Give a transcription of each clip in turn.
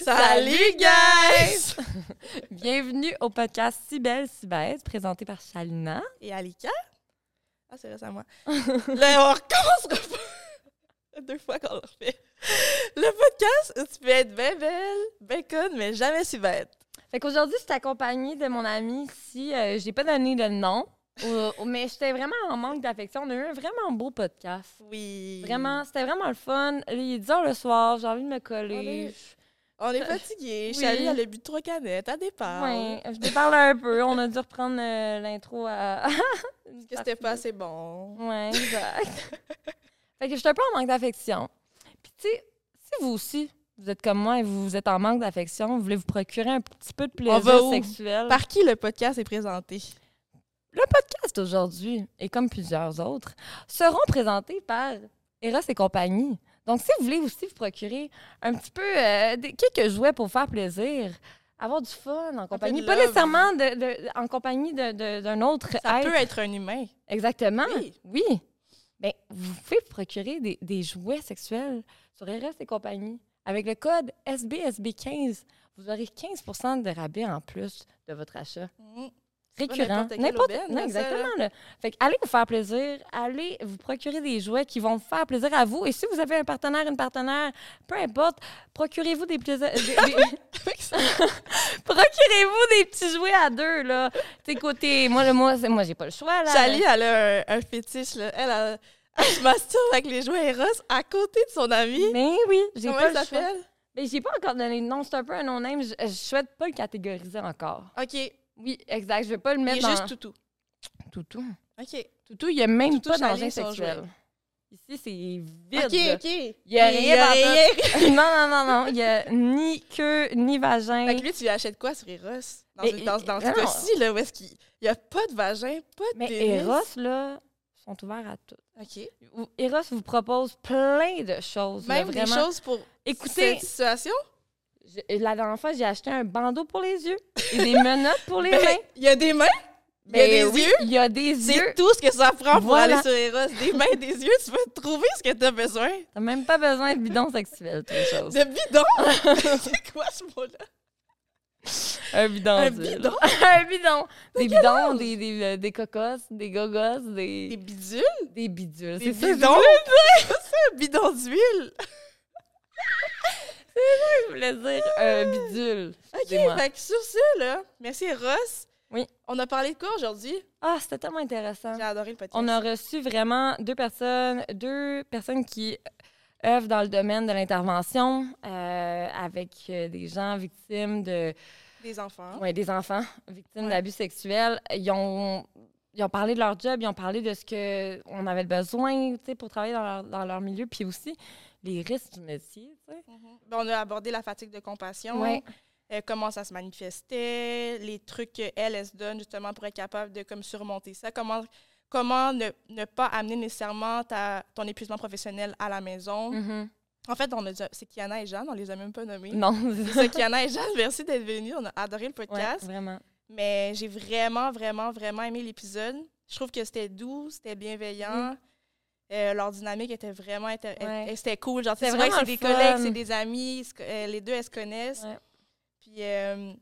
Salut, guys! Bienvenue au podcast Si belle, si bête, présenté par Chalina. Et Alika? Ah, c'est récemment. Là, on recommence deux fois qu'on le refait. Le podcast, tu peux être bien belle, bien conne, mais jamais si bête. Fait qu'aujourd'hui, je suis accompagnée de mon ami ici. Euh, j'ai pas donné le nom, mais j'étais vraiment en manque d'affection. On a eu un vraiment beau podcast. Oui. Vraiment, c'était vraiment le fun. Il est 10 heures le soir, j'ai envie de me coller. On est fatigué. Oui. Charlie, elle a bu trois canettes à départ. Oui, je déparle un peu. On a dû reprendre euh, l'intro à. Parce que c'était pas assez bon. Oui, exact. fait que je suis un peu en manque d'affection. Puis, tu sais, si vous aussi, vous êtes comme moi et vous êtes en manque d'affection, vous voulez vous procurer un petit peu de plaisir sexuel. Par qui le podcast est présenté? Le podcast aujourd'hui, et comme plusieurs autres, seront présentés par Eros et compagnie. Donc, si vous voulez aussi vous procurer un petit peu euh, quelques jouets pour faire plaisir, avoir du fun en compagnie, pas nécessairement de, en compagnie d'un autre Ça peut être un humain. Exactement. Oui. oui. Bien, vous pouvez vous procurer des, des jouets sexuels sur Eros et compagnie. Avec le code SBSB15, vous aurez 15% de rabais en plus de votre achat. Mmh récurrent. N'importe exactement. Fait que allez vous faire plaisir, allez vous procurer des jouets qui vont vous faire plaisir à vous. Et si vous avez un partenaire, une partenaire, peu importe, procurez-vous des plaisirs. procurez-vous des petits jouets à deux, là. Côté. Moi, le, moi, moi j'ai pas le choix, là. Sally, elle a un, fétiche, là. Elle, a, elle se masturbe avec les jouets Eros à côté de son ami. Mais oui, j'ai pas le choix. Mais j'ai pas encore donné de nom. C'est un peu un nom-name. Je, je souhaite pas le catégoriser encore. OK. Oui, exact. Je vais pas le mettre dans... Il est juste toutou. Toutou. OK. Toutou, il n'y a même toutou pas d'engin sexuel. Ici, c'est vide. OK, OK. Il n'y a, rien. non, non, non, non. Il n'y a ni queue, ni vagin. Fait que lui, tu lui achètes quoi sur Eros? Dans, dans, dans ce cas-ci, là, où est-ce qu'il n'y a pas de vagin, pas de Mais Eros, là, sont ouverts à tout. OK. Eros vous propose plein de choses. Même là, des choses pour Écoutez, cette situation? La dernière fois, j'ai acheté un bandeau pour les yeux et des menottes pour les ben, mains. Il y a des mains? Il y a ben des yeux? Il y a des yeux. C'est tout ce que ça prend pour aller sur Eros. Des mains, des yeux, tu peux trouver ce que tu as besoin. T'as même pas besoin de bidon sexuel, toutes choses. De bidon? C'est quoi ce mot-là? Un bidon. Un bidon? un bidon. Des bidons, des, des, euh, des, cocos, des gogos, des. Des bidules? Des bidules. C'est. Bidons? C'est un bidon d'huile. Je voulais dire, un bidule. OK, fait que sur ça, là, merci Ross. Oui. On a parlé de quoi aujourd'hui? Ah, c'était tellement intéressant. J'ai adoré le podcast. On a reçu vraiment deux personnes, deux personnes qui œuvrent dans le domaine de l'intervention euh, avec euh, des gens victimes de... Des enfants. Oui, des enfants victimes d'abus sexuels. Ils ont, ils ont parlé de leur job, ils ont parlé de ce qu'on avait besoin pour travailler dans leur, dans leur milieu, puis aussi les risques du métier. Mhm. Ben, on a abordé la fatigue de compassion. Euh, comment ça se manifestait, les trucs qu'elle, elle se donne justement pour être capable de comme, surmonter ça, comment, comment ne, ne pas amener nécessairement ta, ton épuisement professionnel à la maison. Mhm. En fait, on a c'est Kiana et Jeanne, on les a même pas nommés. Non. c'est Kiana et Jeanne, merci d'être venus, on a adoré le podcast. vraiment. Mais j'ai vraiment, vraiment, vraiment aimé l'épisode. Je trouve que c'était doux, c'était bienveillant. Mm. Euh, leur dynamique était vraiment c'était cool. Genre c'est vrai que c'est des collègues c'est des amis euh, les deux elles se connaissent. Puis euh,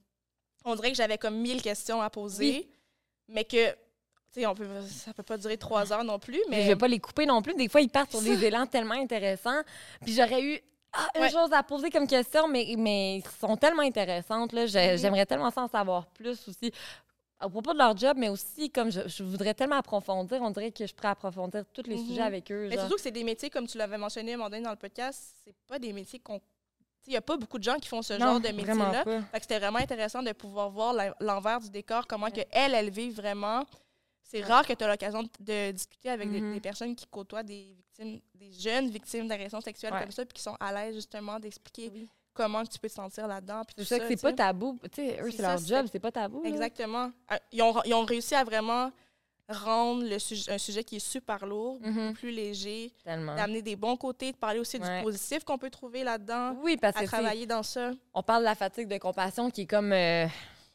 on dirait que j'avais comme mille questions à poser mais que tu sais on peut ça peut pas durer trois heures non plus mais je vais pas les couper non plus. Des fois ils partent sur des élans tellement intéressants. Puis j'aurais eu ah, une chose à poser comme question, mais, mais sont tellement intéressantes. Là. Mm-hmm. J'aimerais tellement en savoir plus aussi à propos de leur job, mais aussi comme je, voudrais tellement approfondir, on dirait que je pourrais approfondir tous les sujets mhm. avec eux. Mais surtout que c'est des métiers, comme tu l'avais mentionné à un moment donné dans le podcast, c'est pas des métiers qu'on. Il n'y a pas beaucoup de gens qui font ce genre de métier-là. C'était vraiment intéressant de pouvoir voir l'envers du décor, comment que elle, elle vit vraiment. C'est rare que tu aies l'occasion de discuter avec des, mhm. personnes qui côtoient des victimes, des jeunes victimes d'agressions sexuelles comme ça, puis qui sont à l'aise justement d'expliquer comment tu peux te sentir là-dedans. C'est ça que c'est pas tabou. Tu sais, eux, c'est leur job, c'est pas tabou. Exactement. Ah, ils ont, ils ont, réussi à vraiment rendre le sujet, un sujet qui est super lourd, mm-hmm. plus léger, d'amener des bons côtés, de parler aussi du positif qu'on peut trouver là-dedans. Oui, parce que travailler dans ça. On parle de la fatigue de compassion qui est comme euh,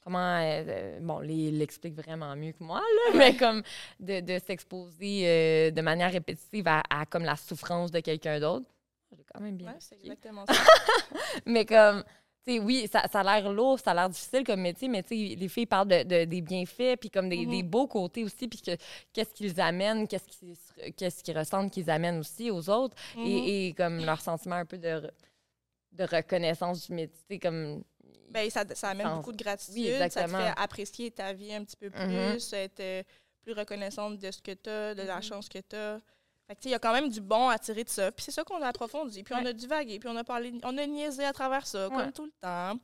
comment euh, euh, bon, il l'explique vraiment mieux que moi là, mais comme de, de s'exposer de manière répétitive à, à, comme la souffrance de quelqu'un d'autre. J'ai quand même bien. c'est exactement ça. mais comme, tu oui, ça, ça a l'air lourd, ça a l'air difficile comme métier, mais les filles parlent de, des bienfaits, puis comme des, des, mm-hmm. beaux côtés aussi, puis qu'est-ce qu'ils amènent, qu'est-ce qu'ils qu'est-ce qu'ils ressentent qu'ils amènent aussi aux autres, et, mm-hmm. et, comme leur sentiment un peu de, de reconnaissance du métier, comme ben, ça, ça amène beaucoup de gratitude. ça te fait apprécier ta vie un petit peu mm-hmm. plus, être euh, plus reconnaissante de ce que tu as, de la mm-hmm. chance que tu as. il y a quand même du bon à tirer de ça. Puis c'est ça qu'on a approfondi. Puis on a divagué, puis on a parlé, on a niaisé à travers ça, comme tout le temps.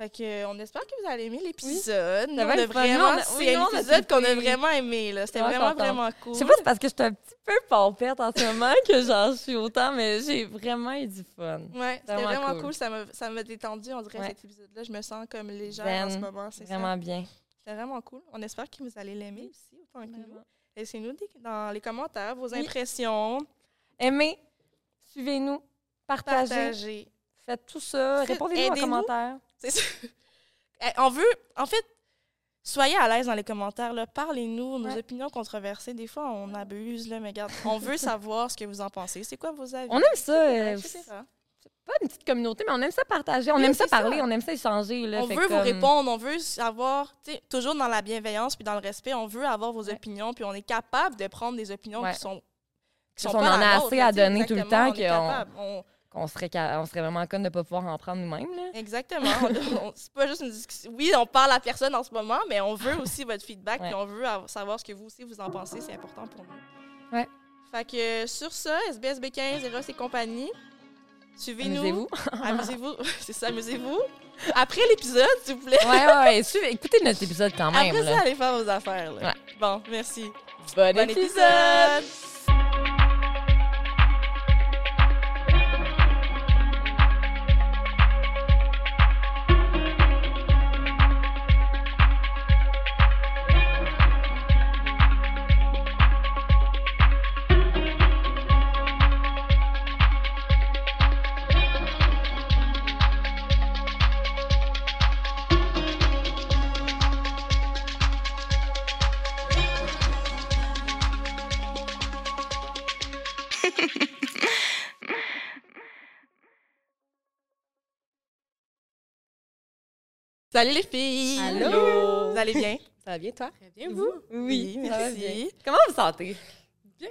Fait que, on espère que vous allez aimer l'épisode. Oui. vraiment, c'est un épisode qu'on a vraiment aimé. C'était vraiment, vraiment cool. Je sais pas, c'est parce que je suis un petit peu pompette en ce moment que j'en suis autant, mais j'ai vraiment eu du fun. Ouais, c'était vraiment, cool. Ça m'a détendu, on dirait, cet épisode-là. Je me sens comme légère en ce moment. Vraiment bien. C'était vraiment cool. On espère que vous allez l'aimer aussi, autant que nous. Laissez-nous dans les commentaires vos impressions. Aimez, suivez-nous, partagez. Faites tout ça. Répondez-nous en commentaire. Eh, on veut, en fait, soyez à l'aise dans les commentaires. Parlez-nous, nos opinions controversées. Des fois, on abuse, là, mais regarde, on veut savoir ce que vous en pensez. C'est quoi vos avis? On aime ça. Euh, c'est pas une petite communauté, mais on aime ça partager, on aime ça parler, on aime ça échanger. Là, on veut vous répondre, on veut savoir, toujours dans la bienveillance puis dans le respect, on veut avoir vos opinions, puis on est capable de prendre des opinions qui sont. Qui sont on en a assez à donner tout le temps. qu'on qu'on serait, on serait vraiment con de ne pas pouvoir en prendre nous-mêmes. Exactement. c'est pas juste une discussion. Oui, on parle à personne en ce moment, mais on veut aussi votre feedback et on veut savoir ce que vous aussi vous en pensez. C'est important pour nous. Ouais. Fait que sur ça, SBSB15, Eros et compagnie, suivez-nous. Amusez-vous. amusez-vous. c'est ça, amusez-vous. Après l'épisode, s'il vous plaît. Ouais, ouais, Suivez, écoutez notre épisode quand même. Après ça, allez faire vos affaires. Là. Bon, merci. Bon, épisode. Salut les filles! Allô! Vous allez bien? Ça va bien, toi? Très bien, vous? Oui, merci. Comment vous sentez? Bien.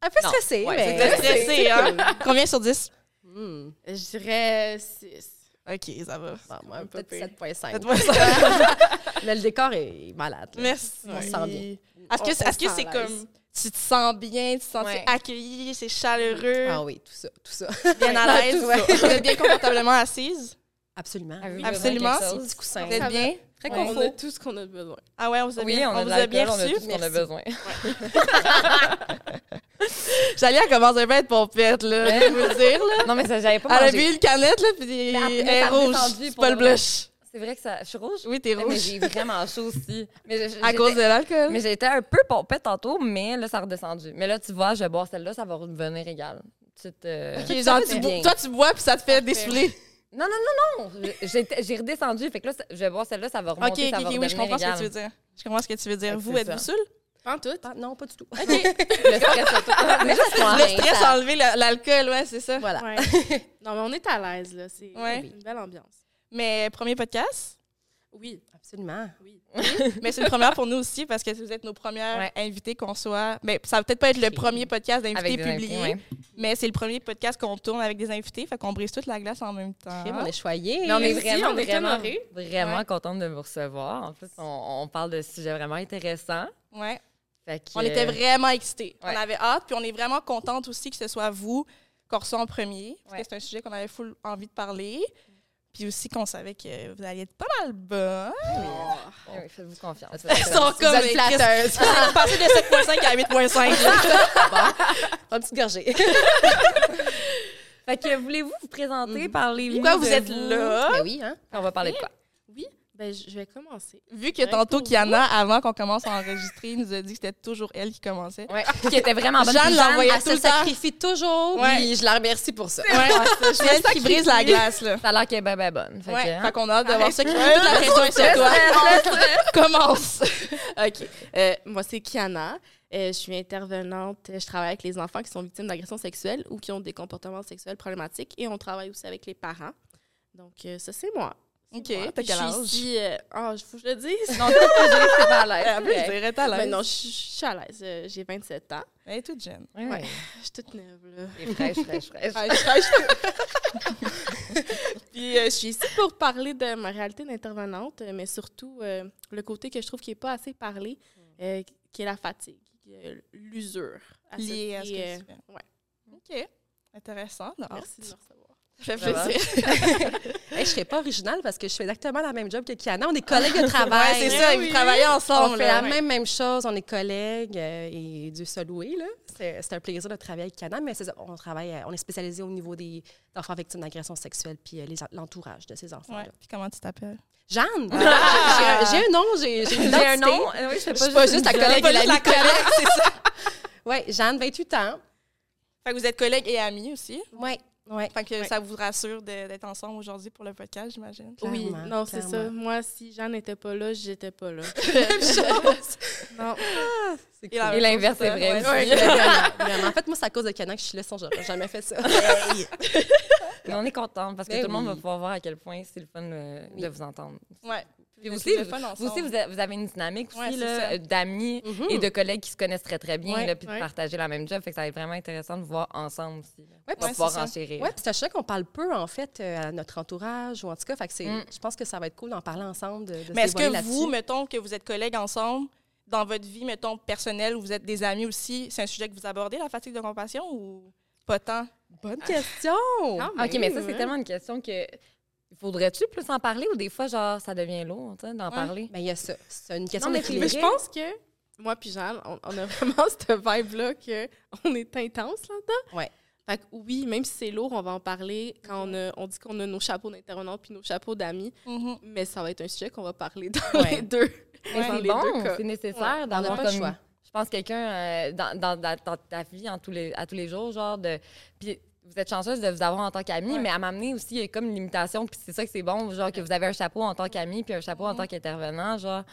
Un peu stressé, mais... C'est stressé, hein? Combien sur 10? Hmm. Je dirais 6. OK, ça va. moi, peut-être 7.5. mais le décor est malade. Merci. On se sent bien. Est-ce que c'est -ce c'est comme tu te sens bien, tu te sens accueilli, c'est chaleureux? Ah oui, tout ça, tout ça. Bien à l'aise. Vous êtes bien confortablement assise? Absolument. Ah Absolument. Vous êtes bien? Très confort. On a tout ce qu'on a besoin. Ah ouais, on vous a bien, on, vous a bien reçu. On a tout ce qu'on a besoin. J'allais à commencer à être pompette, là, je vous dire. Là. Non, mais ça, j'avais pas Elle a bu une canette, là, puis elle est rouge. C'est pas le blush. C'est vrai que ça. Je suis rouge? Oui, t'es rouge. Mais j'ai vraiment chaud aussi. Mais à cause de l'alcool? Mais j'ai été un peu pompette tantôt, mais là, ça a redescendu. Mais là, tu vois, je vais boire celle-là, ça va revenir égal. Euh... OK, genre, tu toi, tu bois, puis ça te fait dessouler. Non, non, non, non. J'ai redescendu. Fait que là, je vais voir celle-là, ça va remonter. OK, OK, oui, je comprends ce que tu veux dire. Je comprends ce que tu veux dire. Vous, êtes-vous seul? Pas en tout? non, pas du tout. OK. le stress, le stress enlever l'alcool, ouais, c'est ça. Voilà. non, mais on est à l'aise, là. C'est une belle ambiance. Mais premier podcast? Oui, absolument. Oui. mais c'est une première pour nous aussi parce que vous êtes nos premières invités qu'on soit. Mais ça va peut-être pas être le premier podcast d'invités publié, mais c'est le premier podcast qu'on tourne avec des invités. Fait qu'on brise toute la glace en même temps. on est choyés. Mais on est vraiment, vraiment, vraiment contente de vous recevoir. En plus, on, parle de sujets vraiment intéressants. Ouais. on était vraiment excités. On avait hâte, puis on est vraiment contente aussi que ce soit vous qu'on reçoit en premier. Parce que c'est un sujet qu'on avait full envie de parler. Puis aussi qu'on savait que vous alliez être pas mal bonne. Oh. Oui, faites-vous confiance. Elles sont comme les flatteuses. Passer de 7.5 à 8.5. bon, une petite gorgée. fait que voulez-vous vous présenter, mm. parler Pourquoi vous êtes là? Ben oui, hein? On va parler de quoi? Ben, je vais commencer. Vu que tantôt Kiana, avant qu'on commence à enregistrer, nous a dit que c'était toujours elle qui commençait. Ouais. qui était vraiment bonne. Jeanne l'envoyait tout le sacrifie toujours. Oui, je la remercie pour ça. Ouais. c'est elle qui brise la glace. Là. Ça a l'air qu'elle est bien, bien bonne. Fait ouais. Hein? qu'on a hâte de voir ça qui toute la pression sur toi. Commence. OK. Euh, moi, c'est Kiana. Euh, je suis intervenante. Je travaille avec les enfants qui sont victimes d'agressions sexuelles ou qui ont des comportements sexuels problématiques. Et on travaille aussi avec les parents. Donc, euh, ça, c'est moi. OK, t'as quel âge? Ici, euh, oh, faut que je le dise? Non, t'es pas à l'aise. Plus, je dirais à l'aise. Mais non, je suis à l'aise. Euh, j'ai 27 ans. Elle est toute jeune. Ouais. Je suis toute neuve, là. Et fraîche, fraîche, fraîche. fraîche, fraîche. Puis, euh, je suis ici pour parler de ma réalité d'intervenante, mais surtout le côté que je trouve qui n'est pas assez parlé, qui est la fatigue, l'usure. Liée à ce que tu fais. Ouais. OK. Intéressant. Merci de me recevoir. Ça fait plaisir. je ne serais pas originale parce que je fais exactement la même job que Kiana. On est collègues de travail. c'est ça, oui. vous travaillez ensemble. On fait la même, même chose. On est collègues euh, et Dieu se louer. C'est un plaisir de travailler avec Kiana, mais on travaille, euh, on est spécialisé au niveau des enfants victimes d'agression sexuelle puis euh, l'entourage de ces enfants. Ouais. Puis comment tu t'appelles? Jeanne! Ah! J'ai un nom, j'ai un nom. Oui, je fais pas, pas juste ta collègue et la collègue, c'est ça. Oui, Jeanne, 28 ans. Fait que vous êtes collègues et amis aussi? Oui. Ouais, fait que ça vous rassure d'être ensemble aujourd'hui pour le podcast, j'imagine. Oui, non, c'est ça. Moi, si Jean n'était pas là, j'étais pas là. Même chose. non. Ah, Et l'inverse est vrai. vraiment, En fait, moi, c'est à cause de Canan que je suis là, sinon j'aurais jamais fait ça. Mais on est content parce que ben tout le monde va pouvoir voir à quel point c'est le fun de vous entendre. Ouais. Puis vous aussi, vous, aussi vous, avez une dynamique aussi d'amis mhm. et de collègues qui se connaissent très, très bien, puis de partager la même job. Fait que ça va être vraiment intéressant de voir ensemble aussi. Oui, pour pouvoir enchérir. Oui, puis c'est sûr qu'on parle peu, en fait, euh, à notre entourage, ou en tout cas, fait que mm. je pense que ça va être cool d'en parler ensemble. De, Mais est-ce que vous, mettons que vous êtes collègues ensemble, dans votre vie, mettons, personnelle, où vous êtes des amis aussi, c'est un sujet que vous abordez, la fatigue de compassion, ou pas tant? Bonne question! Ah, OK, mais ça, c'est tellement une question que Faudrait-tu plus en parler ou des fois, genre, ça devient lourd d'en parler? Mais ben, il y a ça. C'est une question d'équilibre. Mais je pense que moi puis Jeanne, on, a vraiment cette vibe-là qu'on est intense là-dedans. Ouais. Fait que oui, même si c'est lourd, on va en parler quand on, on dit qu'on a nos chapeaux d'intervenants puis nos chapeaux d'amis. Mm-hmm. Mais ça va être un sujet qu'on va parler dans les deux. c'est bon, c'est nécessaire d'avoir comme... choix. Je pense quelqu'un euh, dans, dans, dans, ta vie en tous les, à tous les jours, genre de... Puis vous êtes chanceuse de vous avoir en tant qu'amie, mais à m'amener aussi, il y a comme une limitation, puis c'est ça que c'est bon, genre que vous avez un chapeau en tant qu'ami, puis un chapeau en tant qu'intervenant, genre.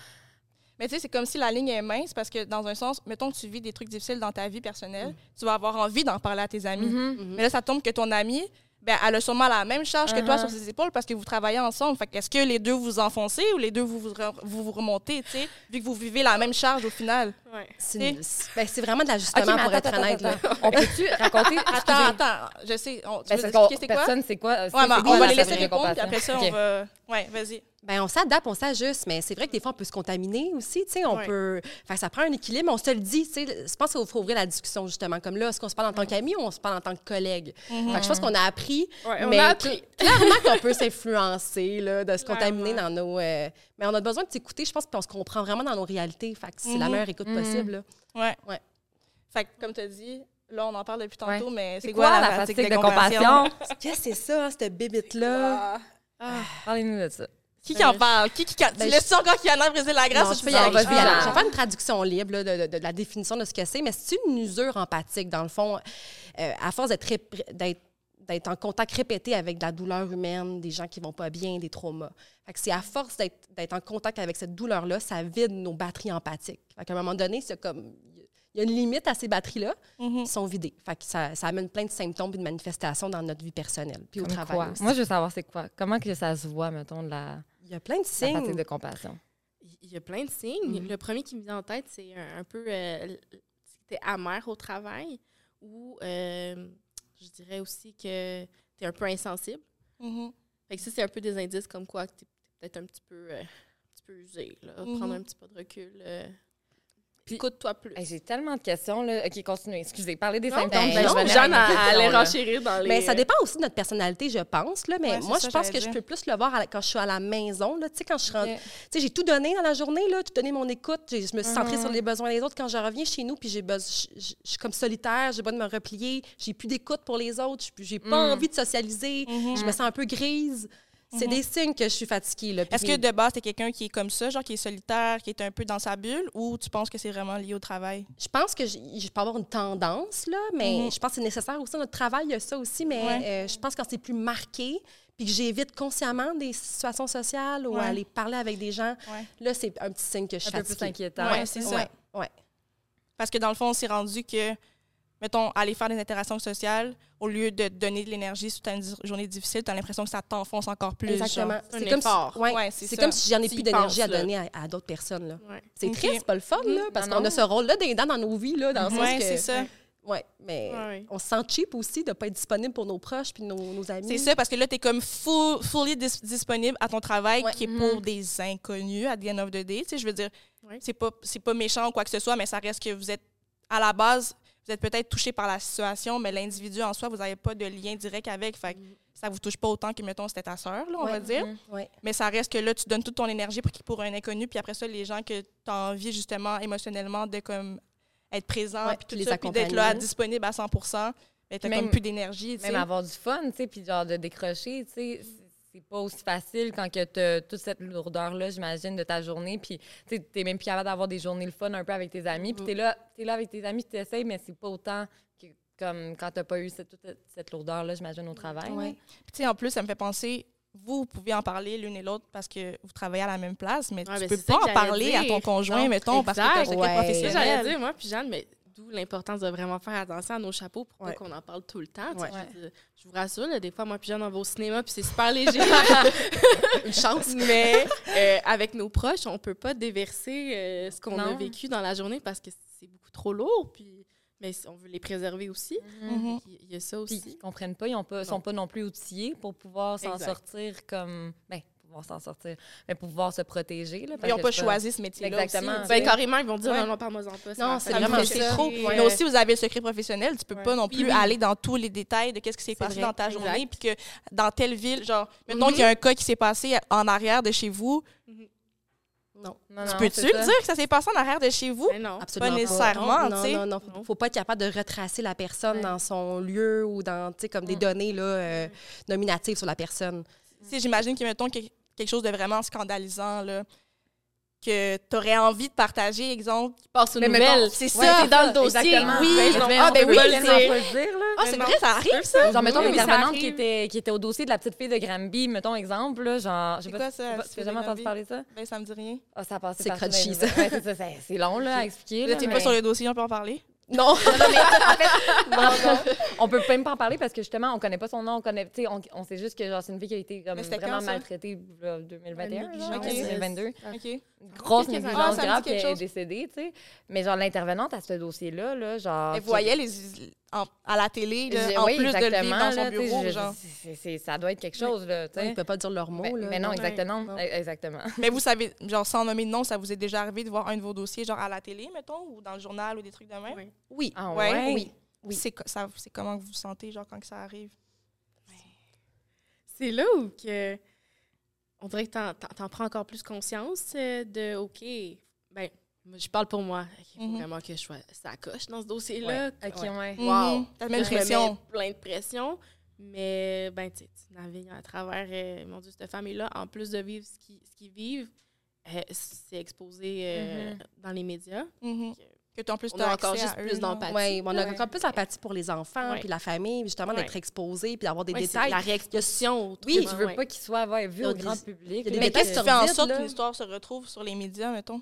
Mais tu sais, c'est comme si la ligne est mince parce que dans un sens, mettons que tu vis des trucs difficiles dans ta vie personnelle, mm. tu vas avoir envie d'en parler à tes amis. Mm-hmm. Mm-hmm. Mais là, ça tombe que ton ami, ben, elle a sûrement la même charge que toi uh-huh. sur ses épaules parce que vous travaillez ensemble. Fait est-ce que les deux vous enfoncez ou les deux vous vous, vous, remontez, tu sais, vu que vous vivez la même charge au final? Ouais. C'est, ben, vraiment de l'ajustement pour être honnête. On peut-tu raconter? attends, attends, je sais. On, tu ben, veux expliquer c'est quoi? Personne, c'est quoi? Ouais, ben, on va les laisser répondre, puis après ça, on va... Ouais, vas-y. Ben, on s'adapte, on s'ajuste, mais c'est vrai que des fois, on peut se contaminer aussi. On peut... Enfin, ça prend un équilibre, on se le dit. Je pense qu'il faut ouvrir la discussion, justement. Comme là, est-ce qu'on se parle en tant qu'ami ou on se parle en tant que collègue? Mm-hmm. je pense qu'on a appris. mais a appris. clairement qu'on peut s'influencer, de se contaminer dans nos. Euh, mais on a besoin de s'écouter, je pense, qu'on se comprend vraiment dans nos réalités. Fait c'est la mm-hmm. meilleure écoute possible. Oui. Ouais. ouais. Fait comme tu as dit, Là, on en parle depuis tantôt, mais c'est quoi, la fatigue, de, compassion? Qu'est-ce que c'est ça, cette bébite-là? Ah. Parlez-nous de ça. Qui qui en parle? Qui, qui, tu ben, encore qui en a brisé la grâce? je, vais je vais faire une traduction libre de, la définition de ce que c'est, mais c'est une usure empathique, dans le fond, euh, à force d'être en contact répété avec de la douleur humaine, des gens qui vont pas bien, des traumas. c'est à force d'être en contact avec cette douleur-là, ça vide nos batteries empathiques. Fait à un moment donné, c'est comme il y a une limite à ces batteries-là mm-hmm. qui sont vidées. Fait que ça, ça, amène plein de symptômes et de manifestations dans notre vie personnelle puis au travail Moi, je veux savoir c'est quoi. Comment que ça se voit, mettons, de la il y a plein de signes. de compassion. Il y a plein de signes. Le premier qui me vient en tête, c'est un, peu euh, tu es amer au travail ou euh, je dirais aussi que tu es un peu insensible. Mm-hmm. Fait que ça, c'est un peu des indices comme quoi tu es peut-être un petit peu, euh, un petit peu usé. Là. Mm-hmm. Prendre un petit peu de recul. Écoute-toi plus. J'ai tellement de questions. Là. OK, continuez. Excusez. Parlez des symptômes. Ben, non, Jeanne allait renchérir dans les... Mais ça dépend aussi de notre personnalité, je pense. Là. Mais moi, je pense que je peux plus le voir quand je suis à la maison. Tu sais, quand je rentre... Tu sais, j'ai tout donné dans la journée, là, tout donné mon écoute. Je me suis centrée sur uh-huh. les besoins des autres. Quand je reviens chez nous, puis j'ai je, suis comme solitaire, j'ai besoin de me replier, j'ai plus d'écoute pour les autres, j'ai pas mm. envie de socialiser, mm-hmm. je me sens un peu grise. C'est des mhm. signes que je suis fatiguée. Est-ce que de base, tu es quelqu'un qui est comme ça, genre qui est solitaire, qui est un peu dans sa bulle, ou tu penses que c'est vraiment lié au travail? Je pense que je, peux avoir une tendance, là, mais mhm. je pense que c'est nécessaire aussi. Notre travail, il y a ça aussi, mais euh, je pense que quand c'est plus marqué, puis que j'évite consciemment des situations sociales ou aller parler avec des gens, là, c'est un petit signe que je suis un peu plus inquiétant. Oui, c'est ça. Ouais. Parce que dans le fond, on s'est rendu que mettons, aller faire des interactions sociales, au lieu de donner de l'énergie sur une journée difficile, tu as l'impression que ça t'enfonce encore plus. Exactement. C'est comme, si, ouais, c'est comme si j'en ai plus d'énergie à donner à, d'autres personnes. Là. C'est triste, c'est pas le fun, là, parce qu'on a ce rôle-là dans, dans nos vies, là, dans le sens que... c'est ça. Oui, mais on se sent cheap aussi de ne pas être disponible pour nos proches puis nos, amis. C'est ça, parce que là, tu es comme full, fully disponible à ton travail qui est pour mm-hmm. des inconnus à the end of the day. Tu sais, je veux dire, c'est pas, pas méchant ou quoi que ce soit, mais ça reste que vous êtes, à la base, vous êtes peut-être touché par la situation, mais l'individu en soi, vous n'avez pas de lien direct avec. Fait que mm. ça vous touche pas autant que, mettons, c'était ta sœur, là, on va dire. Mm-hmm. Mais ça reste que là, tu donnes toute ton énergie pour, pour un inconnu, puis après ça, les gens que tu as envie, justement, émotionnellement, de comme être présent, puis tout ça, puis d'être là, disponible à 100% mais t'as comme plus d'énergie, Même avoir du fun, tu sais, puis genre de décrocher, tu sais c'est pas aussi facile quand tu as toute cette lourdeur-là, j'imagine, de ta journée. Puis, tu es même plus capable d'avoir des journées le fun un peu avec tes amis. Puis, tu es là, es là avec tes amis, tu essaies, mais c'est pas autant que comme quand tu pas eu cette, toute cette lourdeur-là, j'imagine, au travail. Oui. Puis, tu sais, en plus, ça me fait penser, vous, vous pouvez en parler l'une et l'autre parce que vous travaillez à la même place, mais tu ben, peux pas en parler à ton conjoint, mettons, parce que un professionnel. J'allais dire, moi, puis Jeanne, mais d'où l'importance de vraiment faire attention à nos chapeaux pour pas qu'on en parle tout le temps. Je, vous rassure, des fois, moi, puis Jeanne, on va au cinéma, puis c'est super léger. Une chance. Mais euh, avec nos proches, on peut pas déverser euh, ce qu'on a vécu dans la journée parce que c'est beaucoup trop lourd. Puis mais on veut les préserver aussi. Mm-hmm. Il y a ça aussi. Puis, ils comprennent pas, ils ne sont pas non plus outillés pour pouvoir s'en sortir comme. Ben, pouvoir s'en sortir, mais pour pouvoir se protéger. Là, ils n'ont pas choisi ce métier-là. Exactement. Ben, carrément, ils vont dire non, non, parle-moi en pas. Non, c'est vraiment trop. Mais aussi, vous avez le secret professionnel. Tu peux pas non plus aller dans tous les détails de qu'est-ce qui s'est passé dans ta journée. Puis que dans telle ville, genre, mettons qu'il y a un cas qui s'est passé en arrière de chez vous. Mm-hmm. Non. tu peux-tu dire que ça s'est passé en arrière de chez vous? non, absolument pas nécessairement. Non, non, non, Faut, faut pas être capable de retracer la personne dans son lieu ou dans, comme des mm. données là, euh, nominatives sur la personne. J'imagine que, mettons, quelque chose de vraiment scandalisant, là, que tu aurais envie de partager, exemple. Qui passe une nouvelle. C'est ça. c'est dans le dossier. Oui. ah, ben oui, c'est... Ah, c'est vrai, ça arrive, ça. Genre, mettons, l'intervenante qui était, qui était au dossier de la petite fille de Granby, mettons, exemple, là, genre... C'est quoi ça? Tu n'as jamais entendu parler de ça? Ben, ça me dit rien. Ah, ça passe. C'est crunchy, ça. C'est long, là, à expliquer. Là, t'es pas sur le dossier, on peut en parler? Non. non, mais en fait, on peut même pas en parler parce que justement, on connaît pas son nom. On, connaît, on, on sait juste que c'est une fille qui a été comme, vraiment maltraitée en 2021, genre, 2022. OK. Grosse négligence ah, grave qui est décédée, tu sais. Mais genre, l'intervenante à ce dossier-là, là, genre. Elle voyait les, à la télé, là, en plus de le vivre dans son bureau, je, genre. ça doit être quelque chose, là, tu sais. Ils ne peuvent pas dire leurs mots, mais, là. Mais non, exactement. Exactement. mais vous savez, genre, sans nommer de nom, ça vous est déjà arrivé de voir un de vos dossiers, genre, à la télé, mettons, ou dans le journal, ou des trucs de même? Oui. Oui. Ah, ouais? Oui. oui. C'est comment vous vous sentez, genre, quand ça arrive? C'est là où que on dirait que tu en, prends encore plus conscience euh, de OK, ben je parle pour moi. Il faut mhm. vraiment que je sois ça coche dans ce dossier-là. OK, ouais. Wow. Mhm. T'as même pression. plein de pression. Mais ben, tu navigues à travers, euh, mon Dieu, cette famille-là, en plus de vivre ce qu'ils vivent, euh, c'est exposé mhm. dans les médias. Que tu en plus, on a encore juste plus d'empathie. Oui, on a encore plus d'empathie pour les enfants, puis la famille, justement, d'être exposé, puis d'avoir des détails. La réaction. Oui, tu veux pas qu'il soit vu au grand public. Mais qu'est-ce qui fait en sorte qu'une histoire se retrouve sur les médias, mettons?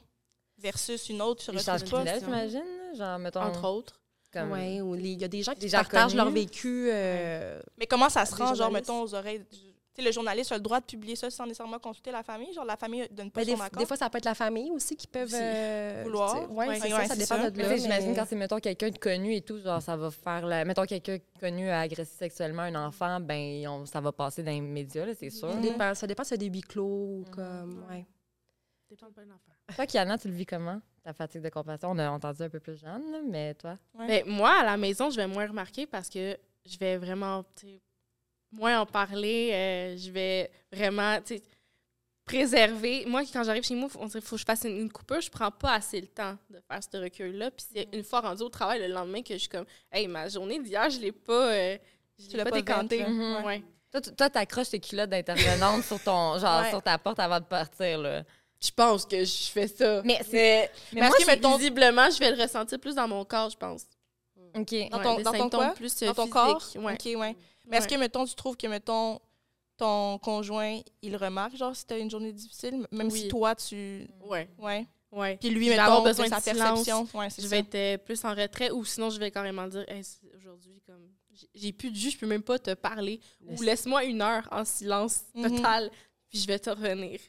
Versus une autre sur le pas. j'imagine, genre, mettons... Entre autres. Oui, ou il y a des gens qui partagent leur vécu. Euh, mais comment ça se rend, genre, mettons, aux oreilles... Tu sais, le journaliste a le droit de publier ça sans nécessairement consulter la famille? Genre, la famille donne pas ben, son accord? Des fois, ça peut être la famille aussi qui peuvent... Euh, Vouloir. Oui, c'est ça, ça dépend de là. J'imagine quand c'est, mettons, quelqu'un de connu et tout, genre, ça va faire... La... Mettons, quelqu'un connu à agresser sexuellement un enfant, ben ça va passer dans les médias, c'est sûr. Ça dépend, ça dépend c'est des huis clos ou comme... Ouais. Pas l'enfant. Toi, Kiana, tu le vis comment? Ta fatigue de compassion, on a entendu un peu plus jeune, mais toi? Ben, moi, à la maison, je vais moins remarquer parce que je vais vraiment moins en parler. Euh, je vais vraiment préserver. Moi, quand j'arrive chez moi, il faut que je fasse une, coupure. Je prends pas assez le temps de faire ce recul-là. Puis c'est une fois rendu au travail le lendemain que je suis comme, hey, ma journée d'hier, je l'ai pas, euh, je l'ai pas, décanté. Mhm. ouais. Toi, t'accroches tes culottes d'intervenante sur ton, genre, sur ta porte avant de partir, là. Je pense que je fais ça. Mais, mais, mais moi, que, visiblement, je vais le ressentir plus dans mon corps, je pense. OK. Dans ton, dans ton quoi? Plus dans ton corps? Ouais. OK, ouais. Mais est-ce que, mettons, tu trouves que, mettons, ton conjoint, il remarque, genre, si tu as une journée difficile, même si toi, tu... Ouais. Ouais. Ouais. Puis lui, mettons, avoir besoin de sa perception. Ouais, je vais être euh, plus en retrait ou sinon, je vais carrément dire aujourd'hui, comme j'ai plus de jus, je peux même pas te parler. Ou laisse-moi une heure en silence mhm. total, puis je vais te revenir.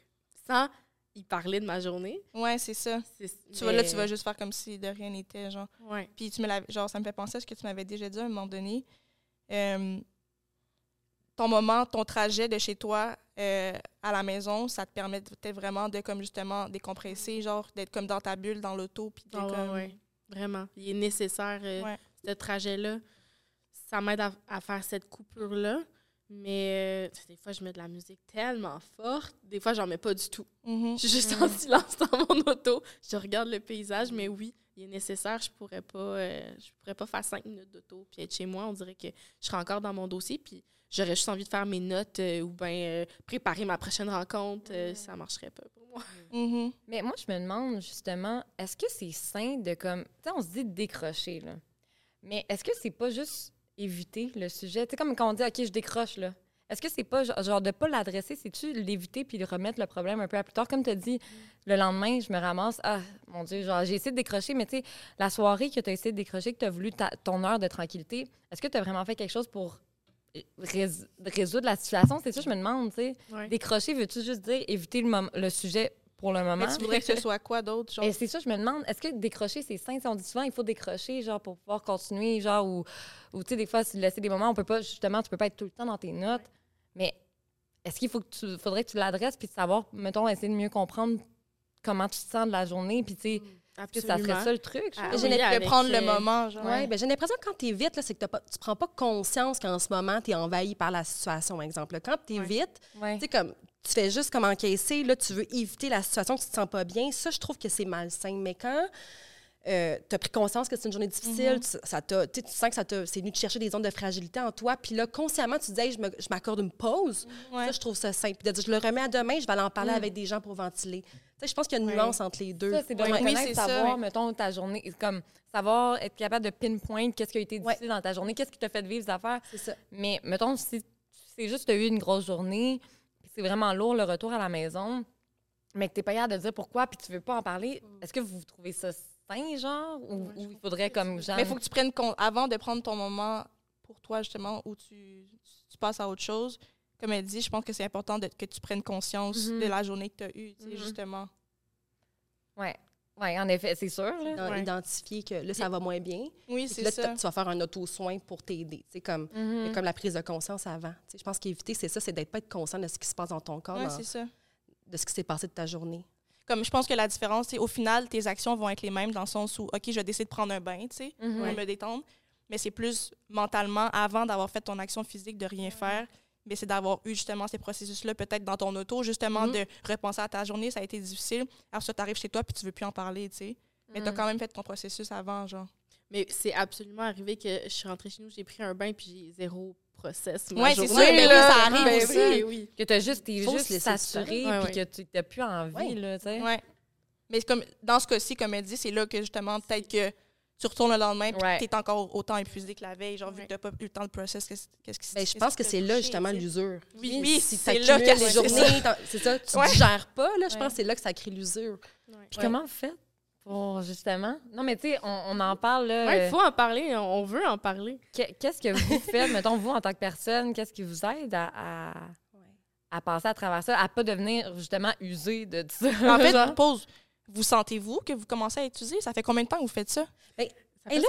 Sans y parler de ma journée. Ouais, c'est ça. Tu vois, là, tu vas juste faire comme si de rien n'était, genre. Ouais. Puis tu me genre, ça me fait penser à ce que tu m'avais déjà dit à un moment donné. Euh, ton moment, ton trajet de chez toi euh, à la maison, ça te permet peut-être vraiment de, comme justement, décompresser, genre, d'être comme dans ta bulle, dans l'auto. Puis ah comme... Vraiment. Il est nécessaire, euh, ce trajet-là. Ça m'aide à, faire cette coupure-là. Mais euh, des fois, je mets de la musique tellement forte. Des fois, j'en mets pas du tout. Mm-hmm. Je suis juste en mm-hmm. silence dans mon auto. Je regarde le paysage, mais oui, il est nécessaire. Je pourrais pas, je pourrais pas faire cinq minutes d'auto puis être chez moi. On dirait que je serais encore dans mon dossier. Puis j'aurais juste envie de faire mes notes euh, ou bien euh, préparer ma prochaine rencontre, euh, ça marcherait pas pour moi. Mm-hmm. Mais moi, je me demande justement, est-ce que c'est sain de comme. Tu sais, on se dit de décrocher, là. Mais est-ce que c'est pas juste éviter le sujet? Tu sais, comme quand on dit, OK, je décroche, là. Est-ce que c'est pas genre de pas l'adresser, c'est-tu l'éviter puis de remettre le problème un peu à plus tard? Comme tu as dit, le lendemain, je me ramasse, ah, mon Dieu, genre, j'ai essayé de décrocher, mais tu sais, la soirée que tu as essayé de décrocher, que tu as voulu ton heure de tranquillité, est-ce que tu as vraiment fait quelque chose pour résoudre la situation? C'est ça, je me demande, tu sais. Décrocher, veux-tu juste dire éviter le, le sujet pour le moment? Mais tu voudrais que ce soit quoi d'autre? C'est ça, je me demande, est-ce que décrocher, c'est sain? on dit souvent, il faut décrocher, genre, pour pouvoir continuer, genre, ou, ou tu sais, des fois, si laisser des moments, on peut pas, justement, tu peux pas être tout le temps dans tes notes. Mais est-ce qu'il faut que tu, faudrait que tu l'adresses, puis savoir, mettons, essayer de mieux comprendre comment tu te sens de la journée, puis tu sais, mm. Est-ce que ça serait ça le truc? Ah, j'ai prendre le moment. Genre. Ouais, ben, j'ai l'impression que quand tu es vite, c'est que pas, tu prends pas conscience qu'en ce moment, tu es envahi par la situation, par exemple. Quand tu es vite, comme, tu fais juste comme encaisser, là, tu veux éviter la situation que tu te sens pas bien. Ça, je trouve que c'est malsain. Mais quand euh, tu as pris conscience que c'est une journée difficile, ça tu sens que ça c'est venu te chercher des zones de fragilité en toi, puis là, consciemment, tu dis, je m'accorde une pause. Ça, je trouve ça simple. Puis de dire, je le remets à demain, je vais aller en parler mm. avec des gens pour ventiler. je pense qu'il y a une nuance entre les deux. Ça, c'est de oui, savoir, mettons, ta journée, comme savoir être capable de pinpoint qu'est-ce qui a été difficile dans ta journée, qu'est-ce qui t'a fait vivre ces affaires. C'est ça. Mais, mettons, si c'est juste que tu as eu une grosse journée, c'est vraiment lourd le retour à la maison, mais que tu n'es pas capable de dire pourquoi, puis tu veux pas en parler, mm. est-ce que vous trouvez ça fin, genre? Ou, il faudrait comme genre. Mais il faut que tu prennes compte, avant de prendre ton moment pour toi, justement, où tu, tu passes à autre chose, comme elle dit, je pense que c'est important que tu prennes conscience mhm. de la journée que tu as eue, tu sais, mhm. justement. Oui. Oui, en effet, c'est sûr. Là. Identifier que là, ça va moins bien. Oui, c'est ça. Tu vas faire un auto-soin pour t'aider. C'est comme, mhm. comme la prise de conscience avant. je pense qu'éviter, c'est ça, c'est d'être pas être conscient de ce qui se passe dans ton corps. Oui, c'est ça. De ce qui s'est passé de ta journée comme je pense que la différence, c'est au final, tes actions vont être les mêmes dans le sens où, OK, je décide de prendre un bain, tu sais, pour me détendre, mais c'est plus mentalement, avant d'avoir fait ton action physique, de rien faire, mais c'est d'avoir eu justement ces processus-là, peut-être dans ton auto, justement, mhm. de repenser à ta journée, ça a été difficile. Alors, ça, tu arrives chez toi, puis tu veux plus en parler, tu sais. Mais tu as mhm. quand même fait ton processus avant, genre. Mais c'est absolument arrivé que je suis rentrée chez nous, j'ai pris un bain, puis j'ai zéro process. Oui, c'est ça. Mais oui, ça arrive ben aussi. Oui. Que tu as juste, es juste saturé puis que tu n'as plus envie. Là, ouais. Mais comme, dans ce cas-ci, comme elle dit, c'est là que justement, peut-être que tu retournes le lendemain et tu es encore autant épuisé que la veille, genre vu que tu n'as pas eu le temps de process, qu'est-ce qui ben, Je pense que c'est là justement l'usure. Oui, oui si c'est là que les journées, c'est ça, tu ne digères pas, là, je pense que c'est là que ça crée l'usure. Puis comment vous faites pour justement? Non, mais tu sais, on, en parle. Oui, il faut en parler. On veut en parler. Qu'est-ce que vous faites, mettons, vous, en tant que personne, qu'est-ce qui vous aide à, à, passer à travers ça, à pas devenir justement usé de ça? En fait, pose. Vous sentez-vous que vous commencez à usé? Ça fait combien de temps que vous faites ça? Bien, et là,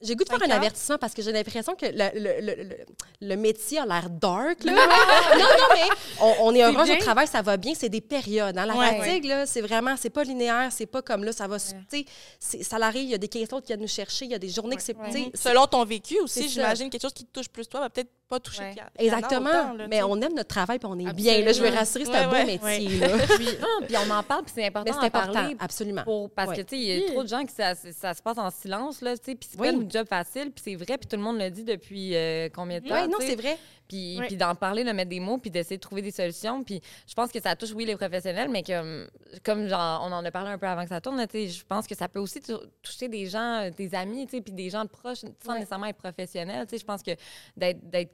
j'ai goût de faire un avertissement parce que j'ai l'impression que le, le, le, le, métier a l'air dark. Là. non, non, mais on, est heureux au travail, ça va bien. C'est des périodes. Hein. La fatigue, là, c'est vraiment, c'est pas linéaire, c'est pas comme là, ça va. Ouais. Ça l'arrive, il y a des questions qui viennent nous chercher, il y a des journées que c'est. Selon ton vécu aussi, j'imagine quelque chose qui te touche plus toi va peut-être pas toucher. Exactement. mais on aime notre travail puis on est bien. Là, je veux rassurer, c'est un beau métier. Là. puis, on en parle, puis c'est important d'en parler. Absolument. parce que, tu sais, il y a trop de gens qui ça, ça se passe en silence, là, tu sais, puis c'est pas un job facile, puis c'est vrai, puis tout le monde le dit depuis euh, combien de temps. Oui, non, c'est vrai. Puis, puis d'en parler, de mettre des mots, puis d'essayer de trouver des solutions. Puis je pense que ça touche, oui, les professionnels, mais que, comme genre, on en a parlé un peu avant que ça tourne, je pense que ça peut aussi toucher des gens, des amis, puis des gens proches, sans nécessairement être professionnels. Je pense que d'être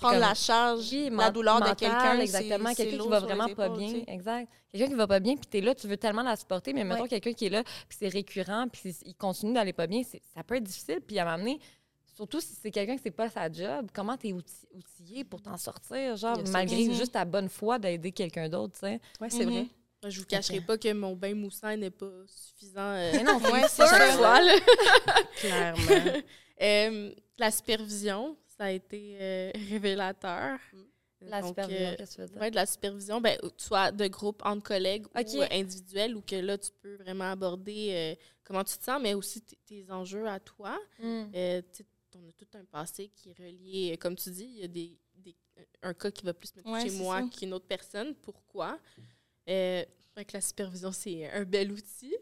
prendre la charge, la douleur de quelqu'un. Exactement. Quelqu'un qui va vraiment pas bien. Exact. Quelqu'un qui va pas bien, puis tu es là, tu veux tellement la supporter, mais mettons quelqu'un qui est là, puis c'est récurrent, puis il continue d'aller pas bien, ça peut être difficile. Puis à m'amener, surtout si c'est quelqu'un qui c'est pas sa job, comment tu es outillé pour t'en sortir, genre, malgré juste ta bonne foi d'aider quelqu'un d'autre, tu sais? Oui, c'est vrai. Je vous cacherai pas que mon bain moussant n'est pas suffisant. Euh, mais non, c'est chaque fois. Clairement. Euh, la supervision, ça a été euh, révélateur. La supervision, qu'est-ce que tu veux dire? de la supervision, ben, soit de groupe entre collègues ou individuel, ou que là, tu peux vraiment aborder comment tu te sens, mais aussi tes enjeux à toi. Mm. on a tout un passé qui est relié, comme tu dis, il y a des, un cas qui va plus me toucher moi qu'une autre personne. Pourquoi? Euh, la supervision, c'est un bel outil.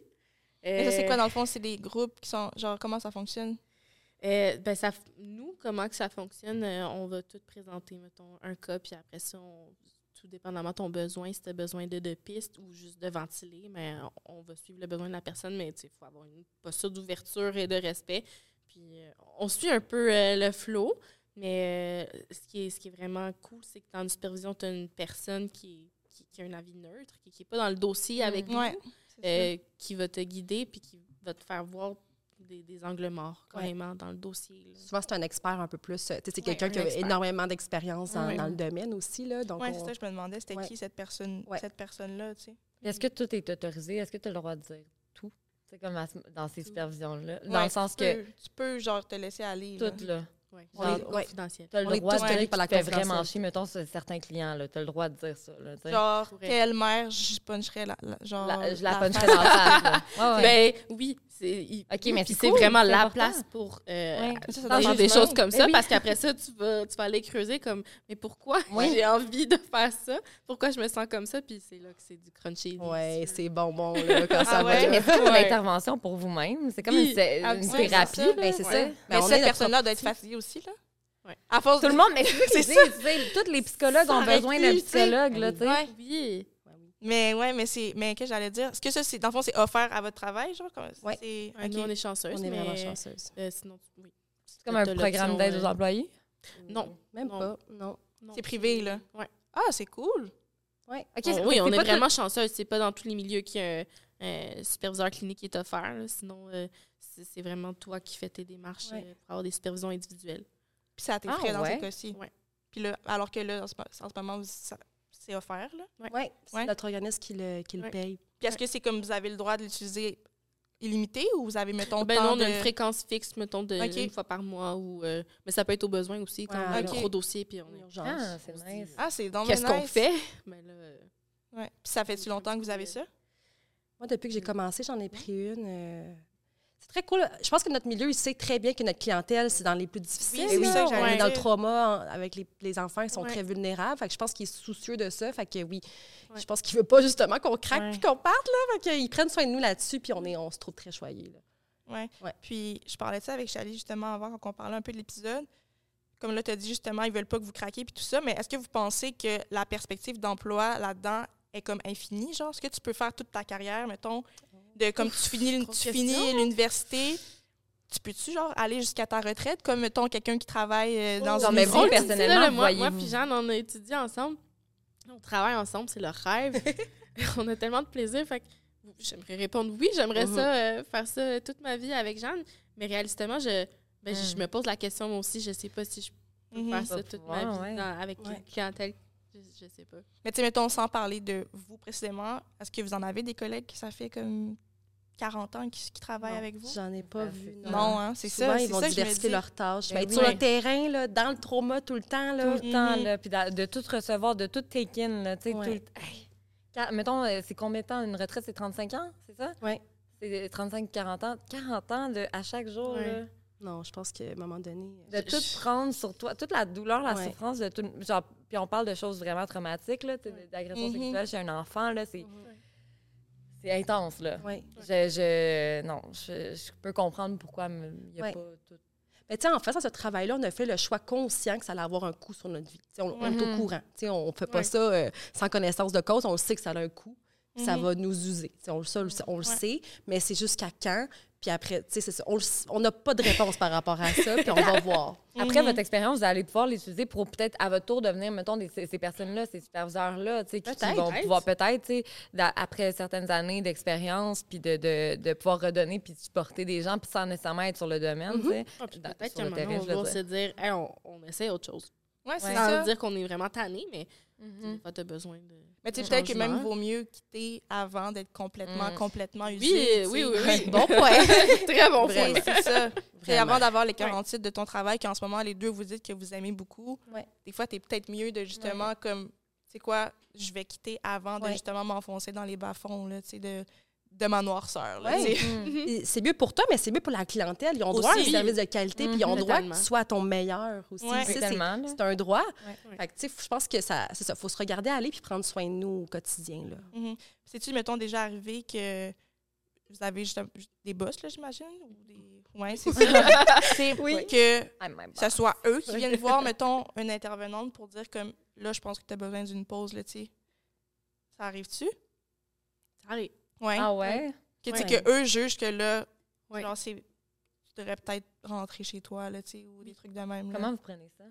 ça, c'est quoi, dans le fond? C'est des groupes qui sont. Genre, comment ça fonctionne? Euh, ben, ça, nous, comment que ça fonctionne, euh, on va tout présenter, mettons, un cas, puis après ça, tout dépendamment de ton besoin, si tu as besoin de deux pistes ou juste de ventiler, mais on va suivre le besoin de la personne, mais il faut avoir une posture d'ouverture et de respect. Puis on suit un peu le flow, mais ce, qui est, ce qui est vraiment cool, c'est que dans une supervision, tu as une personne qui est qui, a un avis neutre, qui n'est pas dans le dossier avec mm. euh, qui va te guider puis qui va te faire voir des, des angles morts carrément dans le dossier. Souvent, c'est un expert un peu plus. Euh, c'est quelqu'un qui a énormément d'expérience dans, le domaine aussi. Là, donc oui, c'est ça, je me demandais, c'était qui cette personne cette personne-là. Tu sais? Est-ce que tout est autorisé? Est-ce que tu as le droit de dire tout? C'est comme dans ces supervisions-là. Dans le sens que. Tu peux, genre, te laisser aller. Tout, là. Oui, confidentiel. Tu as le droit de dire que tu vraiment chier, mettons, certains clients, tu as le droit de dire ça. genre, quelle mère, je puncherais la, genre, je la, puncherais dans la face. ouais, Ben oui, OK, mais c'est vraiment la place pour euh, des choses comme ça, parce qu'après ça, tu vas, tu vas aller creuser comme, mais pourquoi j'ai envie de faire ça? Pourquoi je me sens comme ça? Puis c'est là que c'est du crunchy. Oui, c'est bonbon, là, quand ça ah va. mais c'est une intervention pour vous-même. C'est comme une, thérapie. Ben, c'est ça. Mais cette personne-là doit être fatiguée aussi, là. À force Tout le monde, mais c'est ça. Tous les psychologues ont besoin d'un psychologue, là, tu sais. Oui. Mais ouais, mais c'est mais que j'allais dire, est-ce que ça c'est dans le fond c'est offert à votre travail genre Oui. Okay. Nous on est chanceuses. On est vraiment chanceuses. Euh, sinon oui. C'est comme un programme d'aide aux euh, employés? Non, même pas. Non. C'est privé là. Ouais. Ah, c'est cool. Ouais. oui, on est, vraiment chanceuses, c'est pas dans tous les milieux qu'il y a un superviseur clinique qui est offert, sinon euh, c'est vraiment toi qui fais tes démarches pour avoir des supervisions individuelles. Puis ça a été ah, dans ce cas-ci. Puis là, alors que là, en ce, moment, ça, c'est offert, là? Oui, ouais, c'est notre organisme qui le, qui le paye. Puis est-ce que c'est comme vous avez le droit de l'utiliser illimité ou vous avez, mettons, ben non, on a une fréquence fixe, mettons, de une fois par mois. Ou, euh, mais ça peut être au besoin aussi, quand on a un gros dossier puis on est urgence. Ah, c'est nice. Ah, c'est donc Qu'est-ce qu'on fait? Mais là, euh, ouais. Puis ça fait-tu longtemps que vous avez ça? Moi, depuis que j'ai commencé, j'en ai pris une. Euh, c'est très cool. Je pense que notre milieu, il sait très bien que notre clientèle, c'est dans les plus difficiles. Oui, oui. on est dans le trauma avec les, les enfants qui sont très vulnérables. Fait que je pense qu'il est soucieux de ça. Fait que oui, je pense qu'il veut pas justement qu'on craque puis qu'on parte. Là. Fait qu'ils prennent soin de nous là-dessus puis on, est, on se trouve très choyés. Oui. Ouais. Puis je parlais de ça avec Charlie justement avant quand on parlait un peu de l'épisode. Comme là, tu as dit justement, ils veulent pas que vous craquiez puis tout ça. Mais est-ce que vous pensez que la perspective d'emploi là-dedans est comme infinie? Genre, est-ce que tu peux faire toute ta carrière, mettons, de comme tu finis, tu finis l'université, tu peux-tu genre aller jusqu'à ta retraite? Comme mettons quelqu'un qui travaille euh, dans oh, une mais vous personnellement moi, moi puis Jeanne on a étudié ensemble. On travaille ensemble c'est le rêve. On a tellement de plaisir fait j'aimerais répondre oui j'aimerais uh-huh. ça euh, faire ça toute ma vie avec Jeanne. Mais réalistement je ben, je hmm. me pose la question moi aussi je sais pas si je peux mm-hmm. faire ça toute ma vie avec une clientèle je, sais pas. Mais tu sais mettons sans parler de vous précisément est-ce que vous en avez des collègues qui ça fait comme 40 ans qui, travaillent avec vous? J'en ai pas vu. Non, hein, c'est ça. Ils vont ça diversifier leurs tâches. Ben, être sur le terrain, là, dans le trauma tout le temps. Là. Tout le temps, mm-hmm. là, puis de, tout recevoir, de tout take in. Là, ouais. tout... Mettons, euh, c'est combien de temps? Une retraite, c'est 35 ans, c'est ça? Oui. C'est 35-40 ans. 40 ans de, à chaque jour. Là. Non, je pense qu'à un moment donné. De tout prendre sur toi, toute la douleur, la souffrance, de tout. Genre, puis on parle de choses vraiment traumatiques, là, d'agression mm-hmm. sexuelle chez un enfant, là, c'est. Mm-hmm. C'est intense, là. Oui. Je, je, non, je, peux comprendre pourquoi il n'y a pas tout. Mais tu sais, en faisant ce travail-là, on a fait le choix conscient que ça allait avoir un coût sur notre vie. on, est au mm-hmm. courant. on ne fait pas ça euh, sans connaissance de cause. On sait que ça a un coût. Ça mhm. va nous user. on, on le sait, mais c'est jusqu'à quand. Puis après, tu sais, on n'a pas de réponse par rapport à ça, puis on va voir. Après votre expérience, vous allez pouvoir les utiliser pour peut-être à votre tour devenir, mettons, ces, personnes-là, ces superviseurs-là, tu sais, qui, vont pouvoir peut-être, tu sais, après certaines années d'expérience, puis de, de, de, pouvoir redonner, puis supporter des gens, puis sans nécessairement être sur le domaine, tu sais. Ah, peut-être qu'à un moment, on va se dire, on, on essaie autre chose. Ouais, c'est ça. dire qu'on est vraiment tanné, mais tu as besoin de. Mais tu sais, peut-être que même vaut mieux quitter avant d'être complètement, mm. complètement usé. Oui, oui, oui, bon point. Très bon point. C'est ça. C'est avant d'avoir les 40 de ton travail, qu'en ce moment, les deux vous dites que vous aimez beaucoup. Des fois, tu es peut-être mieux de justement, comme, tu sais quoi, je vais quitter avant de justement m'enfoncer dans les bas-fonds, tu sais, de de ma noirceur. Mm. c'est mieux pour toi, mais c'est mieux pour la clientèle. Ils ont droit à un service de qualité, puis ils ont droit que tu sois ton meilleur aussi. c'est un droit. je pense que ça, c'est ça. faut se regarder aller puis prendre soin de nous au quotidien. là. Mm-hmm. C'est-tu, mettons, déjà arrivé que vous avez juste des boss, là, j'imagine? Ou des... Oui, c'est ça? c'est que ce soit eux qui viennent voir, mettons, une intervenante pour dire comme là, je pense que tu as besoin d'une pause, là, tu Ça arrive-tu? Ça arrive. Ouais. Ah ouais? Que, ouais. que eux jugent que là, genre, c'est, tu devrais peut-être rentrer chez toi, là, tu sais, ou des trucs de même. Comment vous prenez ça?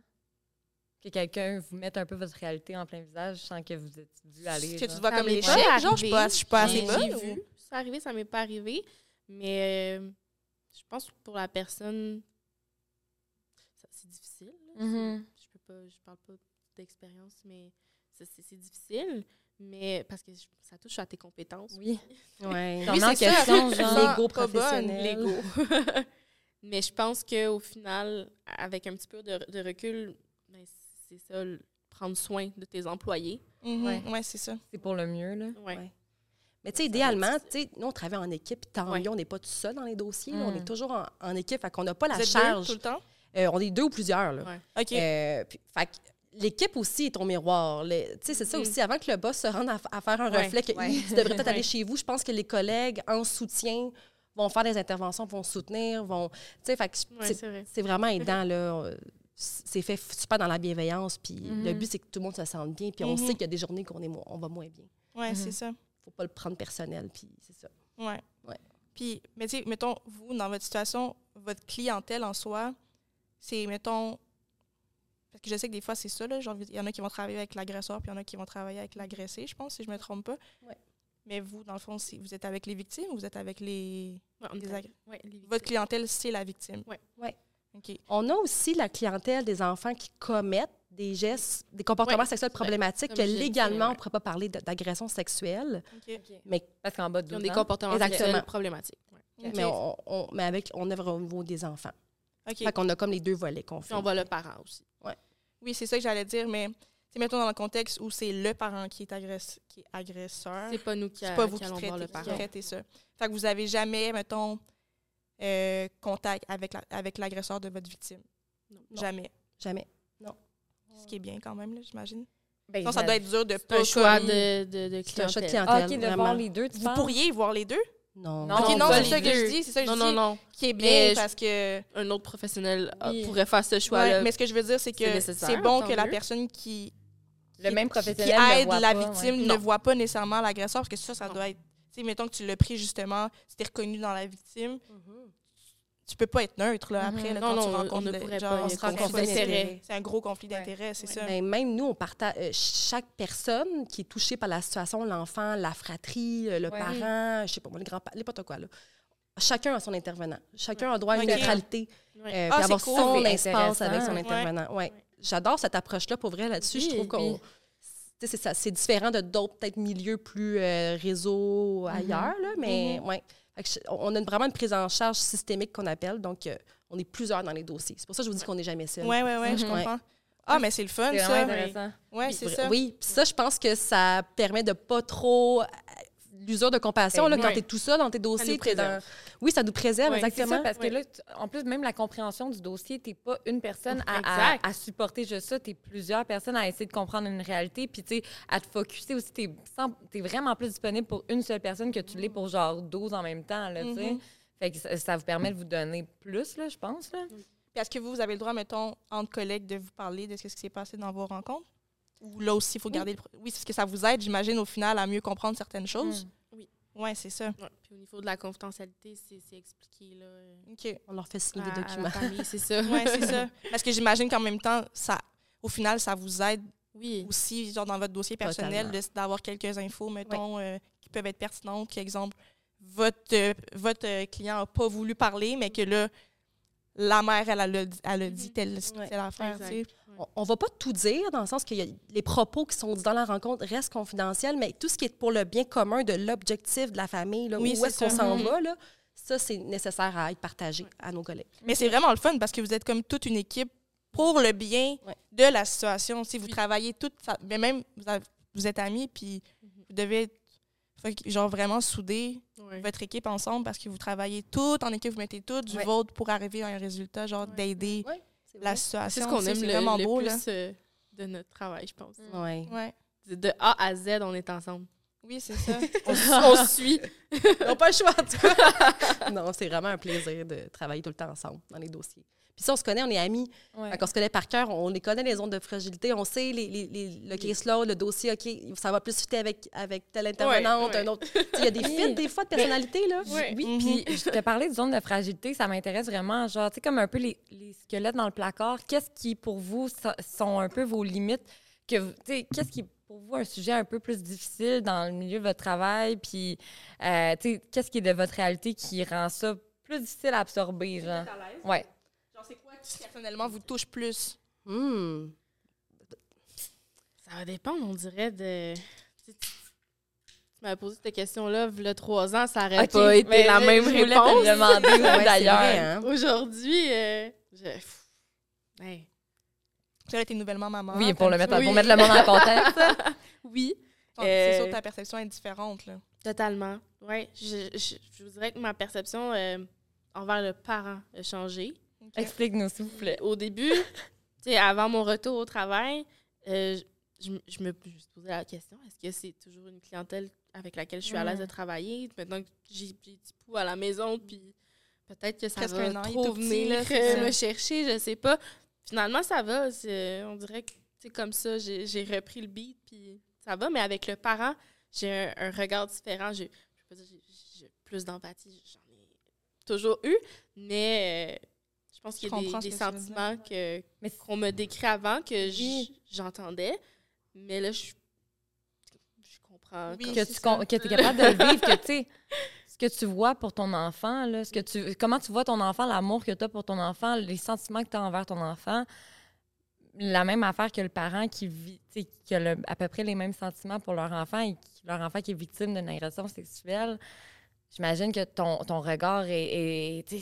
Que quelqu'un vous mette un peu votre réalité en plein visage sans que vous êtes vu aller. Que tu te vois comme l'échec, genre, je suis suis pas assez bonne. Vu. Ça arrivé, ça m'est pas arrivé. Mais euh, je pense que pour la personne, c'est difficile. Mm-hmm. Je peux pas, je parle pas d'expérience, mais c'est difficile mais parce que ça touche à tes compétences. Oui. Ouais. oui, c'est question, genre, l'ego professionnel. L'ego. mais je pense qu'au final, avec un petit peu de, de recul, ben, c'est ça, prendre soin de tes employés. Mm-hmm. Oui, ouais, c'est ça. C'est pour le mieux, là. Ouais. Mais tu sais, idéalement, tu sais, nous, on travaille en équipe, tant mieux, on n'est pas tout seul dans les dossiers, on est mm. toujours en, en équipe, fait qu'on n'a pas la charge. tout le temps? Euh, on est deux ou plusieurs, là. OK. Euh, puis, fait l'équipe aussi est ton miroir. C'est ça mm. aussi. Avant que le boss se rende à, faire un reflet que tu devrais peut-être aller chez vous, je pense que les collègues en soutien vont faire des interventions, vont soutenir, vont. C'est vraiment aidant. là. C'est fait super dans la bienveillance. Puis le mm-hmm. but, c'est que tout le monde se sente bien. Puis on mm-hmm. sait qu'il y a des journées qu'on est on va moins bien. Oui, c'est mm-hmm. ça. faut pas le prendre personnel. Puis c'est ça. Oui. Ouais. Puis, mais tu sais, mettons, vous, dans votre situation, votre clientèle en soi, c'est, mettons, parce que je sais que des fois, c'est ça. il y en a qui vont travailler avec l'agresseur, puis il y en a qui vont travailler avec l'agressé, je pense, si je ne me trompe pas. Mais vous, dans le fond, vous êtes avec les victimes ou vous êtes avec les, Votre clientèle, c'est la victime. Oui. Ouais. On a aussi la clientèle des enfants qui commettent des gestes, des comportements sexuels problématiques que légalement, on ne pourrait pas parler d'agression sexuelle. Mais parce qu'en bas de Ils ont des comportements sexuels problématiques. Mais, on, mais avec, on œuvre au niveau des enfants. Fait qu'on a comme les deux volets qu'on fait. on voit le parent aussi. Oui, c'est ça que j'allais dire, mais mettons dans le contexte où c'est le parent qui est, agresse, qui est agresseur. C'est pas nous qui, pas vous qui, traitez, le parent. traitez ça. Fait que vous avez jamais, mettons, euh, contact avec, avec l'agresseur de votre victime. Non. Jamais. Jamais. Non. Ce qui est bien quand même, j'imagine. Ben, ça doit être dur de pas. Un choix de, de, de clientèle. Ah, OK, de voir les deux. vous pourriez voir les deux? Non. non, non c'est ça que je dis. C'est ça que non, je dis. Non, non, Qui est bien parce que. Un autre professionnel euh, pourrait faire ce choix-là. mais ce que je veux dire, c'est que c'est bon que la personne qui. Le même professionnel. Qui aide la victime ne voit pas nécessairement l'agresseur parce que ça, ça doit être. Tu sais, mettons que tu l'as pris justement, c'était reconnu dans la victime. Mm-hmm tu peux pas être neutre là, après, là, non, quand non, tu rencontres on ne pourrait pas, on se rencontre d'intérêt. C'est un gros conflit d'intérêt, c'est ça. Mais même nous, on partage euh, chaque personne qui est touchée par la situation, l'enfant, la fratrie, euh, le parent, je sais pas moi, les grands-parents, n'importe quoi là. Chacun a son intervenant. Chacun a droit à une neutralité. Euh, ah, avoir son espace avec son intervenant. Ouais. J'adore cette approche-là pour vrai là-dessus. je trouve qu'on c'est différent de d'autres peut-être milieux plus réseaux mm-hmm. ailleurs, là, mais mm-hmm. ouais. On a vraiment une prise en charge systémique qu'on appelle, donc euh, on est plusieurs dans les dossiers. C'est pour ça que je vous dis qu'on n'est jamais seul. Oui, oui, oui, je mhm. comprends. Ah, mais c'est le fun, ça. Oui, c'est ça. Oui, puis ça, je pense que ça permet de pas trop l'usure de compassion, là, quand tu es tout seul dans tes dossiers. Dans... Oui, ça nous préserve, exactement. Ça, parce que là, en plus, même la compréhension du dossier, tu n'es pas une personne à, à, supporter juste ça, tu es plusieurs personnes à essayer de comprendre une réalité, puis tu sais, à te focuser aussi. Tu es, vraiment plus disponible pour une seule personne que tu l'es pour genre 12 en même temps, là, tu sais. Fait que ça, vous permet de vous donner plus, là, je pense, là. Puis est-ce que vous, vous avez le droit, mettons, entre collègues, de vous parler de ce qui s'est passé dans vos rencontres? Ou là aussi, il faut garder le... Oui, c'est ce que ça vous aide, j'imagine, au final, à mieux comprendre certaines choses? Mm. Oui. C'est ça. Puis au niveau de la confidentialité, c'est expliqué. Là, OK. On leur fait signer des documents. c'est ça. oui, c'est ça. Parce que j'imagine qu'en même temps, ça, au final, ça vous aide oui. aussi, genre dans votre dossier personnel, d'avoir quelques infos, mettons, euh, qui peuvent être pertinentes. Par exemple, votre, euh, votre client n'a pas voulu parler, mais que là, la mère, elle, elle, elle a dit telle, telle affaire. On, ne va pas tout dire, dans le sens que les propos qui sont dans la rencontre restent confidentiels, mais tout ce qui est pour le bien commun de l'objectif de la famille, là, où est-ce qu'on s'en mm-hmm. va, là, ça, c'est nécessaire à être partagé à nos collègues. Mais c'est vraiment le fun parce que vous êtes comme toute une équipe pour le bien de la situation. Si vous travaillez toutes, mais même vous, êtes amis, puis mm-hmm. vous devez être genre vraiment souder votre équipe ensemble parce que vous travaillez tout en équipe, vous mettez tout du vôtre pour arriver à un résultat, genre d'aider la situation. C'est ce qu'on aime le, vraiment beau, plus euh, de notre travail, je pense. Ouais. De A à Z, on est ensemble. Oui, c'est ça. on, on suit. on n'a pas le choix, en tout cas. non, c'est vraiment un plaisir de travailler tout le temps ensemble dans les dossiers. Puis si on se connaît, on est amis. Quand on se connaît par cœur, on les connaît, les zones de fragilité. On sait les, les, les, le caseload, le dossier, OK, ça va plus fitter avec, avec telle intervenante, un autre. Il y a des fits, des fois, de personnalité, là. Oui, puis je te parlais de zones de fragilité, ça m'intéresse vraiment. Genre, tu sais, comme un peu les, squelettes dans le placard. Qu'est-ce qui, pour vous, sont un peu vos limites? Que, qu'est-ce qui pour vous un sujet un peu plus difficile dans le milieu de votre travail? Puis, euh, qu'est-ce qui est de votre réalité qui rend ça plus difficile à absorber? Genre? Ouais personnellement vous touche plus? Hmm. Ça va dépendre, on dirait, de. Tu, m'avais posé cette question-là, a trois ans, ça n'aurait pas été la même réponse. d'ailleurs. Hein. Aujourd'hui, euh, je. Tu as été nouvellement maman. Oui, pour, le mettre, pour mettre le monde en contexte. oui. C'est sûr que ta perception est différente. Là. Totalement. Oui. Je, je, vous dirais que ma perception euh, envers le parent a changé. Explique-nous, s'il vous plaît. Au début, avant mon retour au travail, euh, je, je, me posais la question est-ce que c'est toujours une clientèle avec laquelle je suis à l'aise de travailler? Maintenant que j'ai du pou à la maison, puis peut-être que ça va trop venir euh, me chercher, je sais pas. Finalement, ça va. On dirait que c'est comme ça, j'ai repris le beat, puis ça va. Mais avec le parent, j'ai un, regard différent. J'ai plus d'empathie, j'en ai toujours eu, mais. Euh, je pense qu'il y a des, sentiments que, qu'on me décrit avant que j'entendais. Mais là, je, je comprends. que tu es capable de le vivre, que tu sais, ce que tu vois pour ton enfant, là, ce que tu, comment tu vois ton enfant, l'amour que tu as pour ton enfant, les sentiments que tu as envers ton enfant, la même affaire que le parent qui vit, qui a à peu près les mêmes sentiments pour leur enfant et qui, leur enfant qui est victime d'une agression sexuelle j'imagine que ton, ton regard est. tu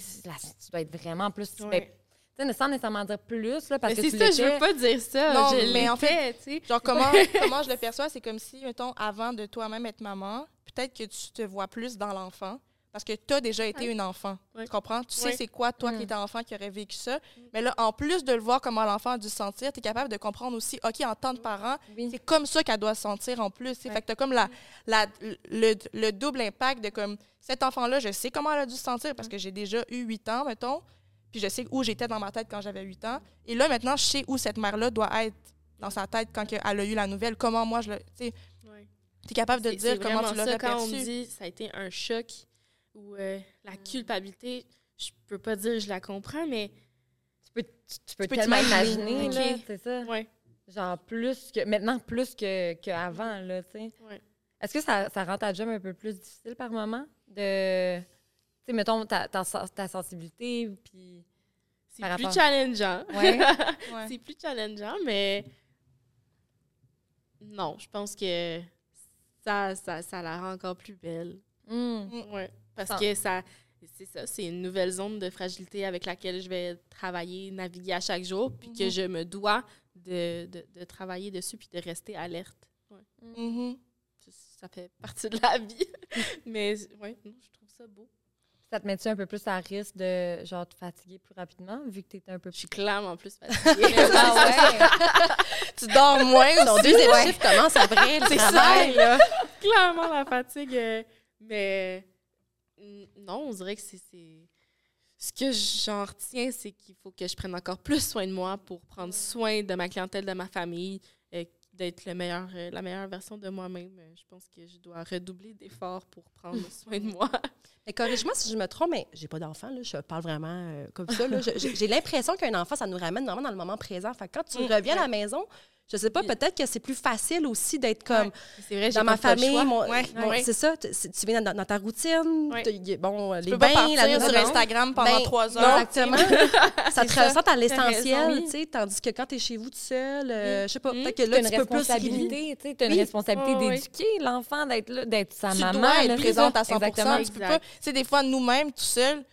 dois être vraiment plus. Ouais. Tu sais, sans nécessairement dire plus, là, parce que c'est ça, je veux pas dire ça. Non, mais en fait, tu sais. Genre, comment, comment je le perçois, c'est comme si, mettons, avant de toi-même être maman, peut-être que tu te vois plus dans l'enfant. Parce que tu as déjà été une enfant. Tu comprends? Tu sais c'est quoi, toi qui mm. étais enfant, qui aurait vécu ça? Mm. Mais là, en plus de le voir comment l'enfant a dû se sentir, tu es capable de comprendre aussi, OK, en tant que parent, c'est comme ça qu'elle doit se sentir en plus. Fait que tu as comme la, la, le, le, double impact de comme, cet enfant-là, je sais comment elle a dû se sentir parce que j'ai déjà eu 8 ans, mettons. Puis je sais où j'étais dans ma tête quand j'avais 8 ans. Et là, maintenant, je sais où cette mère-là doit être dans sa tête quand elle a eu la nouvelle. Comment moi, je le. Tu es capable de dire comment tu l'as Quand on dit ça a été un choc ou euh, la mm. culpabilité, je peux pas dire je la comprends, mais. Tu peux, tu, peux, tellement imaginer, là, c'est ça? Ouais. Genre plus que. Maintenant, plus qu'avant, là, tu sais. Ouais. Est-ce que ça, ça, rend ta job un peu plus difficile par moment? De. Tu sais, mettons, ta, ta, ta sensibilité, puis. C'est plus challengeant. Ouais. c'est plus challengeant, mais. Non, je pense que ça, ça, ça la rend encore plus belle. Mm. Ouais. Parce que ça, c'est ça, c'est une nouvelle zone de fragilité avec laquelle je vais travailler, naviguer à chaque jour, puis que mhm. je me dois de, de, travailler dessus puis de rester alerte. Mhm. ça, fait partie de la vie. Mais ouais, je trouve ça beau. Ça te met-tu un peu plus à risque de genre te fatiguer plus rapidement, vu que tu étais un peu plus. Je suis clairement plus fatiguée. ah tu dors moins. Ton deuxième chiffre commence après le travail. Ça. clairement la fatigue. Euh, mais non, on dirait que c'est. Ce que j'en retiens, c'est qu'il faut que je prenne encore plus soin de moi pour prendre soin de ma clientèle, de ma famille, euh, d'être le meilleur, euh, la meilleure version de moi-même. Euh, je pense que je dois redoubler d'efforts pour prendre soin de moi. Mais corrige-moi si je me trompe, mais j'ai pas d'enfant, je parle vraiment euh, comme ça. J'ai l'impression qu'un enfant, ça nous ramène vraiment dans le moment présent. Fait quand tu reviens à la maison, je sais pas, peut-être que c'est plus facile aussi d'être comme vrai, dans ma famille. c'est ça, tu viens dans, ta routine, bon, les tu bains, pas la sur Instagram pendant ben, trois heures. Exactement. ça te ressemble à l'essentiel, tu sais, tandis que quand tu es chez vous tout seul, euh, je sais pas, peut-être que là, tu peux plus Tu as une responsabilité d'éduquer l'enfant, d'être d'être sa maman. Tu dois être présente à 100 Tu peux pas, tu sais, des fois, nous-mêmes, tout seuls,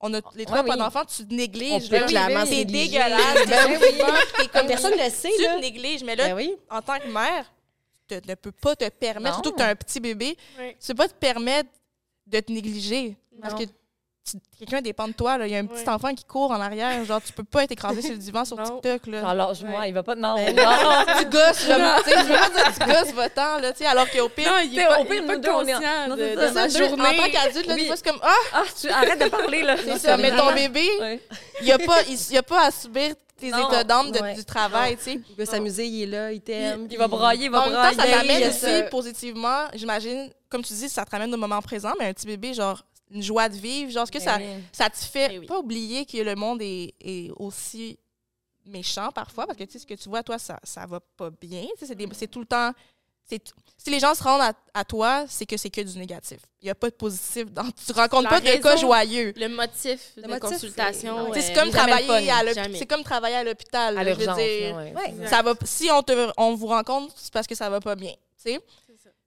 on a les trois pas d'enfants, tu te négliges. clairement, c'est dégueulasse. Ben comme personne ne le sait. Tu te négliges. Mais là, ben en tant que mère, tu ne peux pas te permettre, surtout que tu as un petit bébé, tu ne peux pas te permettre de te négliger. Parce que quelqu'un dépend de toi. Il y a un petit enfant qui court en arrière. Genre, tu peux pas être écrasé sur le divan sur TikTok. Là. Alors, moi il va pas. Non, ben, non, non, tu gosses. Là, tu veux pas dire tu gosses votant. Là, alors qu'au pire, non, il est pas, au pire, nous deux, on est de, de, ma journée. En tant qu'adulte, oui. c'est comme Ah, ah tu arrêtes de parler. là. C'est ça. Mais ton bébé, il n'y a, pas, il, a pas à subir tes états d'âme du travail, tu sais. Il veut s'amuser, il est là, il t'aime. Il, va brailler, il va brailler. En même temps, ça t'amène aussi positivement, j'imagine, comme tu dis, ça te ramène au moment présent, mais un petit bébé, genre, une joie de vivre. Genre, est-ce que ça, ça te fait pas oublier que le monde est, est, aussi méchant parfois? Parce que, tu sais, ce que tu vois, toi, ça, ça va pas bien. C'est tout le temps... Si les gens se rendent à, toi, c'est que c'est que du négatif. Il n'y a pas de positif. Dans, tu rencontres pas de cas joyeux. Le motif le de consultation. C'est comme, travailler à c'est comme travailler à l'hôpital. ça va, si on, te, on vous rencontre, c'est parce que ça va pas bien.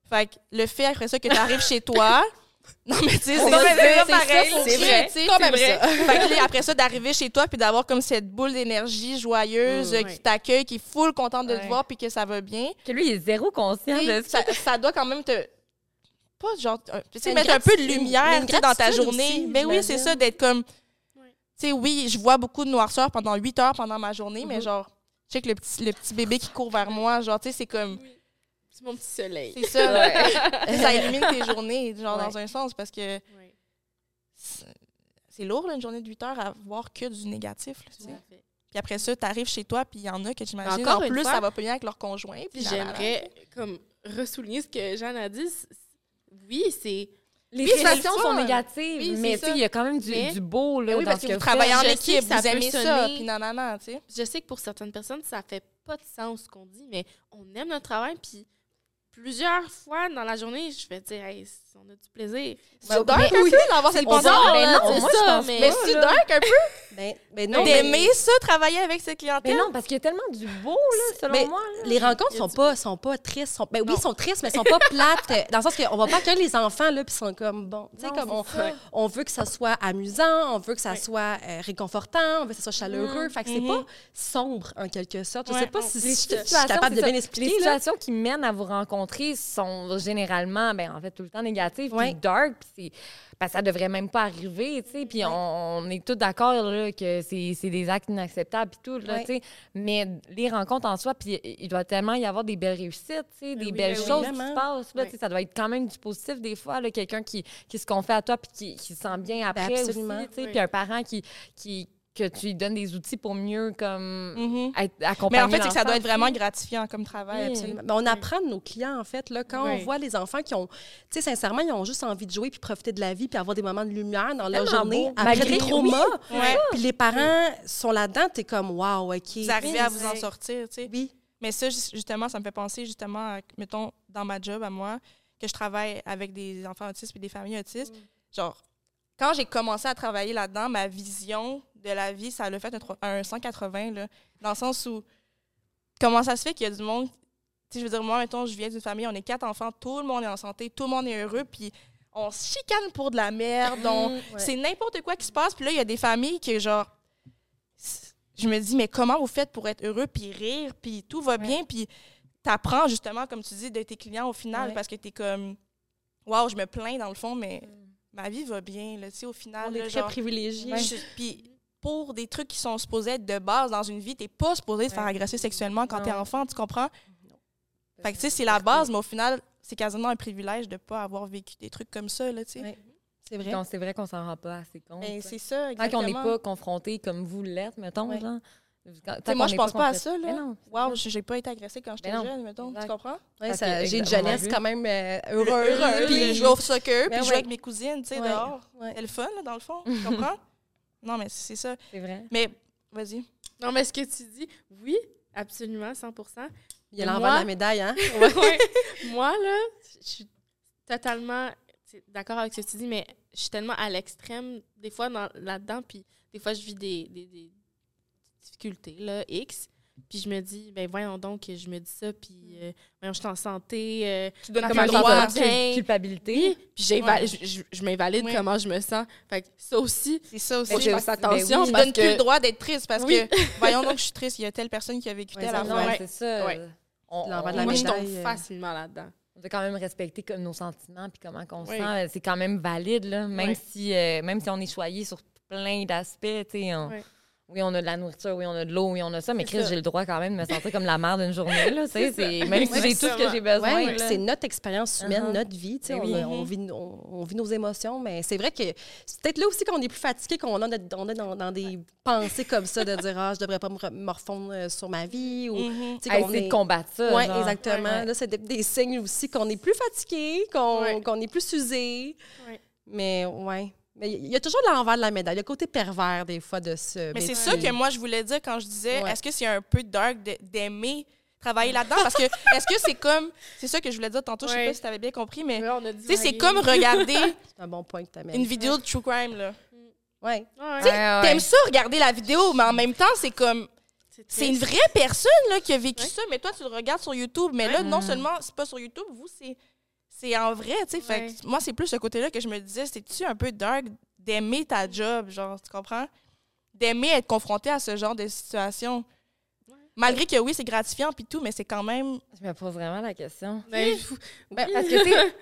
Fait que le fait après ça que tu arrives chez toi, Non, mais tu sais, c'est pareil. C'est vrai. C'est vrai. Fait que, après ça, d'arriver chez toi puis d'avoir comme cette boule d'énergie joyeuse mm, qui t'accueille, qui est full contente de te voir puis que ça va bien. Que lui, il est zéro conscient de ça. Ça doit quand même te. Pas genre. Tu sais, mettre un peu de lumière dans ta journée. mais ben oui, c'est ça, d'être comme. Tu sais, oui, je vois beaucoup de noirceur pendant 8 heures pendant ma journée, mais mm-hmm. genre, je sais que le petit, le petit bébé qui court vers moi, genre, tu sais, c'est comme mon petit soleil. C'est ça. ça illumine tes journées, genre dans un sens, parce que c'est lourd, une journée de 8 heures à voir que du négatif. puis après ça, tu arrives chez toi, puis il y en a que j'imagine, en plus, ça va pas bien avec leur conjoint. Puis j'aimerais comme ressouligner ce que Jeanne a dit. Oui, c'est les situations sont négatives, mais il y a quand même du, du beau là, oui, parce que, vous travaillez en équipe, vous aimez ça, puis tu sais. Je sais que pour certaines personnes, ça fait pas de sens ce qu'on dit, mais on aime notre travail, puis plusieurs fois dans la journée, je vais dire, on a du plaisir. C'est dark un peu d'avoir cette pensée. Mais non, moi, ça, mais, mais c'est dark un peu. Ben, ben non. D'aimer ça, travailler avec cette clientèle. Mais non, parce qu'il y a tellement du beau, là, selon moi. Les rencontres sont pas, sont pas tristes. Sont, ben oui, sont tristes, mais sont pas plates. dans le sens qu'on va pas accueillir les enfants, là, puis sont comme, bon, tu sais, comme on, on, veut que ça soit amusant, on veut que ça soit euh, réconfortant, on veut que ça soit chaleureux. Mm. Fait que c'est pas mm-hmm. sombre, en quelque sorte. Je sais pas si je suis capable de bien expliquer. Les situations qui mènent à vous rencontrer sont généralement, ben en fait, tout le temps négatives puis dark, puis ben, ça devrait même pas arriver, tu sais. Puis on, est tous d'accord que c'est des actes inacceptables puis tout, là, tu sais. Mais les rencontres en soi, puis il doit tellement y avoir des belles réussites, tu sais, des belles choses qui se passent, là, Ça doit être quand même du positif des fois, quelqu'un qui, qui se confie à toi puis qui, qui se sent bien ben, après aussi, tu sais. Puis un parent qui, qui que tu lui donnes des outils pour mieux comme mm-hmm. être accompagné. Mais en fait, c'est que ça doit être vraiment gratifiant comme travail. on apprend de nos clients, en fait, là, quand on voit les enfants qui ont, tu sais, sincèrement, ils ont juste envie de jouer puis profiter de la vie puis avoir des moments de lumière dans leur journée après des traumas. Puis les parents sont là-dedans, tu es comme, wow, OK. Vous arrivez à vous en sortir, tu sais. Oui. Mais ça, justement, ça me fait penser, justement, mettons, dans ma job à moi, que je travaille avec des enfants autistes et des familles autistes. Mm. Genre, quand j'ai commencé à travailler là-dedans, ma vision de la vie, ça l'a fait un, 180, là, dans le sens où, comment ça se fait qu'il y a du monde, tu je veux dire, moi, mettons, je viens d'une famille, on est quatre enfants, tout le monde est en santé, tout le monde est heureux, puis on se chicane pour de la merde, donc c'est n'importe quoi qui se passe, puis là, il y a des familles qui, genre, je me dis, mais comment vous faites pour être heureux, puis rire, puis tout va bien, puis t'apprends justement, comme tu dis, de tes clients au final, parce que t'es comme, waouh, je me plains dans le fond, mais mm. ma vie va bien, là, tu sais, au final. On est très privilégiés. Puis pour des trucs qui sont supposés être de base dans une vie. T'es pas supposé te faire agresser sexuellement quand t'es enfant, tu comprends? Fait que, tu sais, c'est la base, mais au final, c'est quasiment un privilège de pas avoir vécu des trucs comme ça, là, tu sais. C'est vrai. Donc, c'est vrai qu'on s'en rend pas assez compte. Ben, c'est ça, exactement. Tant qu'on n'est pas confronté comme vous l'êtes, mettons, moi, je pense pas à ça. Là. Wow, j'ai pas été agressée quand j'étais jeune, mettons. Tu comprends? j'ai une jeunesse quand même euh, heureuse. Puis je joue au soccer, puis je joue avec mes cousines, tu sais, dehors. C'est le fun, là, dans le fond. Tu comprends? Non, mais c'est ça. C'est vrai. Mais, vas-y. Non, mais ce que tu dis, oui, absolument, 100% Il y a l'envers de la médaille, hein? Moi, là, je suis totalement d'accord avec ce que tu dis, mais je suis tellement à l'extrême, des fois, là-dedans, puis des fois, je vis des, des difficultés, là, X. Puis je me dis, ben voyons donc, je me dis ça, puis mm. euh, voyons, je suis en santé. Euh, tu donnes comme un droit de culpabilité. puis je, je m'invalide comment je me sens. Fait que ça aussi, c'est ça aussi. je fasse attention. Tu donnes plus le droit d'être triste parce que, voyons donc, je suis triste, il y a telle personne qui a vécu telle affaire. c'est ça. On, Moi, je tombe euh. facilement là-dedans. On doit quand même respecter comme nos sentiments puis comment on se sent. C'est quand même valide, là, même, si, même si on est choyé sur plein d'aspects. tu sais oui, on a de la nourriture, oui, on a de l'eau, oui, on a ça, mais Chris, j'ai le droit quand même de me sentir comme la mère d'une journée. Là, c'est, même si j'ai tout ce que j'ai besoin. c'est notre expérience humaine, uh-huh. notre vie. Ben on, on, vit, on, vit, nos émotions, mais c'est vrai que c'est peut-être là aussi qu'on est plus fatigué, qu'on est dans, dans, des pensées comme ça, de dire Ah, je devrais pas me morfondre euh, sur ma vie. ou mm-hmm. essayer de combattre ça. Oui, exactement. Là, c'est des, signes aussi qu'on est plus fatigué, qu'on, est plus usé. Mais ouais. Mais il y a toujours l'envers de la médaille. Il y a le côté pervers, des fois, de ce. Mais c'est ça que moi, je voulais dire quand je disais est-ce que c'est un peu dark d'aimer travailler là-dedans? Parce que est-ce que c'est comme. C'est ça que je voulais dire tantôt, je sais pas si tu avais bien compris, mais. Tu sais, c'est comme regarder. un bon point que Une vidéo de true crime, là. Ouais. T'aimes ça regarder la vidéo, mais en même temps, c'est comme. C'est une vraie personne là, qui a vécu ça, mais toi, tu le regardes sur YouTube. Mais là, non seulement c'est pas sur YouTube, vous, c'est c'est en vrai, tu sais. moi, c'est plus ce côté-là que je me disais, c'est-tu un peu dark d'aimer ta job, genre, tu comprends? D'aimer être confronté à ce genre de situation. Malgré que oui, c'est gratifiant puis tout, mais c'est quand même. Je me pose vraiment la question. Ben, ben, parce que, tu sais,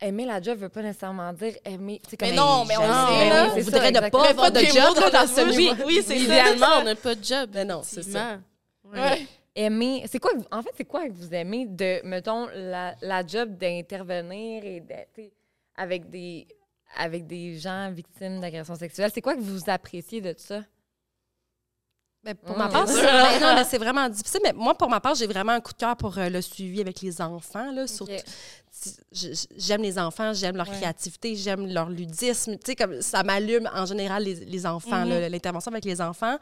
aimer la job veut pas nécessairement dire aimer. Mais non, mais on sait, là. On voudrait ne pas avoir de job dans ce Oui, oui c'est Idéalement, on n'a pas de job. Mais ben non, c'est ça. Ouais aimer. C'est quoi, en fait, c'est quoi que vous aimez de, mettons, la, la job d'intervenir et d'être avec des, avec des gens victimes d'agressions sexuelles? C'est quoi que vous appréciez de ça? Ben, pour ma part, ben, c'est vraiment difficile. Mais moi, pour ma part, j'ai vraiment un coup de cœur pour euh, le suivi avec les enfants. Là, surtout, j'aime les enfants, j'aime leur créativité, j'aime leur ludisme. Tu sais, comme ça m'allume en général les, les enfants, mm-hmm. l'intervention avec les enfants.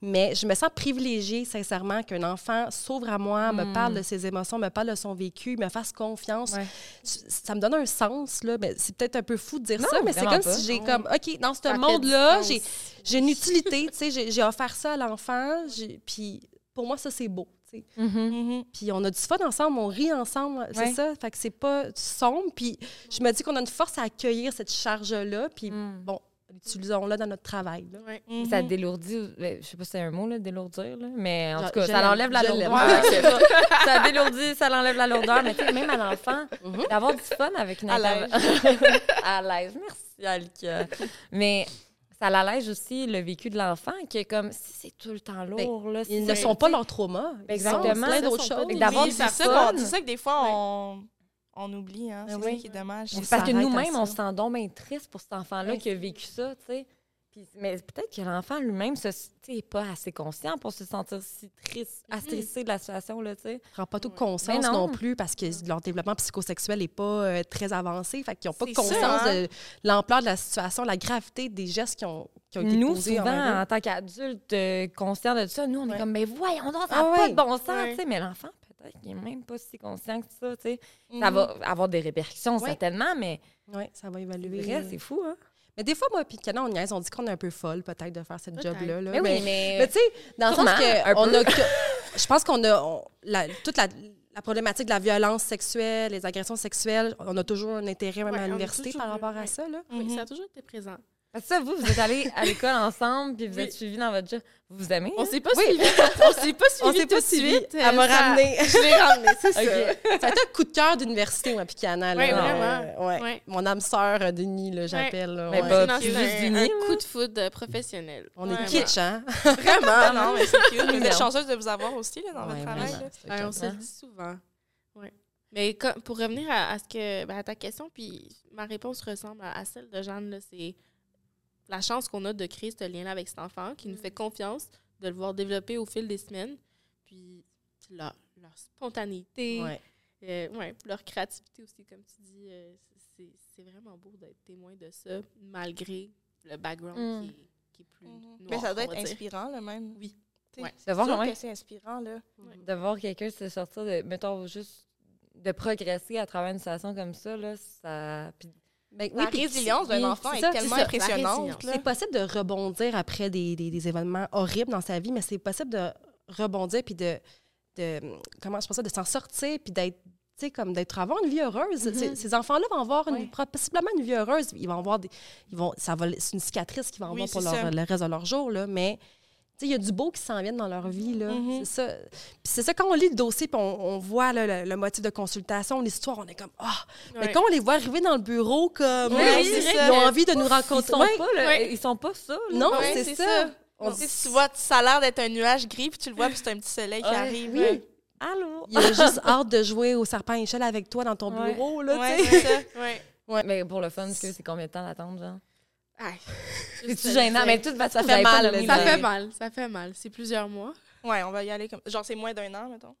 Mais je me sens privilégiée, sincèrement, qu'un enfant s'ouvre à moi, me parle de ses émotions, me parle de son vécu, me fasse confiance. Ça me donne un sens, là. Mais c'est peut-être un peu fou de dire ça, mais c'est comme si j'ai comme, OK, dans ce monde-là, j'ai une utilité, tu sais, j'ai offert ça à l'enfant, puis pour moi, ça, c'est beau. Mm-hmm. Mm-hmm. Puis on a du fun ensemble, on rit ensemble, c'est ça? Fait que c'est pas sombre. Puis je me dis qu'on a une force à accueillir cette charge-là. Puis mm. bon, utilisons-la dans notre travail. Ça mm-hmm. délourdit, ben, je sais pas si c'est un mot, là, délourdir, là, mais en tout cas, ça enlève la lourdeur. ça délourdit, ça enlève la lourdeur. Mais même à l'enfant, d'avoir du fun avec une À l'aise. à l'aise. Merci, Alika. Mais ça l'allège aussi le vécu de l'enfant, qui est comme si c'est tout le temps ben, lourd. là, ils ne sont pas leur trauma. Exactement. plein d'autres choses. C'est ça, ça, que des fois, on, on oublie. Hein? C'est ça qui est dommage. Parce que nous-mêmes, on se sent donc bien triste pour cet enfant-là qui a vécu ça. tu sais mais peut-être que l'enfant lui-même n'est pas assez conscient pour se sentir si triste, mm stressé de la situation. Là, ne prend pas tout conscience non. plus parce que leur développement psychosexuel n'est pas euh, très avancé. Fait qu'ils n'ont pas conscience hein? de l'ampleur de la situation, la gravité des gestes qui ont, qui ont été nous, posés. Souvent, en, tant qu'adultes euh, conscients de ça, nous, on est comme, mais voyons, ça n'a ah pas de bon sens. Mais l'enfant, peut-être qu'il n'est même pas si conscient que ça. Ça mm-hmm. va avoir des répercussions, certainement, mais. Oui, ça va évaluer. C'est fou, hein? Mais des fois, moi, puis Canon, on niaise, on dit qu'on est un peu folle, peut-être, de faire cette job-là. Mais, oui, mais. Mais tu sais, dans le sens que. On a, je pense qu'on a. toute la, la, problématique de la violence sexuelle, les agressions sexuelles, on a toujours un intérêt, même à l'université, par rapport à ça. Là. Oui, ça a toujours été présent. Ça, vous, vous êtes allés à l'école ensemble, puis vous êtes suivis dans votre job. Vous vous aimez? On s'est pas suivis. on s'est pas suivis. On s'est pas suivis. Elle m'a ramené. Je l'ai ramené, c'est ça. Ça a été un coup de cœur d'université, moi, puis Cana. Oui, vraiment. ouais. ouais. Mon âme sœur, euh, Denis, j'appelle. Mais pas juste Denis. Un coup de foot professionnel. On est kitsch, hein? Vraiment. non, mais c'est cute. Vous êtes chanceuse de vous avoir aussi là, dans votre travail. On se le dit souvent. Oui. Mais pour revenir à, ce que, ben, à ta question, puis ma réponse ressemble à, celle de Jeanne, c'est la chance qu'on a de créer ce lien-là avec cet enfant qui nous mm. fait confiance, de le voir développer au fil des semaines. Puis leur, leur spontanéité, Ouais. euh, ouais, leur créativité aussi, comme tu dis, euh, c'est c'est vraiment beau d'être témoin de ça, malgré le background Mm. qui, est, qui est plus Mhm. noir, Mais ça doit être inspirant, là, même. Oui. Ouais. C'est De voir sûr comment- que c'est inspirant, là. De voir quelqu'un se sortir de, mettons, juste de progresser à travers une situation comme ça, là, ça. puis- Ben, La puis résilience d'un oui, enfant est ça, tellement impressionnante. C'est possible de rebondir après des, des- des événements horribles dans sa vie, mais c'est possible de rebondir puis de, de comment je pense ça, de s'en sortir puis d'être tu sais, comme d'être avoir une vie heureuse. Mm-hmm. Ces- Ces enfants-là vont avoir une, possiblement une vie heureuse. Ils vont avoir des, ils vont, ça va, c'est une cicatrice qu'ils vont Oui, avoir pour leur- le reste de leur jour, là. Mais il y a du beau qui s'en vient dans leur vie, là. Mhm. C'est ça. Puis c'est ça, quand on lit le dossier puis on, on voit là, le, le motif de consultation, l'histoire, on est comme, ah! Mais quand on les voit arriver dans le bureau, comme, Oui, euh, ils ont envie de nous Ils rencontrer. sont, Ouais. pas, là, ils sont pas ça. là. Non, c'est c'est ça. ça. On sais, tu vois, ça a l'air d'être un nuage gris, puis tu le vois, puis c'est un petit soleil qui arrive. Oui. là. Allô? Il a juste hâte de jouer au serpent à échelle avec toi dans ton bureau, là, Ouais, ça. Mais pour le fun, est-ce que c'est combien de temps d'attente, genre? C'est-tu gênant? Mais tout va Ça fait mal, Ça fait mal, ça fait mal. C'est plusieurs mois. Ouais, on va y aller comme. Genre, c'est moins d'un an, mettons.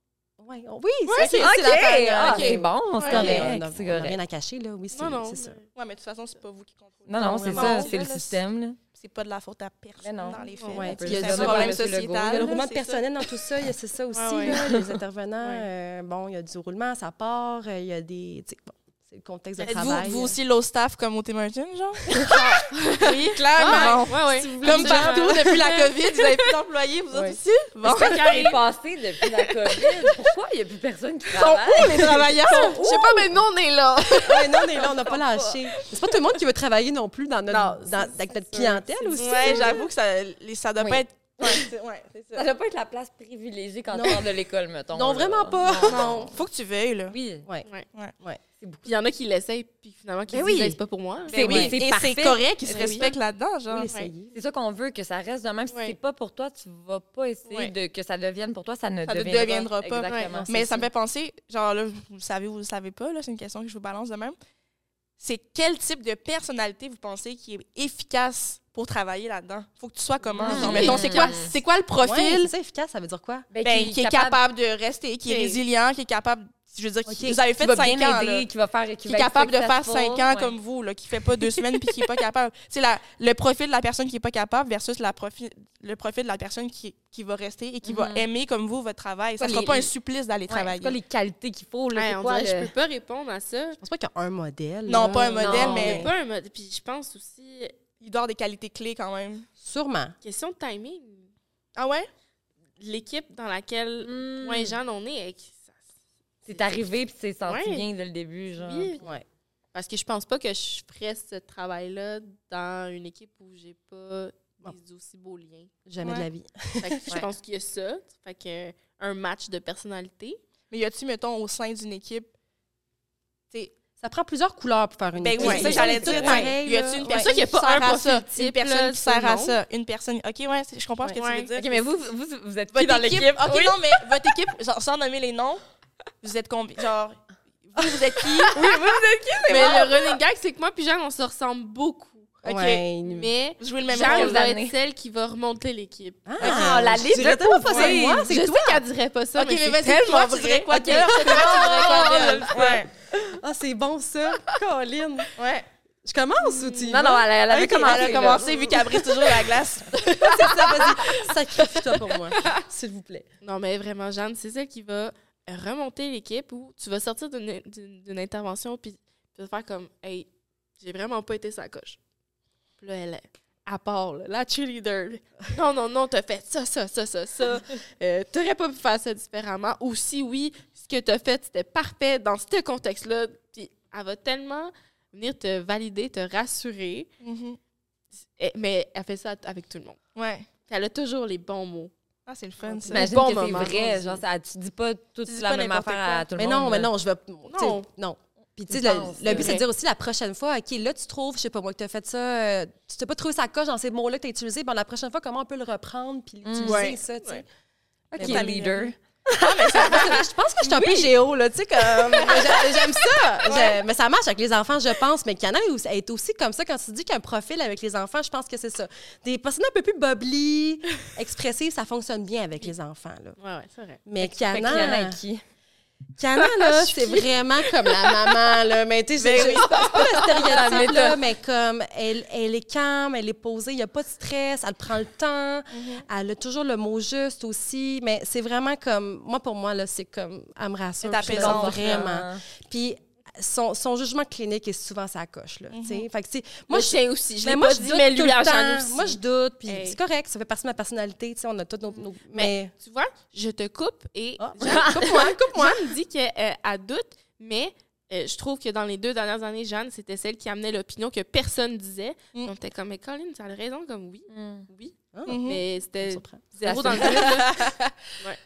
Ouais, on- oui, c'est période. Ah, ok. c'est bon, c'est correct. On a- c'est on a correct. rien à cacher, là. Oui, c'est Non, non. c'est ça. mais- Ouais, mais de toute façon, c'est pas vous qui contrôlez. Non, non, c'est ça, c'est le système. Là. C'est pas de la faute à personne non. dans les faits. Ouais, il y a du- problème sociétal. Il y a le roulement de personnel dans tout ça, il y a- c'est ça aussi, Ouais, ouais. là, les intervenants. Ouais. euh, bon, il y a du roulement, ça part, euh, il y a des... bon, c'est le contexte de Êtes-vous travail. vous euh. aussi low staff comme au Tim Martin, genre? oui, clairement. Ouais, ouais. Comme partout depuis la COVID, vous avez plus d'employés, vous autres aussi? Bon. Qu'est-ce qui est passé depuis la COVID? Pourquoi il n'y a plus personne qui Ils sont travaille? où, les travailleurs? Je sais pas, mais nous, on est là. Ouais, non, on est là, on n'a pas lâché. C'est pas tout le monde qui veut travailler non plus dans notre, Non, dans- c'est- avec notre c'est clientèle aussi. Ouais, j'avoue que ça, ça doit Oui. pas être. Ouais, c'est ouais, c'est Ça ça. doit pas être la place privilégiée quand tu sors de l'école, mettons. Non, là. vraiment pas. Non. Faut que tu veuilles, là. Oui. Ouais. C'est beaucoup. Puis il y en a qui l'essayent, puis finalement, qui Ben se disent, oui. Hey, c'est pas pour moi. C'est- Ben oui, oui, c'est c'est correct qu'ils se Ben oui. respectent là-dedans, genre. C'est ça qu'on veut, que ça reste de même. Si Ouais. c'est pas pour toi, tu vas pas essayer Ouais. de que ça devienne pour toi, ça ne Ça ne deviendra, deviendra pas. Exactement. Ouais. Mais c'est ça me fait penser, genre là, vous le savez ou vous le savez pas, là, c'est une question que je vous balance de même. C'est quel type de personnalité vous pensez qui est efficace pour travailler là-dedans? Faut que tu sois comment? Mmh. Mettons, c'est quoi, c'est quoi le Ouais, profil c'est ça, efficace, ça veut dire quoi? Ben, ben, qui, est capable... de rester, qui est Ok. résilient, qui est capable, je veux dire, qui- vous avez qui fait cinq bien ans, aider, là, qui va faire, qui, qui va est capable de faire successful. cinq ans Ouais. comme vous, là, qui fait pas deux semaines puis qui est pas capable. C'est la le profil de la personne qui est pas capable versus la profil, le profil de la personne qui, qui va rester et qui va Mhm. aimer comme vous votre travail. Ça Quoi, sera les- pas un supplice d'aller Ouais, travailler. C'est quoi les qualités qu'il faut? Là, Ouais, c'est on quoi, dirait, le- je peux pas répondre à ça. Je pense pas qu'il y a un modèle. Non, là. pas un modèle, Non. mais C'est pas un mode. Puis je pense aussi, il doit avoir des qualités clés quand même. Sûrement. question de timing. Ah ouais? L'équipe dans laquelle Hmm. moi et Jeanne, on est, C'est arrivé puis c'est senti Ouais. bien dès le début, genre. Oui. Ouais. Parce que je pense pas que je ferais ce travail-là dans une équipe où j'ai pas Bon. des aussi beaux liens. Jamais Ouais. de la vie. Fait que je pense qu'il y a ça. Fait que un match de personnalité. Mais y a-tu, mettons, au sein d'une équipe, tu sais, Ça prend plusieurs couleurs pour faire une ben équipe. oui, c'est ça, j'allais dire, pareil, y a-tu là. une personne a qui pas un ça, une personne qui sert à ça, une personne, ok, ouais, je comprends ce que tu veux dire. OK, mais vous, vous, vous êtes qui dans équipe, l'équipe? ok, Oui. non, mais votre équipe, genre, sans nommer les noms, vous êtes combien, genre, vous, vous êtes qui? Mais le running gag, c'est que moi puis Jeanne, on se ressemble beaucoup. Ok. Ouais. Mais Vous jouez le même rôle. va années. être celle qui va remonter l'équipe. Ah, la liste dirais de tellement pas ça de oui. moi, Je c'est sais toi. qu'elle dirait pas ça, Ok, mais, mais c'est vas-y, tellement toi, tu vrai. dirais quoi? Toi, tu dirais quoi d'elle? Ouais. Ah, c'est bon, ça. Colin. Ouais. Je commence ou tu Non, non, elle, elle avait Ok, commencé. Elle a commencé vu qu'elle brise toujours la glace. C'est ça, vas-y. Sacrifie-toi pour moi, s'il vous plaît. Non, mais vraiment, Jeanne, c'est celle qui va remonter l'équipe où tu vas sortir d'une- intervention puis tu vas faire comme Hey, j'ai vraiment pas été sa coche. Puis là, elle est à part, là, la cheerleader. Non, non, non, t'as fait ça, ça, ça, ça, ça. Euh, T'aurais pas pu faire ça différemment. Ou si oui, ce que t'as fait, c'était parfait dans ce contexte-là. Puis elle va tellement venir te valider, te rassurer. Et- mais elle fait ça avec tout le monde. Ouais. Puis elle a toujours les bons mots. Ah, c'est le fun, ça. Imagine Bon que c'est vrai. Genre, ça, tu dis pas toute Tu la pas même affaire quoi. à tout le Mais monde. non, mais non, je vais. Non. Non. Puis, tu sais, le, but, c'est de dire aussi la prochaine fois, OK, là, tu trouves, je sais pas moi, que tu as fait ça, euh, tu t'as pas trouvé sa coche dans ces mots-là que tu as utilisés, ben, la prochaine fois, comment on peut le reprendre puis l'utiliser, Ouais. ça, tu sais? Ouais. OK, pas leader. Ah, mais je pense que je suis un peu géo, là, tu sais, comme... J'aime ça. Mais ça marche avec les enfants, je pense. Mais Cana est aussi comme ça. Quand tu dis qu'un profil avec les enfants, je pense que c'est ça. Des personnes un peu plus bubbly, expressives, ça fonctionne bien avec les enfants, là. Ouais, ouais, c'est vrai. Mais Cana... qui? Cana, là, c'est vraiment comme la maman, là. Mais tu sais, c'est pas le stéréotype, là, mais comme elle, elle est calme, elle est posée, il n'y a pas de stress, elle prend le temps, mm-hmm. elle a toujours le mot juste aussi. Mais c'est vraiment comme, moi, pour moi, là, c'est comme, elle me rassure. vraiment. Puis son, son, jugement clinique est souvent sa coche. Là, mm fait que, moi, je sais aussi. Je l'ai pas dit, mais lui, aussi. Moi, je doute, puis c'est correct. Ça fait partie de ma personnalité. On a toutes nos, mais... tu vois, je te coupe et... Ah. coupe-moi, coupe-moi. me dit qu'elle euh, doute, mais... Euh, je trouve que dans les deux dernières années, Jeanne, c'était celle qui amenait l'opinion que personne disait. Mm. On était comme, mais Colin, tu as raison, comme oui. Mm. Oui. Ah. Mais c'était zéro dans le ouais.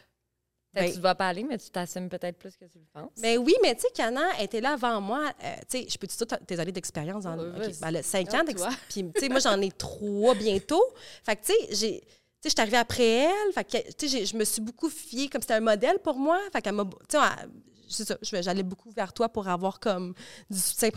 Ben, tu ne vas pas aller, mais tu t'assumes peut-être plus que tu le penses? Mais oui, mais tu sais, Cana était là avant moi. Euh, tu sais, je peux te dire tes années d'expérience. En, okay, ben, cinq ans d'expérience. Puis, tu sais, moi, j'en ai trois bientôt. Fait que, tu sais, j'ai. Tu sais, je suis arrivée après elle. Fait que, tu sais, je me suis beaucoup fiée comme c'était un modèle pour moi. Fait qu'elle m'a. Tu sais, c'est ça, j'allais beaucoup vers toi pour avoir comme du soutien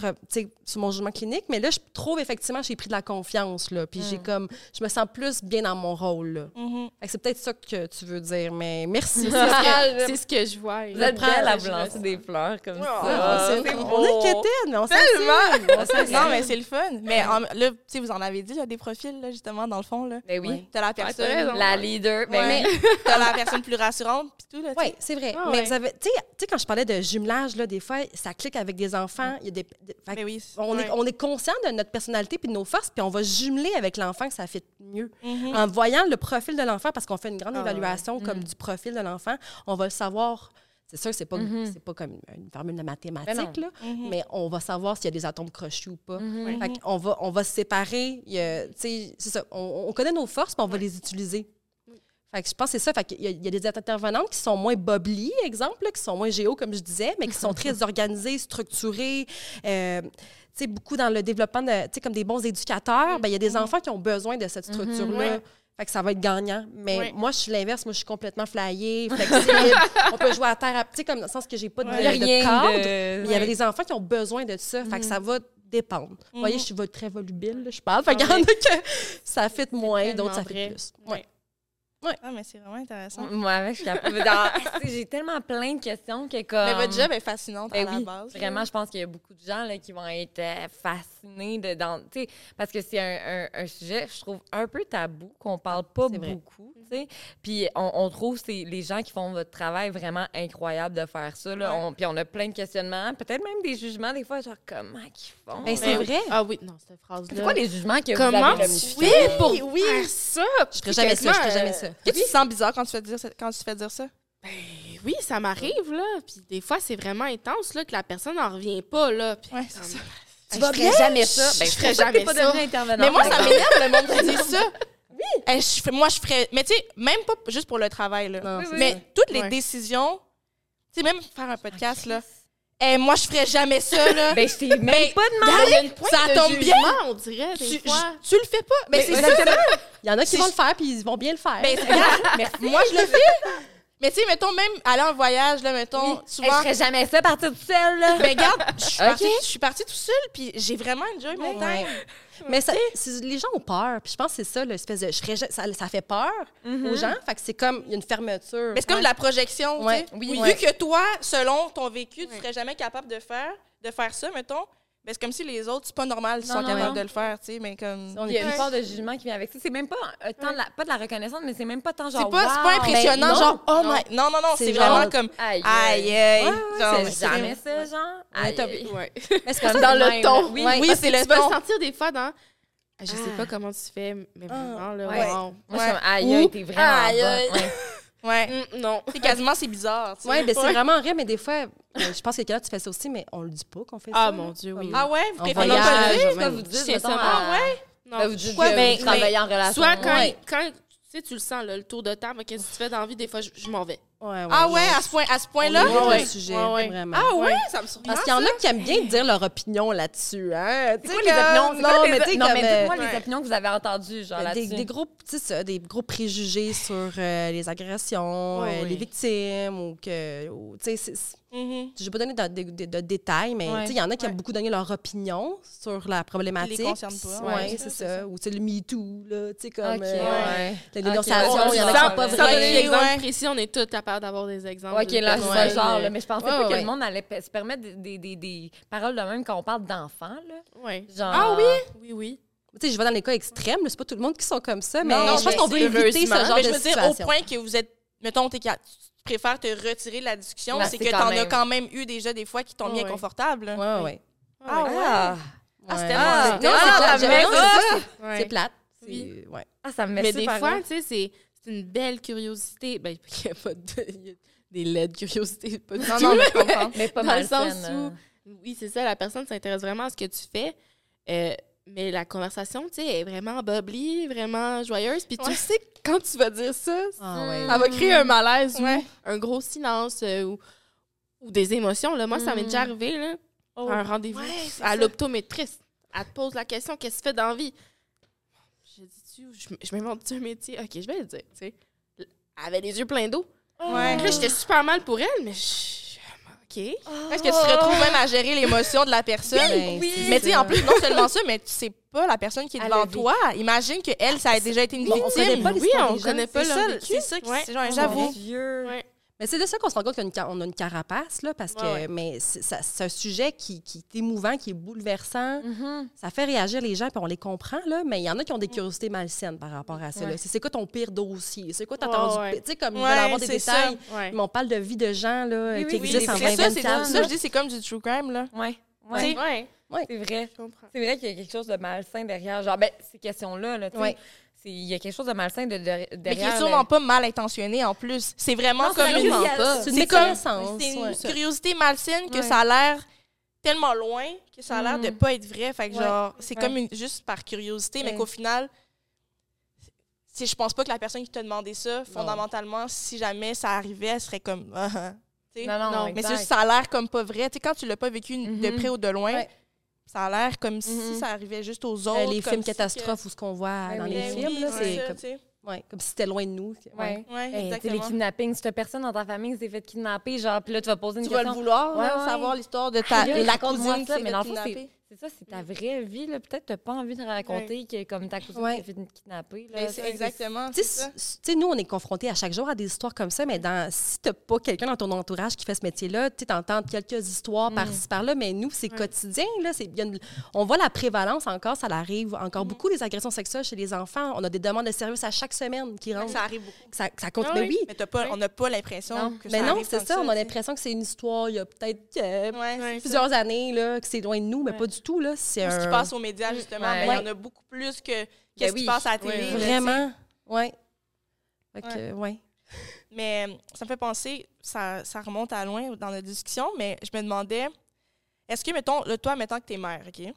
sur mon jugement clinique. Mais là, je trouve effectivement j'ai pris de la confiance. Là, puis j'ai mm. comme, je me sens plus bien dans mon rôle. Là. Mm-hmm. C'est peut-être ça que tu veux dire, mais merci. c'est ce, que je vois. Vous êtes belle à lancer des fleurs comme ça? Ah, c'est on est quétaine, mais on s'assume. non, mais c'est le fun. Mais là, tu sais, vous en avez dit, là, des profils, là, justement, dans le fond. Là. Ben oui. T'as la personne. la leader. Ben mais t'as la personne plus rassurante, puis tout. Oui, c'est vrai. Ah, mais tu sais, quand je parlais de jumelage, là, des fois, ça clique avec des enfants. Il y a des, on, est, on est conscient de notre personnalité puis de nos forces, puis on va jumeler avec l'enfant que ça fait mieux. Mm-hmm. En voyant le profil de l'enfant, parce qu'on fait une grande ah évaluation comme mm-hmm. du profil de l'enfant, on va le savoir. C'est sûr que c'est pas, mm-hmm. c'est pas comme une formule de mathématiques, là, mais on va savoir s'il y a des atomes crochus ou pas. on, va, on va se séparer. c'est ça. On, on, connaît nos forces, puis on va les utiliser je pense que c'est ça. il, y a, des intervenantes qui sont moins bubbly, exemple, qui sont moins géo, comme je disais, mais qui sont très organisées, structurées. Euh, beaucoup dans le développement, de, comme des bons éducateurs, ben, il y a des mm-hmm. enfants qui ont besoin de cette mm-hmm. structure-là. Fait que ça va être gagnant. Mais moi, je suis l'inverse. Moi, je suis complètement flyée, flexible. on peut jouer à terre, tu sais, comme dans le sens que j'ai pas de, de cadre. Il y avait des enfants qui ont besoin de ça. Fait que ça mm-hmm. va dépendre. Vous voyez, je suis très volubile, je parle. Fait qu'il y en a que ça fait moins, d'autres ça fait plus. Ouais. Oui. Ah, mais c'est vraiment intéressant. Moi, je suis J'ai tellement plein de questions que comme. Mais votre job est fascinante à ben la base. Vraiment, je pense qu'il y a beaucoup de gens là, qui vont être euh, fascinés de dans, parce que c'est un, un, sujet, je trouve, un peu tabou, qu'on parle pas beaucoup. Puis on, on, trouve c'est les gens qui font votre travail vraiment incroyable de faire ça. Là. On, puis on a plein de questionnements, peut-être même des jugements des fois, genre comment ils font? Mais ben, c'est vrai. Ah oui, non, cette phrase-là. C'est quoi les jugements que comment? vous avez Oui, pour oui. faire ça. Je ferais jamais ça, je ferais jamais ça. Tu sens bizarre quand tu fais dire ça, quand tu fais dire ça? Ben oui, ça m'arrive, là. Puis des fois, c'est vraiment intense, là, que la personne n'en revient pas, là. Puis ouais, c'est ça. Tu vas bien? jamais ça. Ben, je ferais jamais ça. Mais moi, ça m'énerve, le monde qui dit ça. Oui. Eh, je moi, je ferais. Mais tu sais, même pas juste pour le travail, là. mais toutes les décisions, tu sais, même faire un podcast, là. Eh, moi, je ferais jamais ça, là. ben, je t'ai même pas demandé. Ça tombe bien. on dirait, des tu, fois. tu le fais pas. Ben, c'est ça. Il y en a qui vont le faire, puis ils vont bien le faire. Ben, moi, je le fais. Mais tu sais, mettons, même aller en voyage, là, mettons, souvent... je ferais jamais ça, partir toute seule, là. Ben, regarde, je suis partie, toute seule, puis j'ai vraiment enjoy mon temps. Mais ça, les gens ont peur. Puis je pense que c'est ça, l'espèce de. ça, ça, fait peur mm-hmm. aux gens. Fait que c'est comme une fermeture. Mais c'est comme la projection. Oui. Vu que toi, selon ton vécu, tu serais jamais capable de faire, de faire ça, mettons. Ben, c'est comme si les autres, c'est pas normal, ils sont capables de le faire, tu sais, mais comme... Il y a une part de jugement qui vient avec ça. C'est même pas tant de la, pas de la reconnaissance, mais c'est même pas tant genre, C'est pas, pas impressionnant, ben, genre, oh my... Non, non, non, c'est vraiment comme... Aïe, aïe, C'est jamais ça, genre. Aïe, ouais. Est-ce que dans le ton? Oui, oui c'est le ton. Tu vas sentir des fois dans... Je sais pas ah. comment tu fais, mais ah. vraiment, là, wow. Moi, je suis aïe, t'es vraiment Aïe, Ouais. Mm, non. C'est quasiment, c'est bizarre. Oui, ben, c'est vraiment vrai, mais des fois, euh, je pense que là, tu fais ça aussi, mais on le dit pas qu'on fait ah, ça. Ah, mon Dieu, oui. Ah, ouais? Vous préférez pas le dire? vous dites, ça. Ah, ouais? Non, vous dites que vous travaillez en relation. Soit quand, quand tu sais, tu le sens, là, le tour de table, qu'est-ce que tu fais dans la vie, des fois, je, m'en vais. Ah ouais, à ce point, à ce point-là? Ouais, sujet, vraiment. Ah ouais, ça me surprend. Parce qu'il y en a qui aiment bien dire leur opinion là-dessus, hein? C'est quoi les opinions? Non, mais dites-moi les opinions que vous avez entendues, genre là-dessus. Des, gros, ça, des gros préjugés sur euh, les agressions, euh, les victimes, ou que, tu sais, Mm-hmm. Je ne vais pas donner de, de, détails, mais il y en a qui aiment beaucoup donner leur opinion sur la problématique. Les concerne pas. Oui, c'est ça. Ou le MeToo, là, tu sais, comme okay, euh, la dénonciation. Il y en a qui sont pas vrais. Sans précis, on est tous capables d'avoir des exemples. OK, là, c'est genre. mais je pensais pas que le monde allait se permettre des, des, des, paroles de même quand on parle d'enfants. Oui. Genre... Ah oui? Oui, oui. Tu sais, je vais dans les cas extrêmes, c'est pas tout le monde qui sont comme ça, mais je pense qu'on veut éviter ce genre de situation. Je veux dire, au point que vous êtes, mettons, tu préfères te retirer de la discussion, c'est que t'en as quand même eu déjà des fois qui t'ont mis inconfortable. Ouais, ouais. Ah ouais? Ah, ah c'est tellement. Ah, c'est plate. Ouais. Ah, ça me met Mais des fois, tu sais, c'est une belle curiosité. Ben, il n'y a pas de, des laides curiosités, pas du non, tout. Non, mais je comprends. mais pas Dans le sens où, oui, c'est ça, la personne s'intéresse vraiment à ce que tu fais. Euh, mais la conversation, tu sais, est vraiment bubbly, vraiment joyeuse. Puis tu sais, quand tu vas dire ça, ah, ça va créer un malaise ou un gros silence euh, ou, ou, des émotions. Là. Moi, ça m'est déjà mm. arrivé, là, oh. un rendez-vous à l'optométriste. Elle te pose la question, qu'est-ce que tu fais dans la vie? Je dis, je, je m'invente un métier. OK, je vais le dire, tu sais. Elle avait les yeux pleins d'eau. Là, j'étais super mal pour elle, mais est-ce que tu te retrouves même à gérer l'émotion de la personne? Oui, mais tu sais, en plus, non seulement ça, mais tu sais pas la personne qui est devant toi. Imagine qu'elle, ça a déjà été une victime. On connaît pas oui, on connaît pas C'est ça, c'est ça, j'avoue. Mais c'est de ça qu'on se rend compte qu'on a une carapace, là, parce que mais c'est un sujet qui, qui, est émouvant, qui est bouleversant. Mm-hmm. Ça fait réagir les gens, puis on les comprend, là, mais il y en a qui ont des curiosités malsaines par rapport à ça. C'est quoi ton pire dossier? C'est quoi t'as entendu? Tu sais, comme ils veulent avoir des détails. Mais on parle de vie de gens là, qui existent en 2024. Ça, je dis, c'est comme du true crime, là. Oui. Oui. C'est vrai. C'est vrai qu'il y a quelque chose de malsain derrière. Genre, ben, ces questions-là, là, tu sais il y a quelque chose de malsain de, derrière. Mais qui est sûrement pas mal intentionné en plus. C'est vraiment comme une. C'est comme une curiosité malsaine que ça a l'air tellement loin que ça a l'air de mm. pas être vrai. Fait que genre, c'est comme une, juste par curiosité, mais qu'au final, je pense pas que la personne qui t'a demandé ça, fondamentalement, si jamais ça arrivait, elle serait comme. non, non, non, mais ça a l'air comme pas vrai. sais quand tu l'as pas vécu de mm-hmm. près ou de loin, ça a l'air comme si mm-hmm. ça arrivait juste aux euh, autres. les films catastrophes ou ce qu'on voit ben dans les films, c'est comme... Ouais, comme si c'était loin de nous. Ouais, ouais. exactement. Les kidnappings, si t'as personne dans ta famille qui s'est fait kidnapper, genre, puis là, tu vas poser une tu question. Tu vas le vouloir, savoir l'histoire de ta, la cousine qui s'est fait kidnapper. C'est ça, c'est ta vraie vie. Peut-être que tu pas envie de raconter que comme ta cousine s'est fait kidnapper. Là, c'est exactement. Tu sais, nous, on est confrontés à chaque jour à des histoires comme ça, mais dans, si tu pas quelqu'un dans ton entourage qui fait ce métier-là, tu entends quelques histoires mm. par-ci par-là, mais nous, c'est quotidien. Là, on voit la prévalence encore, ça arrive encore mm. beaucoup, des agressions sexuelles chez les enfants. On a des demandes de services à chaque semaine qui rentrent. Ça arrive beaucoup. Ça, ça compte, ah mais oui. Mais pas, on n'a pas l'impression que mais ça non, c'est ça. On a l'impression que c'est une histoire, il y a peut-être euh, plusieurs années, là, que c'est loin de nous, mais pas du tout. Là. C'est ce qui passe aux médias, justement, mais il y en a beaucoup plus que qu'est-ce ben qui passe à la télé. vraiment, oui. ouais. Mais ça me fait penser, ça, ça, remonte à loin dans la discussion, mais je me demandais, est-ce que, mettons, le toi, mettons que t'es mère, OK?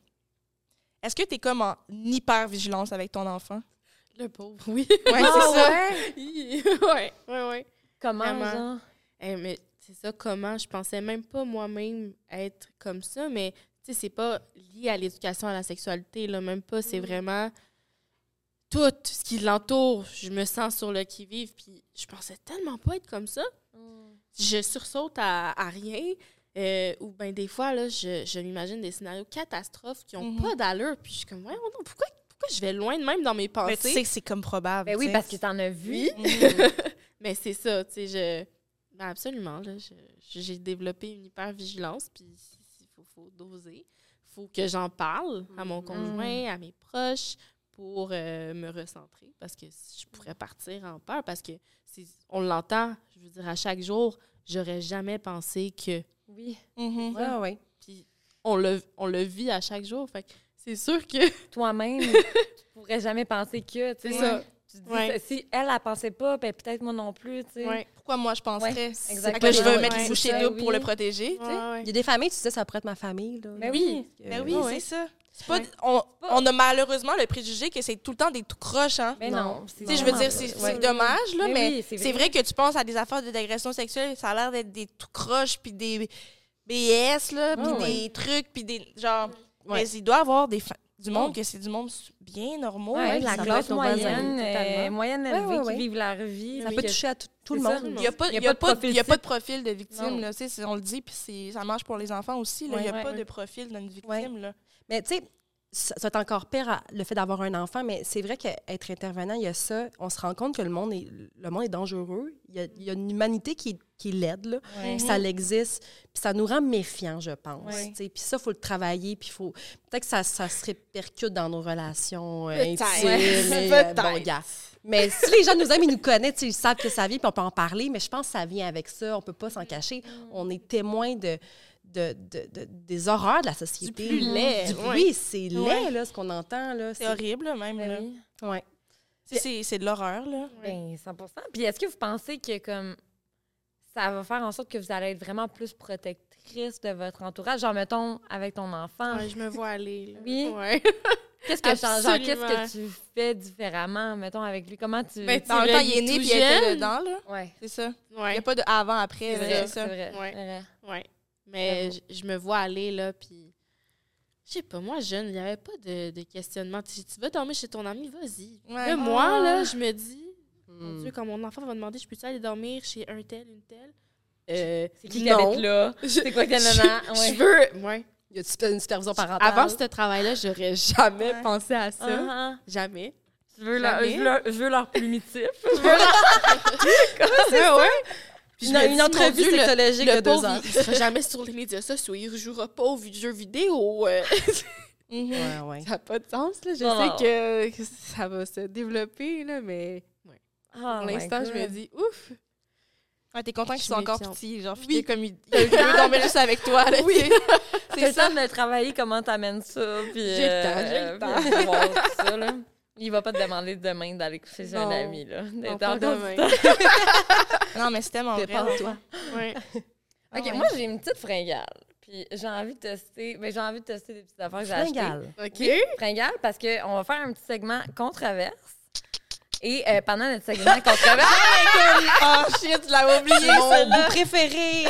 Est-ce que tu es comme en hyper-vigilance avec ton enfant? Le pauvre, oui. Ouais, c'est ça. Oui, ouais, ouais, ouais. Comment, Vraiment. Eh, mais c'est ça, comment? Je pensais même pas moi-même être comme ça, mais c'est pas lié à l'éducation à la sexualité, là, même pas. C'est mm. vraiment tout ce qui l'entoure. Je me sens sur le qui-vive, puis je pensais tellement pas être comme ça. Mm. Je sursaute à, rien. Euh, ou bien des fois, là, je, je m'imagine des scénarios catastrophes qui n'ont mm-hmm. pas d'allure. Puis je suis comme, ouais, pourquoi, pourquoi je vais loin de même dans mes pensées? Mais tu sais que c'est comme probable. Ben oui, parce que tu en as vu. Mais c'est ça, tu sais, je... Ben absolument, j'ai développé une hyper-vigilance, puis doser. faut que j'en parle à mon mm-hmm. conjoint, à mes proches pour euh, me recentrer parce que je pourrais partir en peur parce que on l'entend, je veux dire, à chaque jour, j'aurais jamais pensé que. Oui. Ouais. Puis on le, on le vit à chaque jour. Fait c'est sûr que. Toi-même, tu pourrais jamais penser que. C'est ça. Tu dis, si elle, elle pensait pas, ben peut-être moi non plus, tu sais. Pourquoi moi, je penserais? exactement. je veux mettre une bouchée double pour le protéger, Il y a des familles, tu sais, ça pourrait être ma famille, là. Ben oui, ben oui, c'est ça. Pas, on, on, a malheureusement le préjugé que c'est tout le temps des tout croches. Hein? Mais non. je veux dire, c'est dommage, là, mais, c'est vrai. que tu penses à des affaires d'agression sexuelle, ça a l'air d'être des tout croches, puis des BS, là, puis des trucs, puis des. Genre. Mais il doit y avoir des, du monde que c'est du monde bien normaux. Ouais, la classe moyenne, euh, moyenne élevée qui vivent leur vie. Ça peut toucher à tout, le monde. Il n'y a, pas, y a, pas, y a pas de profil de victime. Là, on le dit, puis ça marche pour les enfants aussi. Il n'y a pas de profil d'une victime. Là. Mais tu sais, ça va être encore pire le fait d'avoir un enfant, mais c'est vrai qu'être intervenant, il y a ça. On se rend compte que le monde est, le monde est dangereux. Il y, a, il y a une humanité qui, qui l'aide, ça l'existe. Puis ça nous rend méfiants, je pense. Puis ça, il faut le travailler. Puis faut peut-être que ça, ça se répercute dans nos relations euh, intimes. Euh, bon, mais si les gens nous aiment, ils nous connaissent, ils savent que ça vient, puis on peut en parler. Mais je pense que ça vient avec ça. On peut pas s'en cacher. Mm. On est témoin de de, de, des horreurs de la société. Du plus laid. Du, oui, c'est laid, là, ce qu'on entend. là. C'est horrible, même. Ben là. Oui. Ouais. C'est de l'horreur, là. Ben, 100% Puis est-ce que vous pensez que, comme, ça va faire en sorte que vous allez être vraiment plus protectrice de votre entourage? Genre, mettons, avec ton enfant. Ouais, je me vois aller. Là. Oui. Ouais. Qu'est-ce que, genre, qu'est-ce que tu fais différemment, mettons, avec lui? Comment tu... Ben, dans le temps, il est né puis il était dedans, là. Ouais. C'est ça. Ouais. Il n'y a pas de avant-après. C'est vrai, c'est vrai. Ouais. Mais je, me vois aller, là, puis... Je sais pas, moi, jeune, il n'y avait pas de, de, questionnement. Si tu veux dormir chez ton ami, vas-y. Ouais. moi, là, ah. je me dis... Mon hmm. Dieu, quand mon enfant va me demander, je peux aller dormir chez un tel, une telle? Euh, c'est qui qui habite là? C'est quoi que nana? Ouais. Je veux... Ouais. Y a une supervision parentale? Avant ce travail-là, j'aurais jamais pensé à ça. Uh-huh. Jamais. Je veux, leur, je, veux leur, primitif. je veux leur... ouais. Puis une, une entrevue sexologique de deux ans. Il sera jamais sur les médias sociaux. Il ne jouera pas aux jeux vidéo. Euh. Mhm. ouais, ouais. Ça n'a pas de sens. Là. Je sais que, ça va se développer, là, mais ouais. Oh pour l'instant, je me dis ouf. Ah, t'es content qu'ils soient encore petits, genre, oui. comme il, il veut dormir juste avec toi, là, oui. C'est ça. de travailler, comment t'amènes ça, puis... J'ai le temps, j'ai le euh, temps. ça, là. Il va pas te demander demain d'aller coucher chez un ami, là. Non, pas demain. non, mais c'était mon vrai. toi. Oui. OK, moi, j'ai une petite fringale. Puis j'ai envie de tester, mais j'ai envie de tester des petites affaires que j'ai achetées. OK. fringale, parce qu'on va faire un petit segment controverse. Et euh, pendant notre segment controverse... oh shit, tu l'avais oublié, mon bout préféré!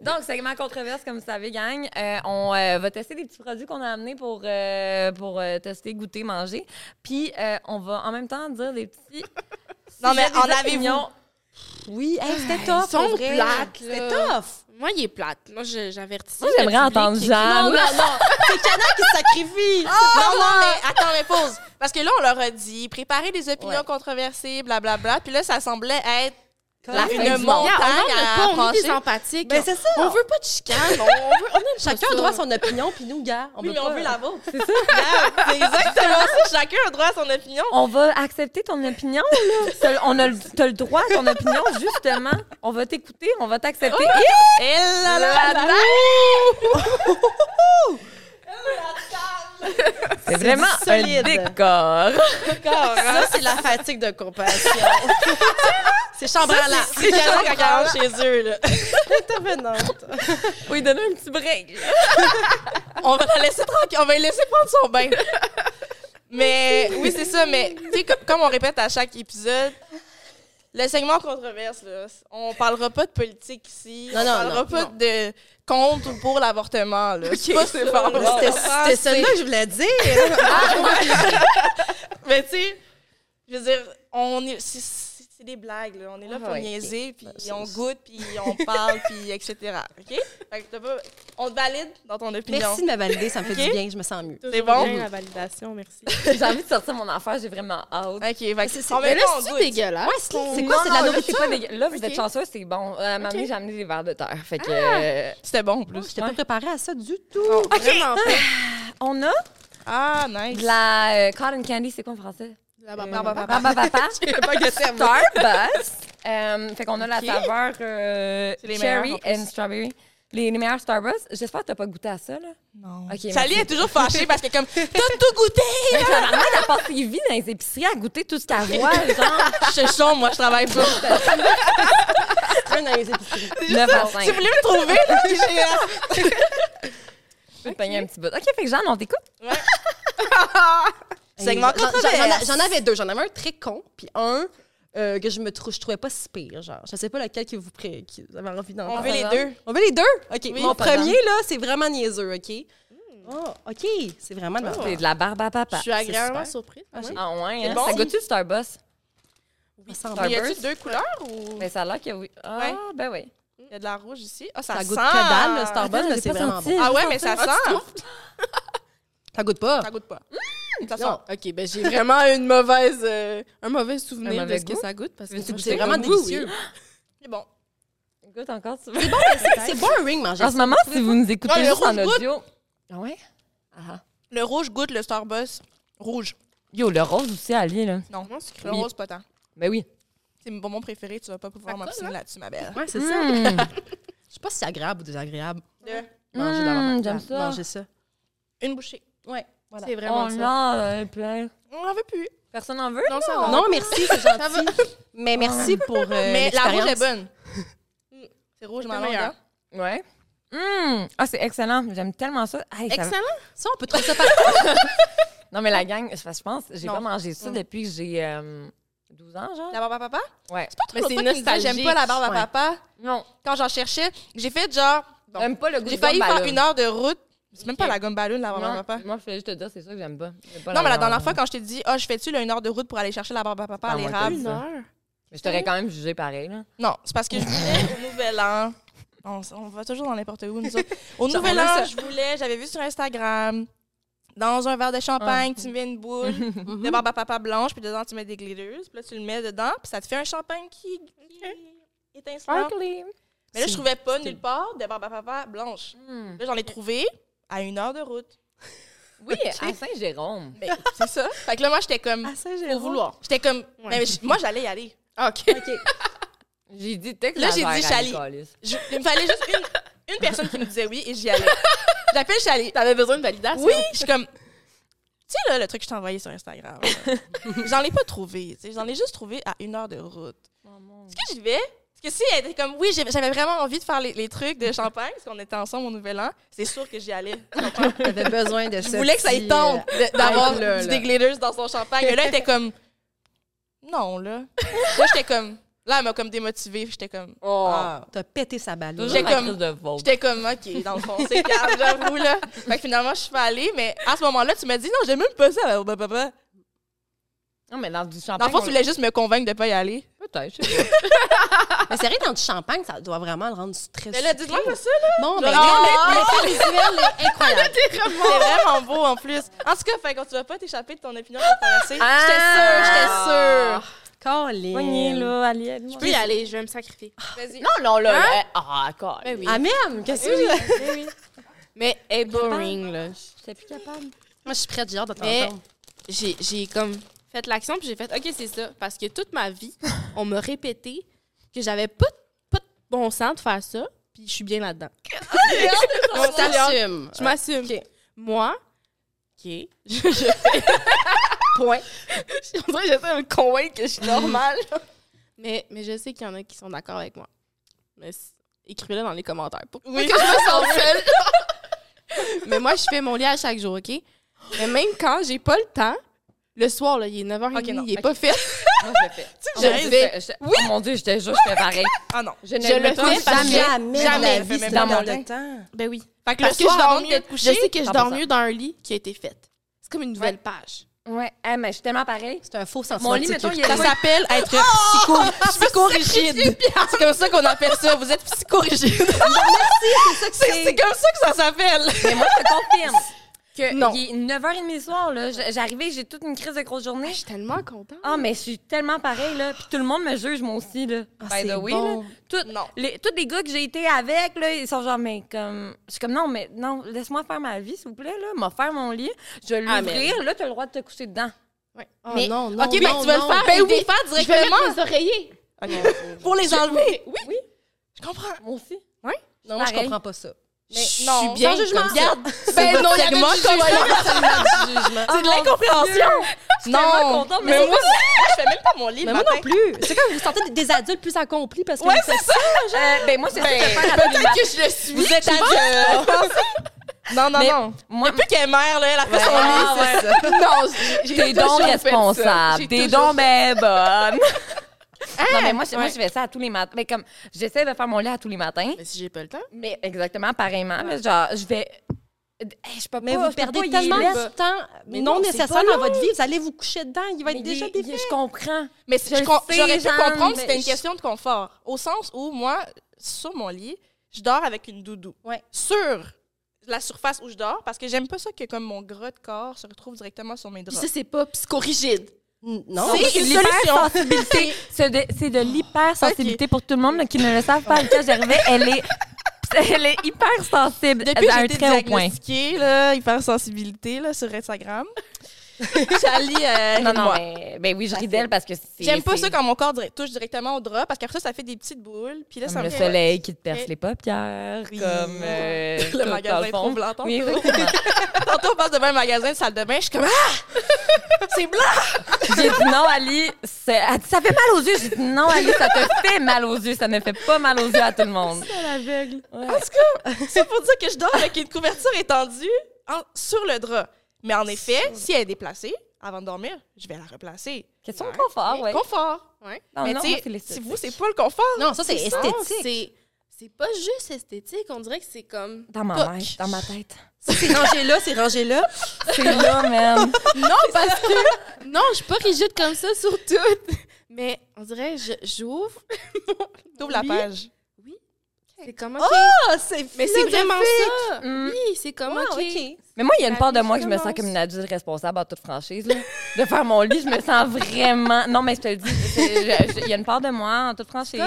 Donc, segment controverse, comme vous savez, gang. Euh, on euh, va tester des petits produits qu'on a amenés pour, euh, pour tester, goûter, manger. Puis, on va en même temps dire des petits. non, mais en avez-vous? Oui, c'était top. Ils sont plates. C'était tough. Moi, il est plate. Moi, j'avertis. Moi, j'aimerais entendre Jeanne. Non, non, non. C'est Cana qui sacrifie. Oh, non, non, mais attends, mais pause. Parce que là, on leur a dit, préparer des opinions controversées, blablabla. Puis là, ça semblait être la, une montagne à on est des empathiques. Ben, c'est ça. On veut pas de chicane. on, veut, on Chacun a droit à son opinion, puis nous, gars, on oui, veut mais on veut la vôtre. C'est ça. c'est exactement ça. Chacun a droit à son opinion. On va accepter ton opinion, là. on a le, as le droit à ton opinion, justement. On va t'écouter, on va t'accepter. Oh! Et là là là C'est vraiment un décor. décor hein? Ça, c'est la fatigue de compassion. c'est chambranlant. C'est rentre chez eux. Là. Intervenante. Oui, donner un petit break. on va la laisser tranquille. On va la laisser prendre son bain. Mais oui, c'est ça. Mais tu sais, comme on répète à chaque épisode, le segment controverse, là, on parlera pas de politique ici. Non, on non, parlera pas de contre ou pour l'avortement. Okay, C'était ça que je voulais dire. Mais tu sais, je veux dire, on est c'est des blagues. Là. On est là pour niaiser, puis on goûte, puis on parle, puis etc. OK? Fait que pas... On te valide dans ton opinion. Merci de me valider, ça me fait du bien, je me sens mieux. C'est bon? Bien, la validation, merci. J'ai envie de sortir mon affaire, j'ai vraiment hâte. OK, fait c'est Mais là, c'est dégueulasse? Ouais, c'est quoi? C'est de la nourriture? Pas Là, vous êtes chanceux, c'est bon. Euh, mamie, j'ai amené des verres de terre. Fait que... Ah! Euh, C'était bon, en plus. Je t'ai pas préparée à ça du tout. Vraiment pas. On a... Ah, nice. De la euh, cotton candy, c'est quoi en français? Starburst. Euh, fait qu'on a la saveur euh, cherry and strawberry. Les, les meilleurs Starbucks, j'espère que t'as pas goûté à ça, là. Non. Ok, Sally est toujours fâchée parce que comme t'as tout goûté. Mais tabarnak, elle passe ses vies dans les épiceries à goûter tout ce qu'elle voit, genre. Je suis sombre, moi je travaille pas. Un dans les épiceries. 9 à 5. Si vous voulez me trouver, là, j'ai- Je peux te pogner un petit bout. OK, fait que Jeanne, on t'écoute. Segment J'en- avais deux. J'en avais un très con, puis un euh, que je me trou- je trouvais pas si pire. Genre, je sais pas lequel que vous, pré- qui vous avez envie d'entendre. On veut les deux. On veut les deux? OK. Oui, Mon premier, là, c'est vraiment niaiseux, OK? Oh, OK. C'est vraiment de la C'est de la barbe à Je papa. suis agréablement surprise. Ah, j'ai- Ah ouais, hein? bon? Ça goûte-tu le Starbucks? Ça sent Starburst. Y a-tu deux couleurs ou? Ben, ça a l'air que oui. Ah, Ouais. ben oui. il y a de la rouge ici? Ah, ça, Ça sent. goûte que dalle, le Starbucks, mais j'ai c'est pas vraiment senti. bon. Ah ouais, mais ça sent. Ça goûte pas. Ça goûte pas. Ça sent. Non, ok, ben j'ai vraiment une mauvaise, euh, un mauvais souvenir Un mauvais de ce que goût? ça goûte. Parce que Veux-tu moi, goûter? j'étais C'est vraiment oui, oui. délicieux. C'est bon. Goûte encore, tu veux? C'est- C'est boring, manger En ça. ce moment, si vous nous écoutez Ah, le juste en rouge goûte. audio. Ah ouais? Ah. Le rouge goûte le Starbucks. Rouge. Yo, le rose aussi, Ali, là. Non, le Oui. rose, pas tant. Ben oui. C'est mon bonbon préféré, tu vas pas pouvoir Ça m'obstiner colle, là-dessus, ma belle. Ouais, c'est ça. Mm. Je sais pas si c'est agréable ou désagréable. De- Manger Mm, la- j'aime la- ça. Manger ça. Une bouchée. Ouais, voilà. C'est vraiment oh ça. non, euh, plein. On en veut plus. Personne en veut? Non, ça va. Non, merci, c'est gentil. Mais merci pour euh, Mais la rouge est bonne. C'est rouge, ma meilleur. langue. Ouais. Hum! Ah, c'est excellent. J'aime tellement ça. Hey, Excellent? Ça, on peut trouver ça par... Non, mais la gang, je pense, j'ai pas mangé ça Mm. depuis que j'ai euh, 12 ans, genre. La barbe à papa? Ouais. C'est pas trop Mais c'est disait, J'aime pas la barbe à Ouais. papa. Non. Quand j'en cherchais, j'ai fait genre. bon, J'aime pas le goût J'ai failli faire une heure de route. C'est même pas la gomme ballon, la barbe à papa. Moi, je voulais juste te dire, c'est ça que j'aime pas. J'aime pas Non, mais la dernière fois, quand je t'ai dit, ah, je fais-tu là, une heure de route pour aller chercher la barbe à papa à Ah, moi, l'érable? Une ça. heure? Mais je t'aurais quand même jugé pareil, là. Non, c'est parce que je voulais au Nouvel An. On, on va toujours dans n'importe où, nous autres. Au Genre, Nouvel An, je voulais, j'avais vu sur Instagram, dans un verre de champagne, tu mets une boule de barbe à papa blanche, puis dedans, tu mets des glitters, puis là, tu le mets dedans, puis ça te fait un champagne qui, qui est étincelant. Sparkly. Mais là, je trouvais pas nulle part de barbe à papa blanche. Hum. Là, j'en ai trouvé à une heure de route. Oui, à Saint-Jérôme. Mais c'est ça. Fait que là, moi, j'étais comme, ça, pour vouloir. J'étais comme, Ouais. mais je- moi, j'allais y aller. Ah, OK. OK. J'ai dit, t'es Là, j'ai dit Chali. Je- il me fallait juste une, une personne qui me disait oui et j'y allais. J'appelle Chali. T'avais besoin de validation? Oui, je suis comme. Tu sais, là, le truc que je t'ai envoyé sur Instagram, j'en ai pas trouvé. J'en ai juste trouvé à une heure de route. Est-ce que j'y vais? Parce que si elle était comme, oui, j'ai- j'avais vraiment envie de faire les, les trucs de champagne, parce qu'on était ensemble au Nouvel An, c'est sûr que j'y allais. T'avais besoin de Je ça. voulais que ça y tente de- d'avoir des glitters dans son champagne. Et là, elle était comme, non, là. Là, j'étais comme, là, elle m'a comme démotivée. J'étais comme, Oh. ah. T'as pété sa balle. J'ai la comme-. J'étais comme, OK, dans le fond, c'est calme, j'avoue, là. Fait que finalement, je suis pas allée, mais à ce moment-là, tu m'as dit, non, j'aime même pas ça, papa. Non, mais dans du champagne. Dans le fond, on- tu voulais juste me convaincre de pas y aller. Peut-être. Mais c'est vrai, dans du champagne, ça doit vraiment le rendre très Mais là, dites-moi pas ça, là. Bon, mais Genre, l'effet visuel est incroyable. C'est vraiment beau, en plus. En tout cas, fait que tu vas pas t'échapper de ton opinion controversée. Ah! J'étais sûre, Colin. Poignée, là, Ali. Je peux y aller, je vais me sacrifier. j'étais sûre. Vas-y. Non, non, là. Hein? là, Ah, d'accord. Ben oui. Ah, même? Qu'est-ce que Oui, tu oui, oui. Mais elle est boring, là. J'étais plus capable. Moi, je suis prête, j'ai hâte de Mais- t'entendre. J'ai j'ai comme fait l'action, puis j'ai fait, OK, c'est ça. Parce que toute ma vie, on m'a répété que j'avais pas, de- pas de bon sens de faire ça, puis je suis bien là-dedans. On t'assume. Je m'assume. Moi, OK, je, je Point. On dirait que j'essaie de me convaincre que je suis normale. mais, mais je sais qu'il y en a qui sont d'accord avec moi. Mais c- écrivez-le dans les commentaires. Pour Oui. que je me sente seule. mais moi, je fais mon lit à chaque jour, OK? Mais même quand j'ai pas le temps, le soir, là, il est 9h30, Ok, non, il est ok. pas fait. Moi, je le fais. je Je le le fais. fais. Oh mon Dieu, je te jure, je fais pareil. Ah non. Je ne Je le fais que- Jamais, jamais, la fait vie, c'est dans mon le temps. Ben oui. Fait que Parce le que soir, je dors de mieux, coucher, je sais que je 100%. dors mieux dans un lit qui a été fait. C'est comme une nouvelle page. Ouais, hey, mais je suis tellement pareil. C'est un faux sentiment Mon lit, mettons, il Ça s'appelle être psycho, psychorigide. C'est comme ça qu'on appelle ça. Vous êtes psychorigide. C'est c'est comme ça que ça s'appelle. Mais moi, je te confirme que Non. il est 9h30 le soir, là. J'arrivais, j'ai toute une crise de grosse journée. Je suis tellement contente. Ah, mais je suis tellement pareil, là. Puis tout le monde me juge, moi aussi, là. Ah, By c'est the way, bon. là. Tout- Non. les, tous les gars que j'ai été avec, là, ils sont genre, mais comme. Je suis comme, non, mais non, laisse-moi faire ma vie, s'il vous plaît, là. M'a faire mon lit. Je vais Ah, l'ouvrir, là, t'as le droit de te coucher dedans. Ouais. Oh, Mais- non, non, OK, ben non, tu non. le faire. Ben oui. défaire Je vais directement oreillers. pour les enlever. Oui. Je comprends. Moi aussi. Non, moi, je comprends pas ça. Mais non, je suis bien jugement. Regarde, ben non, il y a moi C'est de l'incompréhension. Non, mais, moi, je fais même pas mon lit Mais moi non plus. C'est comme vous sentez des adultes plus accomplis parce que ouais, c'est ça. Euh, ben moi c'est ben, peut-être que je le suis. Vous êtes adulte. Non, non, non. Moi, Depuis qu'elle est mère, là, elle a fait son ça. Non, t'es donc responsable. T'es donc ben bonne. Non, mais moi, je, moi, je fais ça à tous les matins. Mais comme, j'essaie de faire mon lit à tous les matins. Mais si j'ai pas le temps? Mais exactement, pareillement. genre, je vais. Je peux mais pas, vous perdez tellement de temps mais non, nécessaire dans votre vie. Vous allez vous coucher dedans. Il va être déjà défait. Je comprends. Mais j'aurais pu comprendre que c'était une question de confort. Au sens où, moi, sur mon lit, je dors avec une doudou. Ouais. Sur la surface où je dors, parce que j'aime pas ça que comme mon gras de corps se retrouve directement sur mes draps. Ça, c'est pas psychorigide. Non, c'est l'hypersensibilité. c'est de, l'hypersensibilité pour tout le monde qui ne le savent pas. Gervais, elle est elle est hyper sensible Depuis très haut point. là, hypersensibilité là, sur Instagram. Charlie, euh, non, non, mais, ben oui, je ris d'elle parce que c'est. J'aime pas ça quand mon corps touche directement au drap parce qu'après ça, ça fait des petites boules. Puis là, comme ça le soleil qui te perce les paupières, comme euh, le magasin trop blanc. Oui, exactement. Tantôt, on passe devant un magasin de salle de bain, je suis comme Ah! C'est blanc! J'ai dit non, Ali, ça fait mal aux yeux. J'ai dit non, Ali, ça te fait mal aux yeux. Ça ne fait pas mal aux yeux à tout le monde. C'est l'aveugle. Ouais. En tout cas, c'est pour dire que je dors avec une couverture étendue sur le drap. Mais en effet, si elle est déplacée, avant de dormir, je vais la replacer. Question de confort, oui. Confort. Ouais. mais tu sais, si vous, c'est pas le confort. Non, ça, c'est esthétique. C'est pas juste esthétique, on dirait que c'est comme. Dans ma tête. Dans ma tête. c'est rangé là, c'est rangé là. C'est là, man. Non, parce que. Non, je suis pas rigide comme ça sur tout. Mais on dirait, j'ouvre. T'ouvres la page. C'est comme OK. Oh, c'est Mais c'est vraiment ça. Mm. Oui, c'est comme OK. Mais moi, il y a une part de moi que je me sens comme une adulte responsable à toute franchise. Là. De faire mon lit, je me sens vraiment. Non, mais je te le dis, il y a une part de moi en toute franchise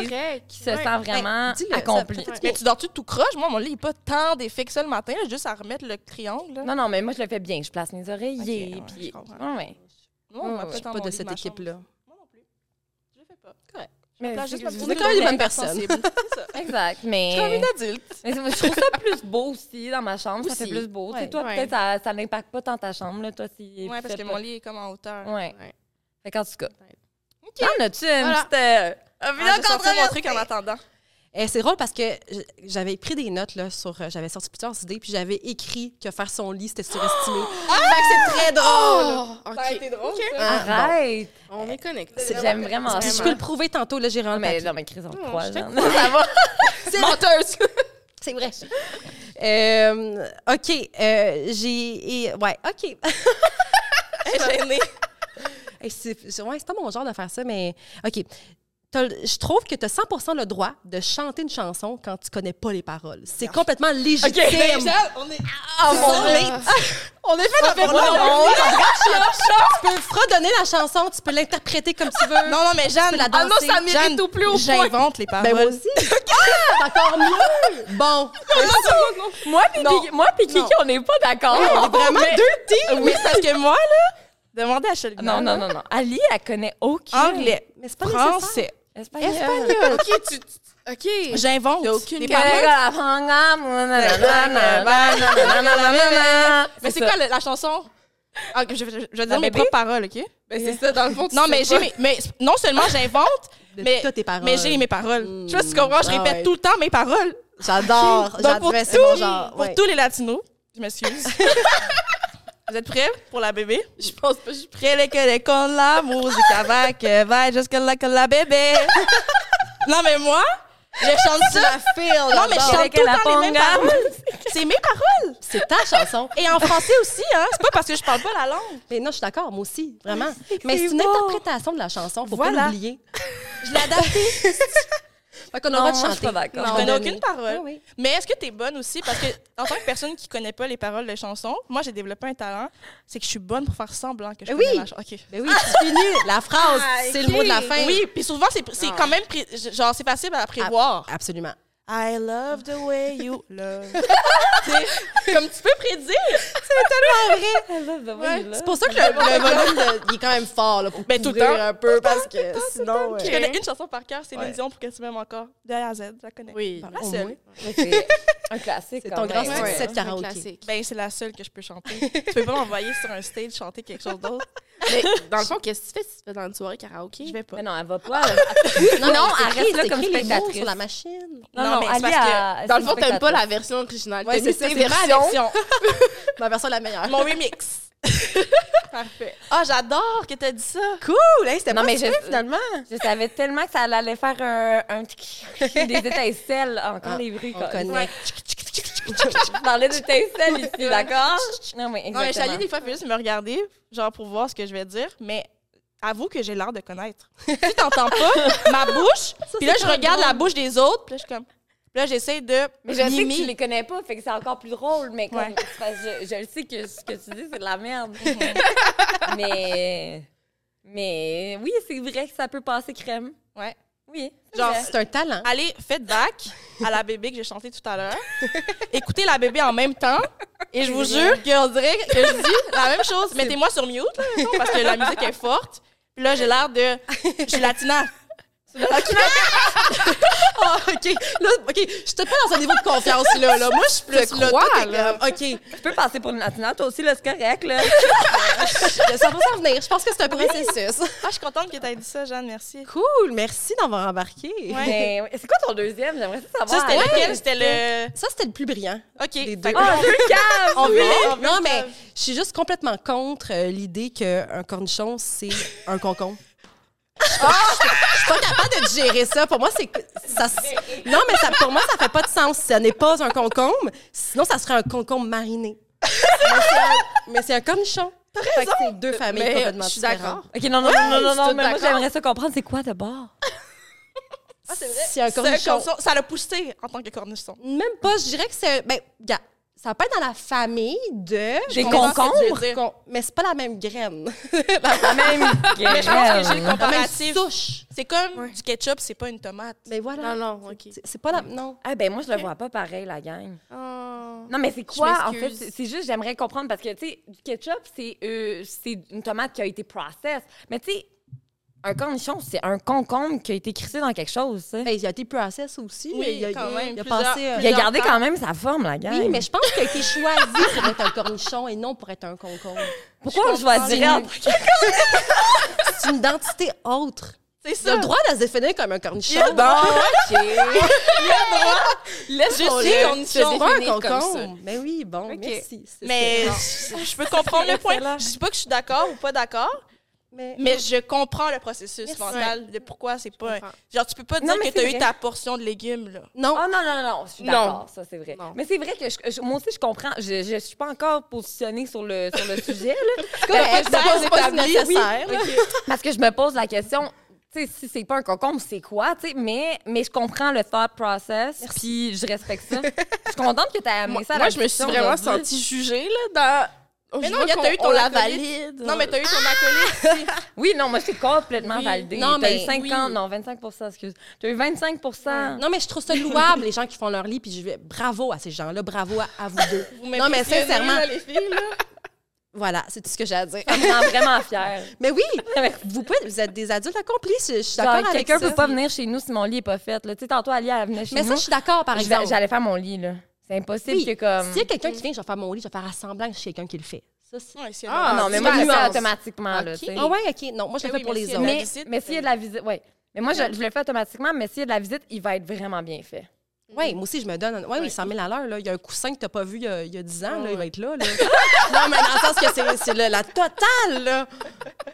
qui se sent vraiment ben, accomplie. Mais tu dors-tu tout croche? Moi, mon lit n'est pas tant défait que ça le matin, juste à remettre le triangle. Non, non, mais moi, je le fais bien. Je place mes oreillers. Okay, puis... ouais, Non, je suis pas de cette équipe-là. Moi non plus. Je le fais pas. Correct. Mais c'est quand même des bonnes personnes. exact. Mais. Comme une adulte. Mais je trouve ça plus beau aussi dans ma chambre. Ça fait plus beau. Ouais, toi, peut-être, ça, ça n'impacte pas tant ta chambre. Là, toi, si ouais, parce que mon lit est comme en hauteur. Ouais. ouais. Fait qu'en tout cas. Okay. En as-tu une voilà. petite. Euh, ah, je mon truc en attendant. Eh, c'est drôle parce que j'avais pris des notes là, sur. Euh, j'avais sorti plusieurs idées, puis j'avais écrit que faire son lit, c'était surestimé. Ah! c'est très drôle! Oh, Ça a été drôle. Arrête! On est connectés. J'aime vraiment ça. Je peux le prouver tantôt, là, j'ai rendu. Mais non, mais Chris, on croit. Ça va. C'est menteuse! c'est vrai. Euh, OK. Euh, j'ai. Ouais, OK. Gênée. c'est ouais, pas mon genre de faire ça, mais OK je trouve que tu as 100 le droit de chanter une chanson quand tu connais pas les paroles. C'est complètement légitime. OK, on est... Ah, on est fait dans Tu peux fredonner la chanson, tu peux l'interpréter comme tu veux. Non, non, mais Jeanne, la danser. Ah non, ça mérite au plus haut point. J'invente les paroles. Ben moi aussi. ah, encore mieux. Bon. Moi puis moi Kiki, on n'est pas d'accord. On est vraiment deux teams. Oui, parce que moi, là, demandez à Shelby. Non, non, non, non. Ali, elle connaît aucun. Anglais. Mais c'est pas Français. Espagnol. Espagnol. OK, tu... OK. J'invente. Il n'y a aucune Mais c'est quoi la, chanson? Ah, je, vais dire mes propres paroles, OK? Ben, c'est ça, dans le fond. Non, mais, j'ai mais non seulement j'invente, mais, mais j'ai mes paroles. Je sais pas si tu comprends, je ah répète tout le temps mes paroles. J'adore. J'adore. C'est mon genre. Pour tous les latinos, je m'excuse. Vous êtes prêts pour la bébé? Je pense pas, je suis prêt. les que les con la musique avec va jusqu'à la que la bébé. non, mais moi, je chante ça. La feel, non, mais je chante tout le temps les mêmes paroles. C'est mes paroles. C'est ta chanson. Et en français aussi, hein. C'est pas parce que je parle pas la langue. Mais non, je suis d'accord, moi aussi, vraiment. Mais c'est une interprétation de la chanson, faut pas l'oublier. Je l'ai adaptée. Fait qu'on aura de chanter. Je suis pas d'accord. Je connais aucune parole. Mais est-ce que tu es bonne aussi? Parce que, en tant que personne qui connaît pas les paroles des chansons, moi, j'ai développé un talent. C'est que je suis bonne pour faire semblant que je oui. connais la chanson. OK. Mais oui, c'est fini. La phrase, ah, c'est le mot de la fin. Oui, puis souvent, c'est ah. quand même, genre, c'est facile à prévoir. Absolument. I love the way you love. comme tu peux prédire. C'est tellement pas vrai? C'est pour ça que le, volume, de, il est quand même fort, là, pour ben, tout un peu, parce que sinon... Je connais une chanson par cœur, c'est ouais. Dion pour que tu m'aimes encore. De A à Z, je la connais. Oui. la seule. C'est un classique, C'est ton grand succès karaoké. Ben, c'est la seule que je peux chanter. tu peux pas m'envoyer sur un stage chanter quelque chose d'autre. Mais dans le fond, qu'est-ce que tu fais si tu fais dans une soirée karaoké? Je vais pas. Mais non, elle va pas. non, non, elle reste là comme spectatrice. sur la machine. Non, non, mais c'est parce que dans le fond, t'aimes pas la version originale. Ouais, c'est ma version. ma version la meilleure. Mon remix. Parfait. Ah, oh, j'adore que tu as dit ça. Cool! Hey, C'était pas mais je, finalement. Je savais tellement que ça allait faire un, un des étincelles. Encore ah, les bruits. On connaît. Dans les étincelles ici, d'accord? Non, mais exactement. Non, mais des fois, fait juste me regarder, genre pour voir ce que je vais dire, mais avoue que j'ai l'air de connaître. tu t'entends pas? Ma bouche, puis là, je regarde la bouche des autres, puis là, je suis comme... là, j'essaie de. Mais je sais que tu les connais pas, fait que c'est encore plus drôle, mais comme, je, je sais que ce que tu dis, c'est de la merde. mais. Mais oui, c'est vrai que ça peut passer crème. Ouais. Oui. Genre, c'est un talent. Allez, faites back à la bébé que j'ai chanté tout à l'heure. Écoutez la bébé en même temps. Et je vous jure qu'on dirait que je dis la même chose. Mettez-moi sur mute, parce que la musique est forte. Puis là, j'ai l'air de. Je suis latina. OK. oh, OK. Là, OK. Je suis pas dans un niveau de confiance, là. là. Moi, je suis plus là. Quoi, là? OK. Tu peux passer pour une latina, toi aussi, là, c'est correct, là. ça va s'en venir. Je pense que c'est un processus. Ah, je suis contente que tu aies dit ça, Jeanne. Merci. Cool. Merci d'avoir embarqué. Ouais. Ben, c'est quoi ton deuxième? J'aimerais savoir. Ça, c'était lequel? C'était le... Ça, c'était le plus brillant. OK. Les deux. Ah, deux caves! On veut. Non, mais je suis juste complètement contre euh, l'idée qu'un cornichon, c'est un concombre. Ah! Je suis pas capable de gérer ça. Pour moi, c'est ça. Non, mais ça, pour moi, ça fait pas de sens. Ce n'est pas un concombre. Sinon, ça serait un concombre mariné. mais c'est un, cornichon. Fait que c'est deux familles mais complètement Je suis d'accord. OK, non, non, non, non, non, non mais moi, j'aimerais ça comprendre. C'est quoi d'abord? Ah, c'est vrai. C'est un cornichon. Ça l'a poussé en tant que cornichon. Même pas. Je dirais que c'est. Ben, gars, ça peut être dans la famille de. Des concombres? mais c'est pas la même graine. la, même graine. Mais je pense que j'ai le comparatif. C'est comme du ketchup, c'est pas une tomate. Mais voilà. Non, non, OK. C'est pas la. Non. Ah, ben moi, je le vois pas pareil, la gang. Oh. Non, mais c'est quoi, en fait? C'est juste, j'aimerais comprendre parce que, tu sais, du ketchup, c'est euh, une tomate qui a été processed. Mais, tu sais, un cornichon, c'est un concombre qui a été crissé dans quelque chose. Ben, il a été process aussi. Oui, il a, quand même. Il a, passé, il a gardé quand même sa forme, la gang. Oui, mais je pense qu'il a été choisi pour être un cornichon et non pour être un concombre. Pourquoi on choisirait C'est une identité autre. C'est ça. Il a le droit de se définir comme un cornichon. Bon, OK. il a le droit. Laisse je suis cornichon. pas un concombre. Mais oui, bon, merci. Mais je peux comprendre le point. Je dis pas que je suis d'accord ou pas d'accord, mais, je comprends le processus mental de pourquoi c'est pas. Genre, tu peux pas dire que tu as eu ta portion de légumes, là. Non. Oh, non, non, non, je suis d'accord, ça, c'est vrai. Mais c'est vrai que moi aussi, je comprends. Je, je suis pas encore positionnée sur le, sur le sujet, là. c'est pas, nécessaire. Parce que je me pose la question, tu sais, si c'est pas un concombre, c'est quoi, tu sais, mais, mais je comprends le thought process, puis je respecte ça. je suis contente que tu aies amené ça à Moi, je me suis vraiment sentie jugée, là, dans mais non, t'as eu ton la valide. Non, mais t'as eu ton acolyte. oui, non, moi, c'est complètement validé. Non, mais. T'as eu 50, non, 25% excuse. T'as eu 25% Non, mais je trouve ça louable, les gens qui font leur lit, puis je vais. Bravo à ces gens-là, bravo à, vous deux. non, mais sincèrement. les filles, là. Voilà, c'est tout ce que j'ai à dire. Ça me rend vraiment fière. Mais oui, vous, pouvez, vous êtes des adultes accomplis. Je, suis d'accord avec ça. Quelqu'un peut pas venir chez nous si mon lit n'est pas fait. Tu sais, tantôt, Ali, elle venait chez nous. Mais ça, je suis d'accord, par exemple. J'allais faire mon lit, là. C'est impossible que comme. S'il y a quelqu'un qui vient, je vais faire mon lit, je vais faire assemblant que quelqu'un qui le fait. Ça, c'est. ah, non, mais moi, je le fais automatiquement. Là, ah, ouais, OK. Non, moi, je le fais pour les autres. Mais, mais s'il y a de la visite, oui. Mais moi, je, le fais automatiquement, mais s'il y a de la visite, il va être vraiment bien fait. Oui, moi aussi, je me donne. Oui, oui, 100 000 à l'heure. Il y a un coussin que tu n'as pas vu il y, a, il y a 10 ans. Là, il va être là. là. non, mais dans le sens que c'est la totale. Là.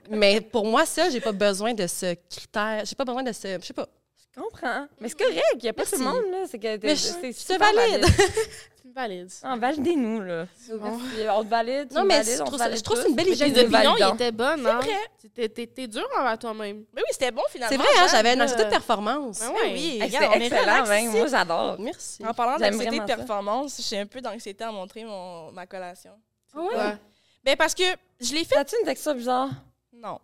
Mais pour moi, ça, j'ai pas besoin de ce critère. J'ai pas besoin de ce. Je sais pas. Je comprends. Mais c'est correct. Il n'y a pas tout le monde. là. C'est que c'est valide. valide. Ah, validez-nous, là. On te valide. Non, mais je trouve, je trouve c'est une belle idée. Les opinions, ils étaient bonnes, hein? C'est vrai. T'es dur envers toi-même. Mais oui, c'était bon, finalement. C'est vrai, hein? J'avais une de performance. Ben oui, oui. C'était excellent, même. Moi, j'adore. Merci. En parlant d'anxiété de performance, j'ai un peu d'anxiété à montrer mon, ma collation. Ah ouais? Ben, parce que je l'ai fait. As-tu une texture bizarre? Non.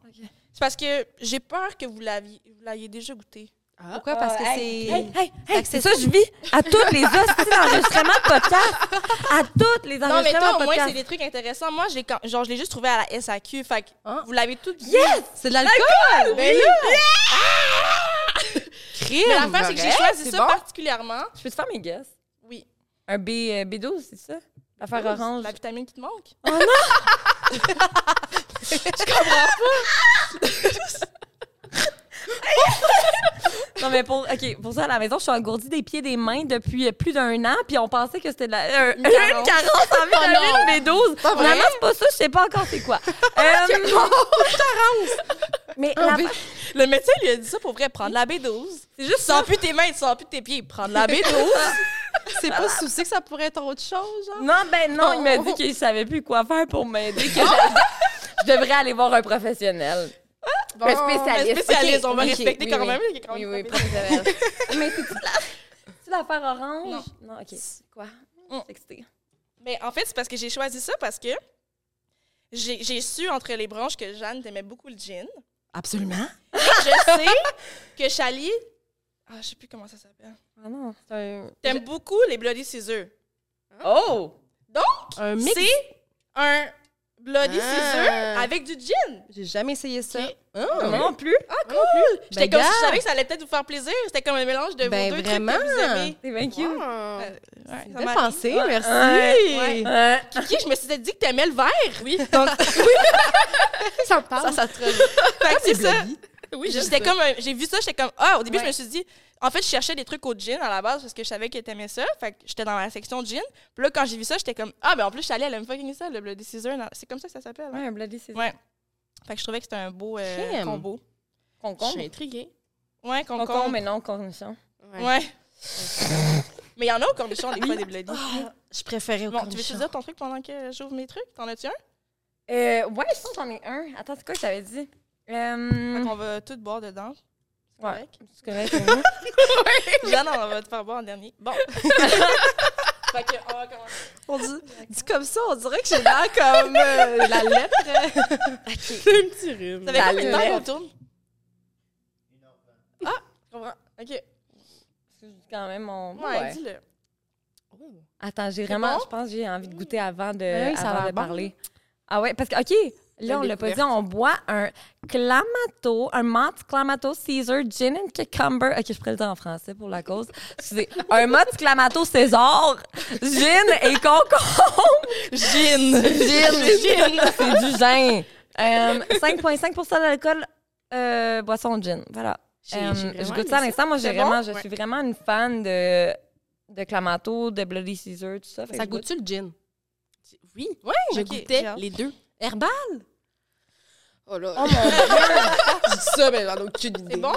C'est parce que j'ai peur que vous l'aviez déjà goûté. Ah. Pourquoi? Parce que c'est. Hey, hey, hey, c'est ça, je vis à toutes les hosties d'enregistrement de podcast. À toutes les enregistrements Non, mais toi, au moins, podcast. c'est des trucs intéressants. Moi, j'ai quand- genre, je l'ai juste trouvé à la SAQ. Fait que Ah. vous l'avez tout dit. Yes! C'est de l'alcool! Ben là! Crime! Mais l'affaire, c'est que j'ai choisi c'est ça bon. particulièrement. Je peux te faire mes guesses? Oui. Un B, euh, B12, c'est ça? L'affaire orange. La vitamine qui te manque. Non, mais pour, OK, pour ça, à la maison, je suis engourdie des pieds des mains depuis plus d'un an, puis on pensait que c'était de la, euh, une, carence. carence en vitamine B12. vrai? Finalement, c'est pas ça, je sais pas encore c'est quoi. Euh, Mais Ah, la- Le médecin lui a dit ça pour vrai, prendre la B12. c'est juste Tu sens plus tes mains, tu sens plus tes pieds. Prendre la B12. C'est pas souci que ça pourrait être autre chose, genre? Non, ben non, il m'a dit qu'il savait plus quoi faire pour m'aider, que je, je devrais aller voir un professionnel. Bon, un spécialiste. Un spécialiste, on va respecter oui, quand oui. même. a quand Oui, même oui. Mais c'est-tu la... l'affaire orange? Non. OK. Quoi? Mm. C'est excité. Mais en fait, c'est parce que j'ai choisi ça parce que j'ai j'ai su entre les branches que Jeanne t'aimait beaucoup le gin. Absolument. Je sais que Chali. Ah, je sais plus comment ça s'appelle. Ah non, c'est un... T'aimes beaucoup les Bloody Scissors. Oh! Un mix. C'est un Bloody Ah. Scissors avec du gin. J'ai jamais essayé ça. Ok. Ah. Non plus. Ah, cool! J'étais Ben, comme si je savais que ça allait peut-être vous faire plaisir. C'était comme un mélange de Ben, vos deux vraiment. trucs que vous aimez. C'est bien cute. Euh, ouais, ça Ouais. merci. Ouais. Euh, Kiki, je me suis dit que t'aimais le vert. Oui. Ça me parle. Ça, ça te Fait c'est ça. bloody. Oui, j'étais comme un- j'ai vu ça, j'étais comme ah au début Ouais. je me suis dit en fait je cherchais des trucs au gin à la base parce que je savais qu'elle aimait ça, fait que j'étais dans la section gin. Puis là quand j'ai vu ça, j'étais comme ah ben en plus Chali elle aime fucking ça le Bloody Scissor, dans- c'est comme ça que ça s'appelle. hein? Ouais, un bloody, c'est Ouais. Fait que je trouvais que c'était un beau euh, combo. Je Concombre. suis intriguée. Ouais, Concombre, concombre. mais non cornichon. Ouais. mais il y en a au cornichon des fois des Bloody. Je préférais au Bon, tu veux-tu cornichon. dire ton truc pendant que j'ouvre mes trucs? T'en as-tu un? Euh, ouais, je pense que j'en ai un. Attends, c'est quoi que j'avais dit? Euh, Fait qu'on va tout boire dedans. ouais, correct. c'est correct. hein. Jeanne, on va te faire boire en dernier. Bon. fait que, on va? Commencer. On dit, dit comme ça, on dirait que j'ai l'air comme euh, la lettre. C'est un petit rhume. Ça fait La combien de temps lettre. qu'on tourne? Ah, je comprends. OK. C'est quand même mon. Ouais, Ouais. dis-le. Attends, j'ai vraiment, bon? je pense que j'ai envie de goûter avant de, oui, avant de bon. parler. Ah ouais, parce que, OK, là, on l'a pas dit, on boit un Clamato, un Mott Clamato Caesar Gin and Cucumber. OK, je pourrais le dire en français pour la cause. Excusez. un Mott Clamato César, gin et concombre. Gin! Gin! Gin! C'est du gin. Euh, 5,5% d'alcool, euh, boisson gin. Voilà. Euh, je goûte ça à l'instant. Moi, j'ai vraiment, bon? je Ouais. suis vraiment une fan de, de Clamato, de Bloody Caesar, tout ça. Ça goûte-tu le gin? Oui, Ouais, je ok, goûtais les deux. Herbal? Oh là. Oh mon Dieu! je dis ça, mais j'en ai aucune idée. C'est bon?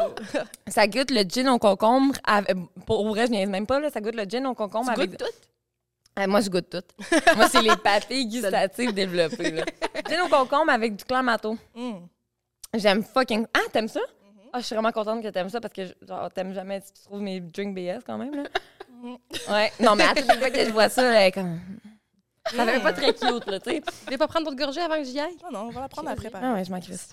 Ça goûte le gin au concombre. avec- pour vrai, je niaise même pas, là, ça goûte le gin au concombre Tu avec. goûtes tout? Ah, moi, je goûte tout. moi, c'est les papilles gustatives développées. Là. Gin au concombre avec du clamato. Mm. J'aime fucking. Ah, t'aimes ça? Mm-hmm. Ah, je suis vraiment contente que t'aimes ça parce que genre, t'aimes jamais. Tu trouves mes drinks BS quand même, là. Mm-hmm. ouais. Non, mais à toutes les fois que je vois ça, là, comme. Ça fait pas très cute, là, tu sais. Tu voulais pas prendre d'autres gorgées avant que j'y aille? Non, non, on va la prendre après. Ah, ouais, je m'en crisse.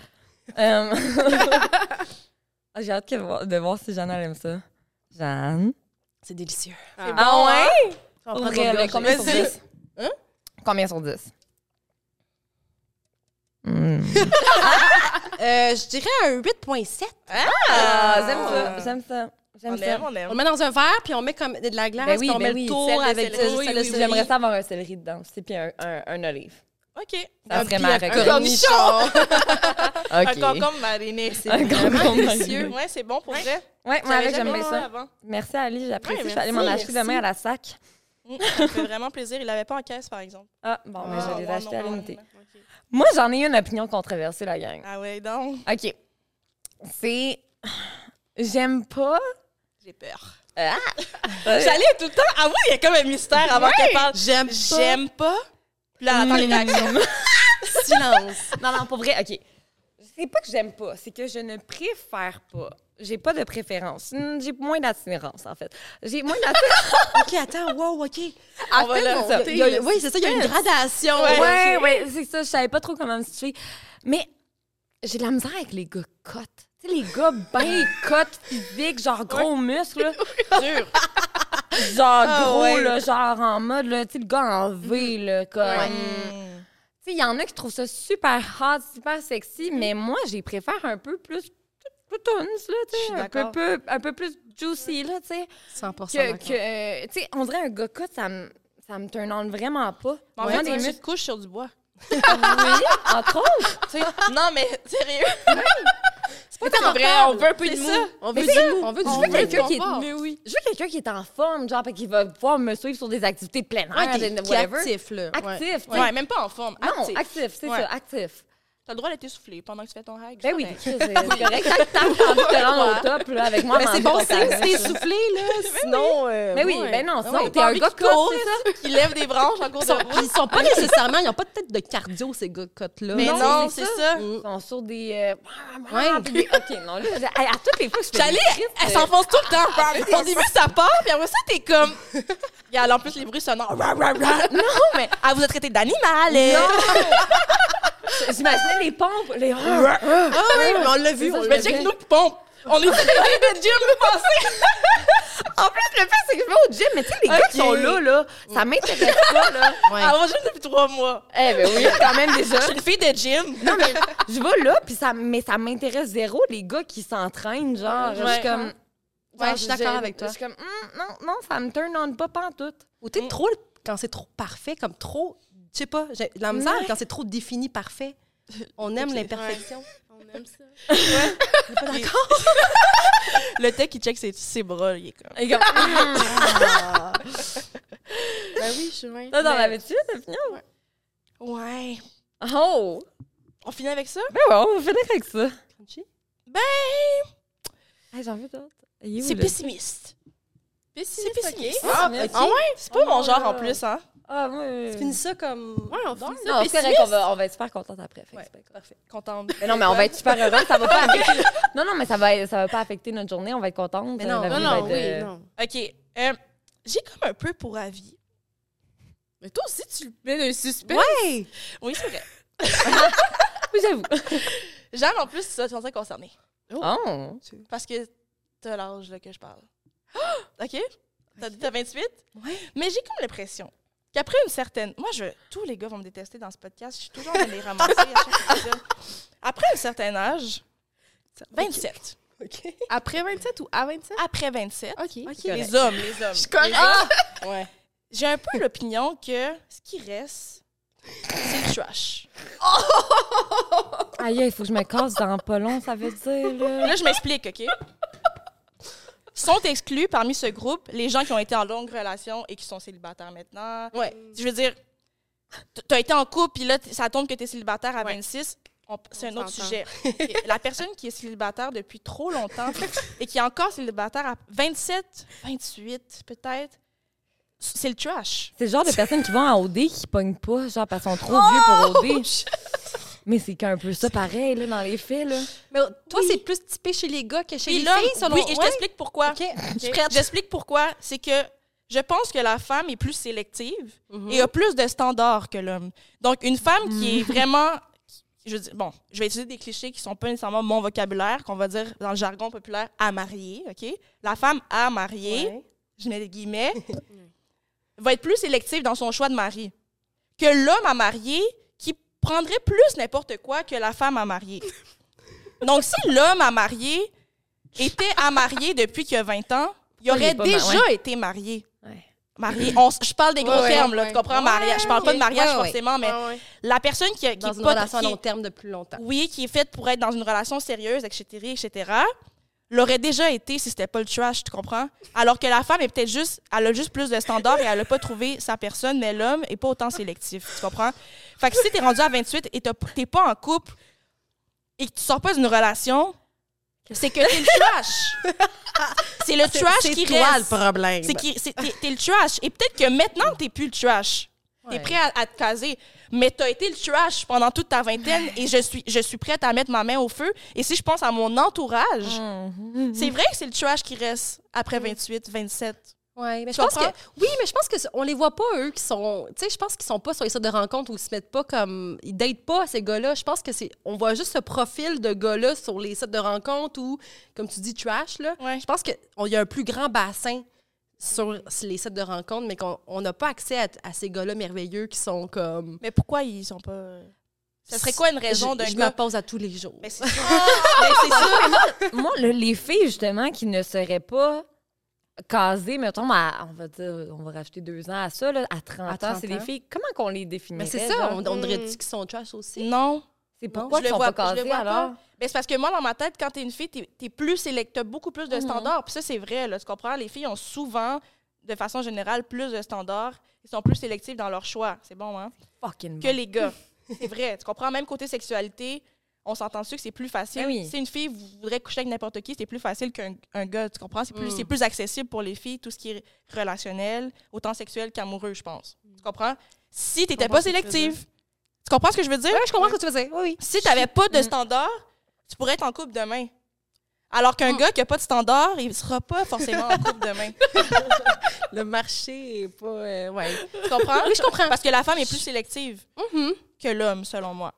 Euh, ah, J'ai hâte que- de voir si Jeanne elle aime ça. Jeanne. C'est délicieux. C'est bon, Ah hein? ouais? On va prendre combien sur Vas-y. 10? Hein? Combien sur 10? Hmm. Euh, je dirais un 8.7. Ah, j'aime ça, j'aime ça. J'aime On ça. aime, on On le aime. met dans un verre, puis on met comme de la glace, Ben oui, puis on ben met oui, le tour avec du Oui. J'aimerais ça avoir un céleri dedans aussi, puis un, un, un olive. OK. Ça serait ma. Un cornichon! Un concombre mariné. C'est Un concombre vraiment mariné. délicieux. Ouais, c'est bon pour vrai. Ouais, moi, avec, j'aime jamais bien ça. avant. Merci, Ali, j'apprécie. Ouais, je vais aller m'en acheter demain à la sac. Mm, Ça me fait vraiment plaisir. Il l'avait pas en caisse, par exemple. Ah, bon, mais Ah, je vais les one acheter à on l'unité. Moi, j'en ai une opinion controversée, la gang. Ah ouais, donc, OK. C'est... J'aime pas... j'ai peur. Ah! J'allais tout le temps. Ah oui, il y a comme un mystère avant qu'elle parle. J'aime J'aime pas. Puis là, elle attend les réactions. silence. Non, non, pour vrai, OK. C'est pas que j'aime pas, c'est que je ne préfère pas. J'ai pas de préférence. Hmm, J'ai moins d'attirance, en fait. J'ai moins d'attirance. OK, attends, wow, OK. On va a- le oui, c'est ça, il y a une gradation. Ouais, ouais, c'est ça. Je savais pas trop comment me situer. Mais j'ai de la misère avec les gars cotes. Tu sais, les gars bien cotes physiques, genre gros muscles, Dur. genre Ah, gros, ouais. là, genre en mode, là, tu sais, le gars en V, là, comme... Mm. Tu sais, il y en a qui trouvent ça super hot, super sexy, mais moi, j'ai préfère un peu plus là, tu sais, un peu, peu- un peu plus juicy, là, tu sais. 100 Que, que, euh, tu sais, on dirait un gars cut, ça me, ça me turn on vraiment pas. Mais en fait, des muscles. couches sur du bois. Oui, entre autres. Tu sais, non, mais sérieux. C'est pas comme vrai, on veut un peu de mou. ça. On veut mou. on veut du On veut quelqu'un qui est mais oui. Je veux quelqu'un qui est en forme, genre, qui va pouvoir me suivre sur des activités de plein air, Ouais, qui, est actif, là. Ouais. Actif, tu sais. Ouais, même pas en forme. Non, actif. actif, c'est Ouais. ça, actif. T'as le droit d'être essoufflé pendant que tu fais ton hack. Ben oui, c'est correct. T'as envie de te rendre au top, là, avec moi, Mais c'est bon signe si t'es essoufflé, là. Sinon. euh, Mais oui, ouais. ben non, sinon, t'es un gars court? Qui lève des branches en cours Ils sont, de route. ils sont pas nécessairement, ils n'ont pas peut-être de cardio, ces gars cotes-là. Mais Non, non, c'est c'est ça. Mm. Ils sont sur des... euh, Ouais. OK, non, là, à, toutes les fois que je J'allais, elle euh, s'enfonce tout le temps. Au début, ça part, puis après ça, t'es comme. Il y a en plus les bruits sonores. Non, mais elle vous a traité d'animal. euh. Les pompes, les... Ah oui, mais on l'a vu. Ça, On je mais me check dis. nous qui pompe. On est des de gym passé. En plus, le fait, c'est que je vais au gym, mais tu sais, les gars qui sont là, là, ça m'intéresse pas, là. Ouais. Gym depuis trois mois. Eh ben oui, quand même déjà. Je suis une fille de gym. Non, mais je vais là, puis ça, mais ça m'intéresse zéro, les gars qui s'entraînent, genre. Je suis comme... Ouais, je suis d'accord avec toi. Je suis comme, Hum, non, non, ça me turn on pas pantoute. Ou t'es trop, quand c'est trop parfait, comme trop, je sais pas, j'ai la misère Ouais. quand c'est trop défini, parfait. On aime l'imperfection. On aime ça. Le tech qui check ses, ses bras, il est comme. Hum. Ben oui, je suis bien. Là, t'en Mais- avais-tu, t'as fini? Ouais. Oh! On finit avec ça? Ben ouais, on va finir avec ça. Crunchy? Ben, Hey, j'en veux d'autres. Il c'est pessimiste. Pessimiste, C'est pessimiste. Ah, Pessimiste. ah ouais? C'est pas Oh mon genre en plus, hein? Ah, moi... Tu finis ça comme. Ouais, on finit ça Non, c'est correct, on va, on va être super contente après. fait que Ouais, c'est pas grave. parfait. Contente. Mais non, mais on va être super heureux. Ça va pas affecter... Non, non, mais ça va, ça va pas affecter notre journée. On va être contente. Mais non, La Non, vie non, oui, euh, non. OK. euh, J'ai comme un peu pour avis. Mais toi aussi, tu le mets. Ouais! Oui, c'est vrai. Oui, j'avoue. J'aime en plus ça, tu serais concerné. Oh! Parce que t'as l'âge là, que je parle. OK? T'as dit t'as 28? Ouais. Mais j'ai comme l'impression qu'après une certaine. Moi, je... tous les gars vont me détester dans ce podcast. Je suis toujours à les ramasser à chaque épisode. Après un certain âge, 27. OK. Après 27 ou à 27? Après 27, OK. les hommes, les hommes. Je ouais. J'ai un peu l'opinion que ce qui reste, c'est le trash. Aïe, il faut que je me casse dans pas long, ça veut dire, là. Là, je m'explique, OK? Sont exclus parmi ce groupe les gens qui ont été en longue relation et qui sont célibataires maintenant. Ouais. Je veux dire, t- t'as été en couple, puis là, ça tombe que t'es célibataire à Ouais. 26. on- C'est un autre sujet. La personne qui est célibataire depuis trop longtemps et qui est encore célibataire à 27, 28 peut-être, c'est le trash. C'est le genre de personnes qui vont en OD qui pognent pas, genre, parce qu'ils sont trop vieux pour OD. Mais c'est qu'un peu ça pareil, là, dans les faits, là. Mais toi, c'est plus typé chez les gars que chez Puis les là, filles, selon oui, et je Ouais. t'explique pourquoi. OK. Je suis prête. J'explique pourquoi. C'est que je pense que la femme est plus sélective Mhm. et a plus de standards que l'homme. Donc, une femme qui est vraiment. Je bon, je vais utiliser des clichés qui sont pas nécessairement mon vocabulaire, qu'on va dire dans le jargon populaire à marier, OK? La femme à marier, Ouais. je mets des guillemets, va être plus sélective dans son choix de mari que l'homme à marier prendrait plus n'importe quoi que la femme à marier. Donc, si l'homme à marier était à marier depuis qu'il a 20 ans, il aurait déjà été marié. Ouais. Marié. On je parle des gros Ouais, termes, ouais, là, tu comprends? Ouais, mariage. Je parle pas de mariage Ouais, ouais. forcément, mais ouais. la personne qui, qui Dans est une pas- relation à qui est- long terme de plus longtemps. oui, qui est faite pour être dans une relation sérieuse, etc., etc., l'aurait déjà été si c'était pas le trash, tu comprends? Alors que la femme est peut-être juste, elle a juste plus de standards et elle a pas trouvé sa personne, mais l'homme est pas autant sélectif, tu comprends? Fait que si t'es rendu à 28 et t'es pas en couple et que tu sors pas d'une relation, c'est que t'es le trash. c'est le trash qui toi reste. le problème. C'est t'es, le trash. Et peut-être que maintenant, t'es plus le trash. T'es prêt à, à te caser. Mais t'as été le trash pendant toute ta vingtaine et je suis, je suis prête à mettre ma main au feu. Et si je pense à mon entourage, Mhm. c'est vrai que c'est le trash qui reste après 28, 27. Ouais, mais je pense que oui, mais je pense que on les voit pas eux qui sont, tu sais, je pense qu'ils sont pas sur les sites de rencontres où ils se mettent pas comme ils datent pas ces gars-là. Je pense que c'est on voit juste ce profil de gars-là sur les sites de rencontres ou comme tu dis trash là. Je pense que y a un plus grand bassin sur les sites de rencontres mais qu'on n'a pas accès à, ces gars-là merveilleux qui sont comme Mais pourquoi ils sont pas ça serait quoi une raison d'un gars? Je me pose à tous les jours. Mais c'est ça. moi, les filles, justement, qui ne seraient pas casées, mettons, on va dire, on va rajouter deux ans à ça, là, à 30, ans, c'est des filles. Comment qu'on les définit? Mais c'est ça, on, on aurait dit qu'ils sont trash aussi. Non. C'est pourquoi ils sont pas casés, alors? Ben, c'est parce que moi, dans ma tête, quand t'es une fille, t'es es plus sélect, beaucoup plus de mm-hmm. standards. Puis ça, c'est vrai, là, tu comprends? Les filles ont souvent, de façon générale, plus de standards. Ils sont plus sélectifs dans leur choix. C'est bon, hein? Fucking Que les gars. C'est vrai. Tu comprends? Même côté sexualité, on s'entend dessus que c'est plus facile. Ben si une fille voudrait coucher avec n'importe qui, c'est plus facile qu'un gars. Tu comprends? C'est plus, mm. plus accessible pour les filles, tout ce qui est relationnel, autant sexuel qu'amoureux, je pense. Tu comprends? Si tu n'étais pas sélective, tu comprends ce que je veux dire? Oui, je comprends ce que tu veux dire. Oui, Si tu n'avais pas de mm. standard, tu pourrais être en couple demain. Alors qu'un mm. gars qui n'a pas de standard, il ne sera pas forcément en couple demain. Le marché n'est pas. Euh, ouais. Tu comprends? Oui, je comprends. Parce que la femme est plus sélective mm-hmm. que l'homme, selon moi.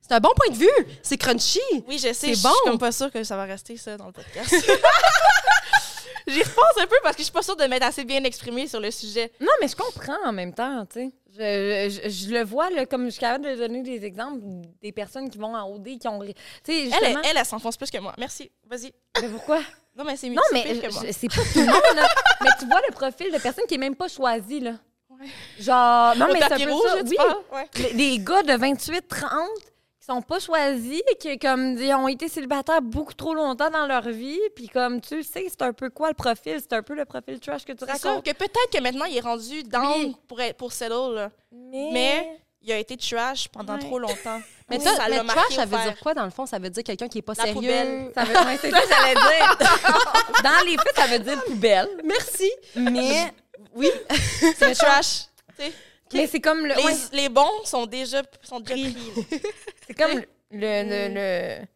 C'est un bon point de vue. C'est crunchy. Oui, je sais. Je bon. suis comme pas sûre que ça va rester ça dans le podcast. J'y repense un peu parce que je suis pas sûre de m'être assez bien exprimée sur le sujet. Non, mais je comprends en même temps, tu sais. Je, je, le vois, là, comme je suis capable de donner des exemples des personnes qui vont en OD, qui ont... Elle, elle, elle, s'enfonce plus que moi. Merci. Vas-y. Mais pourquoi? Non, mais c'est mieux Non, mais c'est pas tout le monde, là. mais tu vois le profil de personne qui est même pas choisie, là. Ouais. Genre, non, mais c'est un peu ça. Oui. Ouais. Les, gars de 28, 30 qui sont pas choisis, qui comme ils ont été célibataires beaucoup trop longtemps dans leur vie, puis comme tu sais, c'est un peu quoi le profil, c'est un peu le profil trash que tu racontes. que peut-être que maintenant il est rendu down pour être, pour settle là. Mais... il a été trash pendant trop longtemps. Mais, ça, ça mais trash, ça veut dire quoi dans le fond? Ça veut dire quelqu'un qui est pas sérieux? Poubelle. Ça veut c'est ça que j'allais dire. dans les faits, ça veut dire poubelle. Merci. Mais oui, c'est trash. Mais c'est comme le. Les, bons sont déjà, sont déjà pris. c'est comme le, le, le,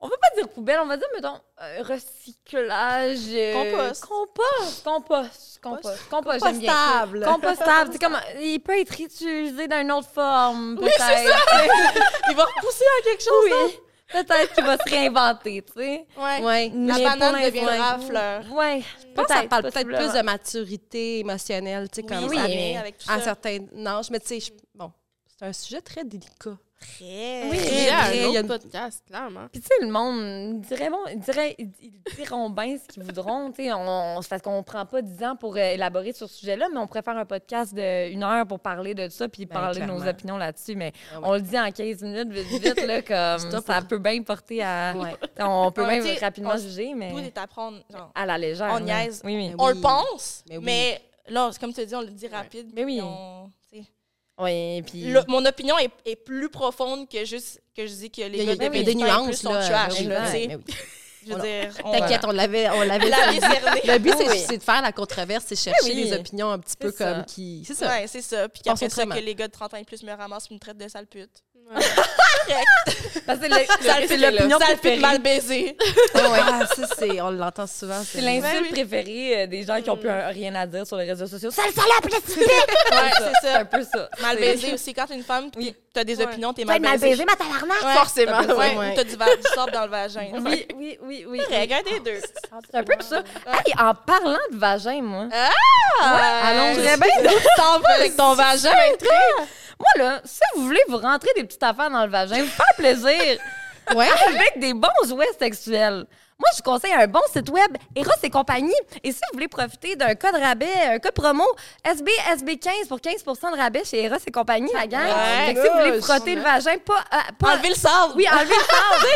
On va pas dire poubelle, on va dire, mettons, euh, recyclage. Euh, compost. Compost. Compost. Compost. Compost. Compostable. Compostable. c'est comme. Il peut être utilisé d'une autre forme, peut-être. Oui, c'est ça. il va repousser à quelque chose. Oui. Peut-être qu'il va se réinventer, tu sais. Oui. Ouais. La banane deviendra fleur. Oui. Je pense que ça parle peut-être plus de maturité émotionnelle, tu sais, comme oui, ça. avec tout ça. À un certain âge. Mais tu sais, bon, c'est un sujet très délicat. Très. Oui, il y a un podcast, clairement. Puis, tu sais, le monde, dirait, bon, ils, dirait, ils diront bien ce qu'ils voudront. Tu sais, on, parce qu'on prend pas 10 ans pour euh, élaborer sur ce sujet-là, mais on préfère un podcast d'une heure pour parler de ça puis ben, parler de nos opinions là-dessus. Mais ah on le dit en 15 minutes, vite, vite, là, comme ça peut bien porter à. On peut même rapidement juger, mais. Tout est à prendre. à la légère. On niaise. Oui, oui. On le pense, mais, là, comme tu dis, on le dit rapide. Mais oui. Oui, puis... mon opinion est, est, plus profonde que juste que je dis que les gars de des nuances, sont trash. Là, je veux dire, T'inquiète, on l'avait on l'avait Le but, c'est de faire la controverse, c'est chercher des opinions un petit peu comme qui... C'est ça. Ouais, c'est ça. Puis qu'après ça, que les gars de 30 ans et plus me ramassent une traite de sale pute. C'est l'opinion préférée. mal baisé. ouais, ça, c'est, on l'entend souvent. C'est l'insulte préférée euh, des gens qui n'ont plus rien à dire sur les réseaux sociaux. Ça le salope, le Ouais, c'est ça. C'est un peu ça. Mal baisé aussi. Quand une femme, tu as des opinions, t'es mal baisé. mal baisé, ma tabarnak. Forcément. Ouais. T'as du, du sable dans le vagin. Oui, oui, oui. oui. Regarde des deux. C'est un peu ça. Hey, en parlant de vagin, moi. Ah! allons très bien. T'en vas avec ton vagin. Moi, là, si vous voulez vous rentrer des petites affaires dans le vagin, vous faire plaisir. Ouais. Avec des bons jouets sexuels. Moi, je vous conseille un bon site web, Eros et compagnie. Et si vous voulez profiter d'un code rabais, un code promo, SBSB15 pour 15% de rabais chez Eros et compagnie, la gang. si vous voulez frotter le vagin, pas, euh, pas... Enlever le sable. Oui, enlever le sable.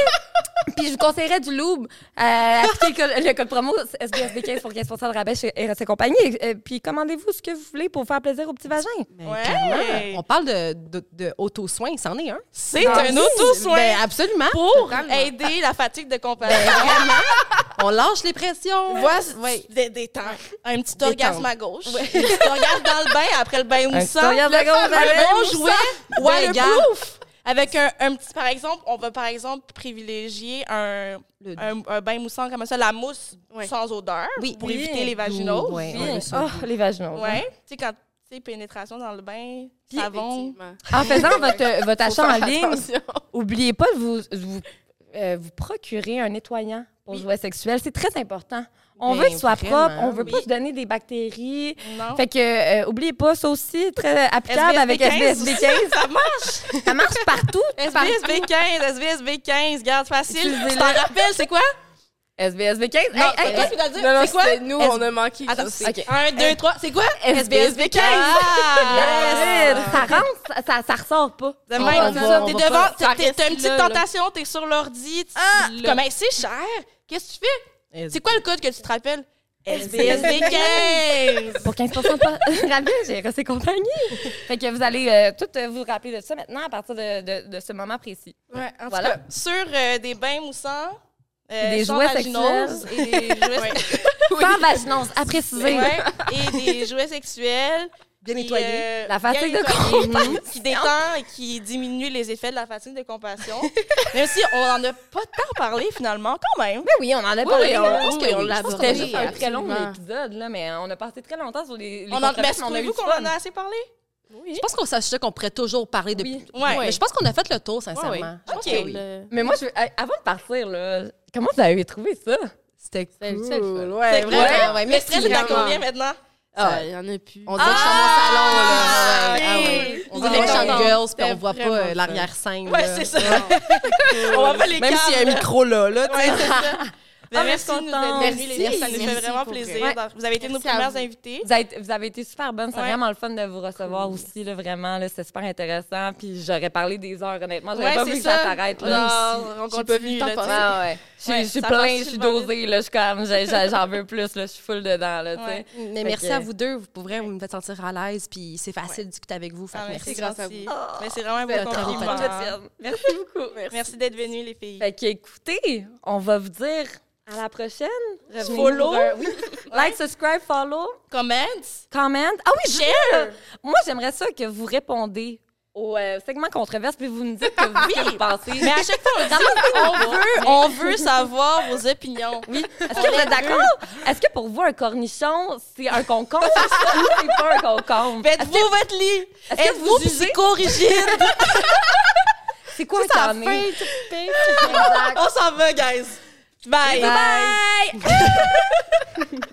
Puis je vous conseillerais du loup. Euh, appliquez le, code promo SBSB15 pour 15% de rabais chez Eros et compagnie. Et, puis commandez-vous ce que vous voulez pour faire plaisir au petit vagin. Ouais. On parle de, de, de auto-soin, c'en est un. C'est un auto-soin. Ben, absolument. Pour aider la fatigue de compagnie. Ben, on lâche les pressions. Vois, des, des temps. Un petit orgasme à gauche. Un petit orgasme dans le bain après le bain moussant. Un petit orgasme à gauche. Un bon jouet waterproof. Avec un, un, petit, par exemple, on va par exemple privilégier un, un, bain moussant comme ça, la mousse sans odeur oui. pour éviter les vaginaux. Oui, oh, les vaginaux. Oui. Tu sais, quand tu sais, pénétration dans le bain, savon. En faisant votre, votre achat en ligne, oubliez pas de vous, vous, euh, vous procurer un nettoyant pour jouets sexuels. C'est très important. On veut qu'il soit propre, on veut pas se donner des bactéries. Non. Fait que, euh, oubliez pas, ça aussi, très applicable avec SBSB 15. ça marche! ça marche partout. SBSB 15, SBSB 15, garde facile. Tu t'en rappelles, c'est quoi? SBSB 15. Non, hey, hey, c'est quoi? Nous, on a manqué. Attends, okay. 1, 2, 3. C'est quoi? SBSB 15. Ah, Ça rentre, ça, ça ressort pas. T'es devant, t'as une petite tentation, t'es sur l'ordi. Ah, comme, c'est cher. Qu'est-ce que tu fais? C'est quoi le code que tu te rappelles? SBSB 15! Pour 15% de rabais, j'ai resté compagnie. Fait que vous allez euh, tout euh, vous rappeler de ça maintenant à partir de, de, de ce moment précis. Ouais, en voilà. tout cas, sur euh, des bains moussants, des jouets sexuels. Et des jouets Sans vaginose, à préciser. Ouais, et des jouets sexuels Bien nettoyé. Euh, la fatigue de compassion. Qui détend et qui diminue les effets de la fatigue de compassion. Mais aussi, on n'en a pas tant parlé finalement, quand même. Mais oui, on en a parlé. Oui, on, l'a C'était juste un très long épisode, là, mais on a passé très longtemps sur les, les on en, Mais trouvez-vous qu'on en a assez parlé? Oui. Je pense qu'on s'achetait qu'on pourrait toujours parler de. Oui. Ouais. Mais je pense qu'on a fait le tour, sincèrement. OK. Mais moi, je avant de partir, là, comment vous avez trouvé ça? C'était cool. Ouais, vraiment. Ouais, mais stress est à combien maintenant? Ah, il y en a plus. On dirait que je suis mon salon, là. Ah, ah, ouais. On dirait que je suis girls, puis on voit pas euh, l'arrière-scène. Ouais, c'est ça. on voit pas les Même s'il y a un micro là, là. Ah, merci de nous être venus, les filles. Ça nous fait vraiment plaisir. Vous avez été nos premières invités. Vous avez, vous avez, été super bonnes. C'est vraiment le fun de vous recevoir aussi. Là, vraiment, c'était super intéressant. Puis j'aurais parlé des heures, honnêtement. J'aurais pas voulu que ça s'arrête. on continue. Là, ah, ouais. Je suis plein, je suis dosée. Là, je comme, j'en veux plus. Là, je suis full dedans. Là, Mais merci à vous deux. Vous pourrez vous me faites sentir à l'aise. Puis c'est facile de discuter avec vous. merci grâce à vous. Mais c'est vraiment un beau compliment. Merci beaucoup. Merci d'être venus, les filles. Fait écoutez, on va vous dire à la prochaine. Follow. like, subscribe, follow. Comment. Comment. Ah oui, share. Moi, j'aimerais ça que vous répondez au euh, segment controverse, puis vous nous dites que vous, vous pensez. Mais à chaque fois, on, veut, on veut savoir vos opinions. Oui. Est-ce que vous êtes d'accord? Est-ce que pour vous, un cornichon, c'est un concombre? Ou c'est pas un concombre? Faites-vous votre lit. Est-ce que vous, vous psycho-rigide? c'est quoi ça, un? On s'en va, guys. Bye. Bye. Bye.